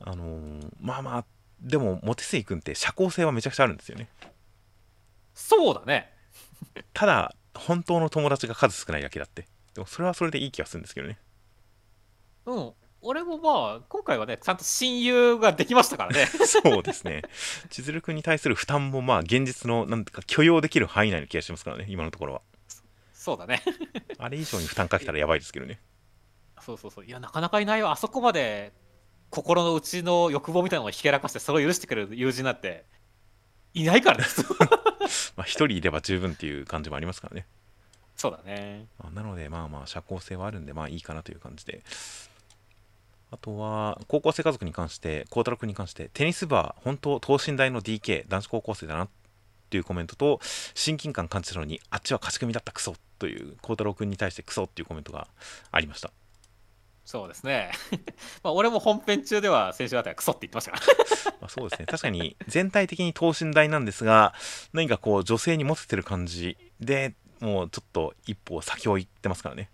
あのーまあまあでもモテスイ君って社交性はめちゃくちゃあるんですよね。そうだね。(laughs) ただ本当の友達が数少ないだけだって。でもそれはそれでいい気がするんですけどね。うん俺もまあ今回はねちゃんと親友ができましたからね。(laughs) そうですね。千鶴君に対する負担もまあ現実のなんていうか許容できる範囲内の気がしますからね今のところは。そうだね。あれ以上に負担かけたらやばいですけどね。そうそうそう。いやなかなかいないよ。あそこまで心の内の欲望みたいなのをひけらかしてそれを許してくれる友人なんていないからです (laughs) まあ一人いれば十分っていう感じもありますからね。そうだね。まあなのでまあまあ社交性はあるんでまあいいかなという感じであとは高校生家族に関して孝太郎君に関してテニス部は本当等身大の DK 男子高校生だなっていうコメントと親近感感じたのにあっちは勝ち組だったクソという孝太郎君に対してクソっていうコメントがありました。そうですね。(laughs) まあ俺も本編中では先週あたりはクソって言ってましたから。(laughs) まあ、そうですね。確かに全体的に等身大なんですが何かこう女性にモテてる感じでもうちょっと一歩先を行ってますからね。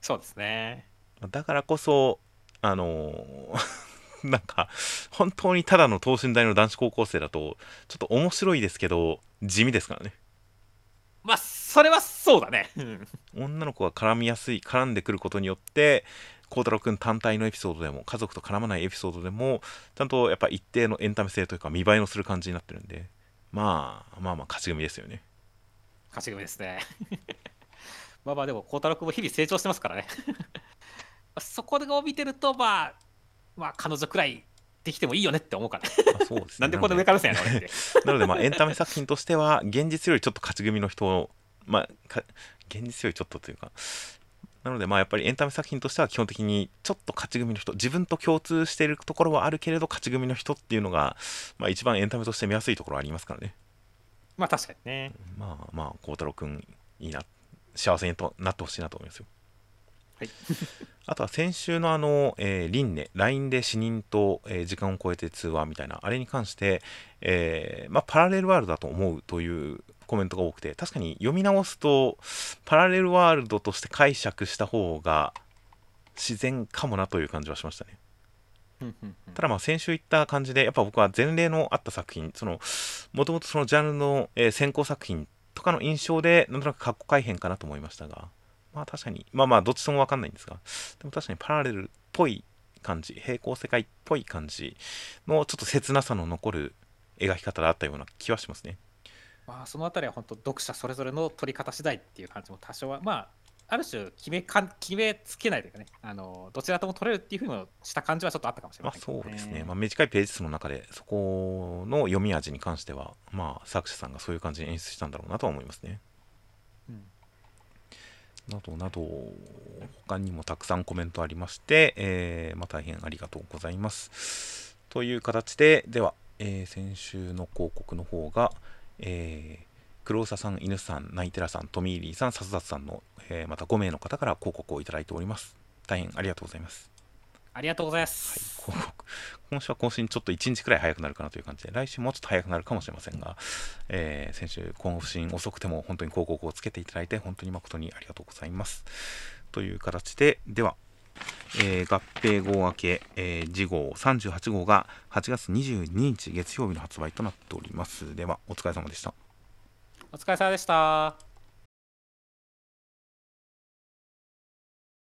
そうですね。だからこそあのー (laughs) なんか本当にただの等身大の男子高校生だとちょっと面白いですけど地味ですからね。まあそれはそうだね。うん。女の子が絡みやすい絡んでくることによって孝太郎君単体のエピソードでも家族と絡まないエピソードでもちゃんとやっぱ一定のエンタメ性というか見栄えのする感じになってるんでまあまあまあ勝ち組ですよね。勝ち組ですね。(laughs) まあまあでも孝太郎君も日々成長してますからねそこを見てるとまあまあ彼女くらいできてもいいよねって思うから。そうですね。(laughs) なんでこんな上から目線やの俺って。なのでまあエンタメ作品としては現実よりちょっと勝ち組の人をまあか現実よりちょっとというか。なのでまあやっぱりエンタメ作品としては基本的にちょっと勝ち組の人自分と共通しているところはあるけれど勝ち組の人っていうのが、まあ、一番エンタメとして見やすいところはありますからね。まあ確かにね。まあまあ孝太郎君いいな幸せにとなってほしいなと思いますよはい。(laughs) あとは先週のあの、えー、リンネ LINE で死人と、えー時間を超えて通話みたいなあれに関して、えーまあ、パラレルワールドだと思うというコメントが多くて確かに読み直すとパラレルワールドとして解釈した方が自然かもなという感じはしましたね。ただまあ先週言った感じでやっぱ僕は前例のあった作品そのもともとそのジャンルの、えー先行作品とかの印象でなんとなく過去改変かなと思いましたがまあ確かにまあまあどっちとも分かんないんですがでも確かにパラレルっぽい感じ平行世界っぽい感じのちょっと切なさの残る描き方だったような気はしますね。まあそのあたりは本当読者それぞれの取り方次第っていう感じも多少はまあある種決めかん決めつけないというかねあのどちらとも取れるっていうふうにした感じはちょっとあったかもしれまあませんけどそうですね、まあ、短いページ数の中でそこの読み味に関してはまあ作者さんがそういう感じに演出したんだろうなとは思いますね。うんなどなど他にもたくさんコメントありまして、えーまあ、大変ありがとうございます。という形ででは、えー先週の広告の方が、えー黒沢さん、犬さん、ナイテラさん、トミーリーさん、サスダツさんの、えーまた5名の方から広告をいただいております。大変ありがとうございます。ありがとうございます、広告 (laughs) 今週は更新ちょっと1日くらい早くなるかなという感じで来週もうちょっと早くなるかもしれませんが、えー先週更新遅くても本当に広告をつけていただいて本当に誠にありがとうございます。という形ででは、えー合併号明け、えー次号38号が8月22日月曜日の発売となっております。ではお疲れ様でした。お疲れ様でした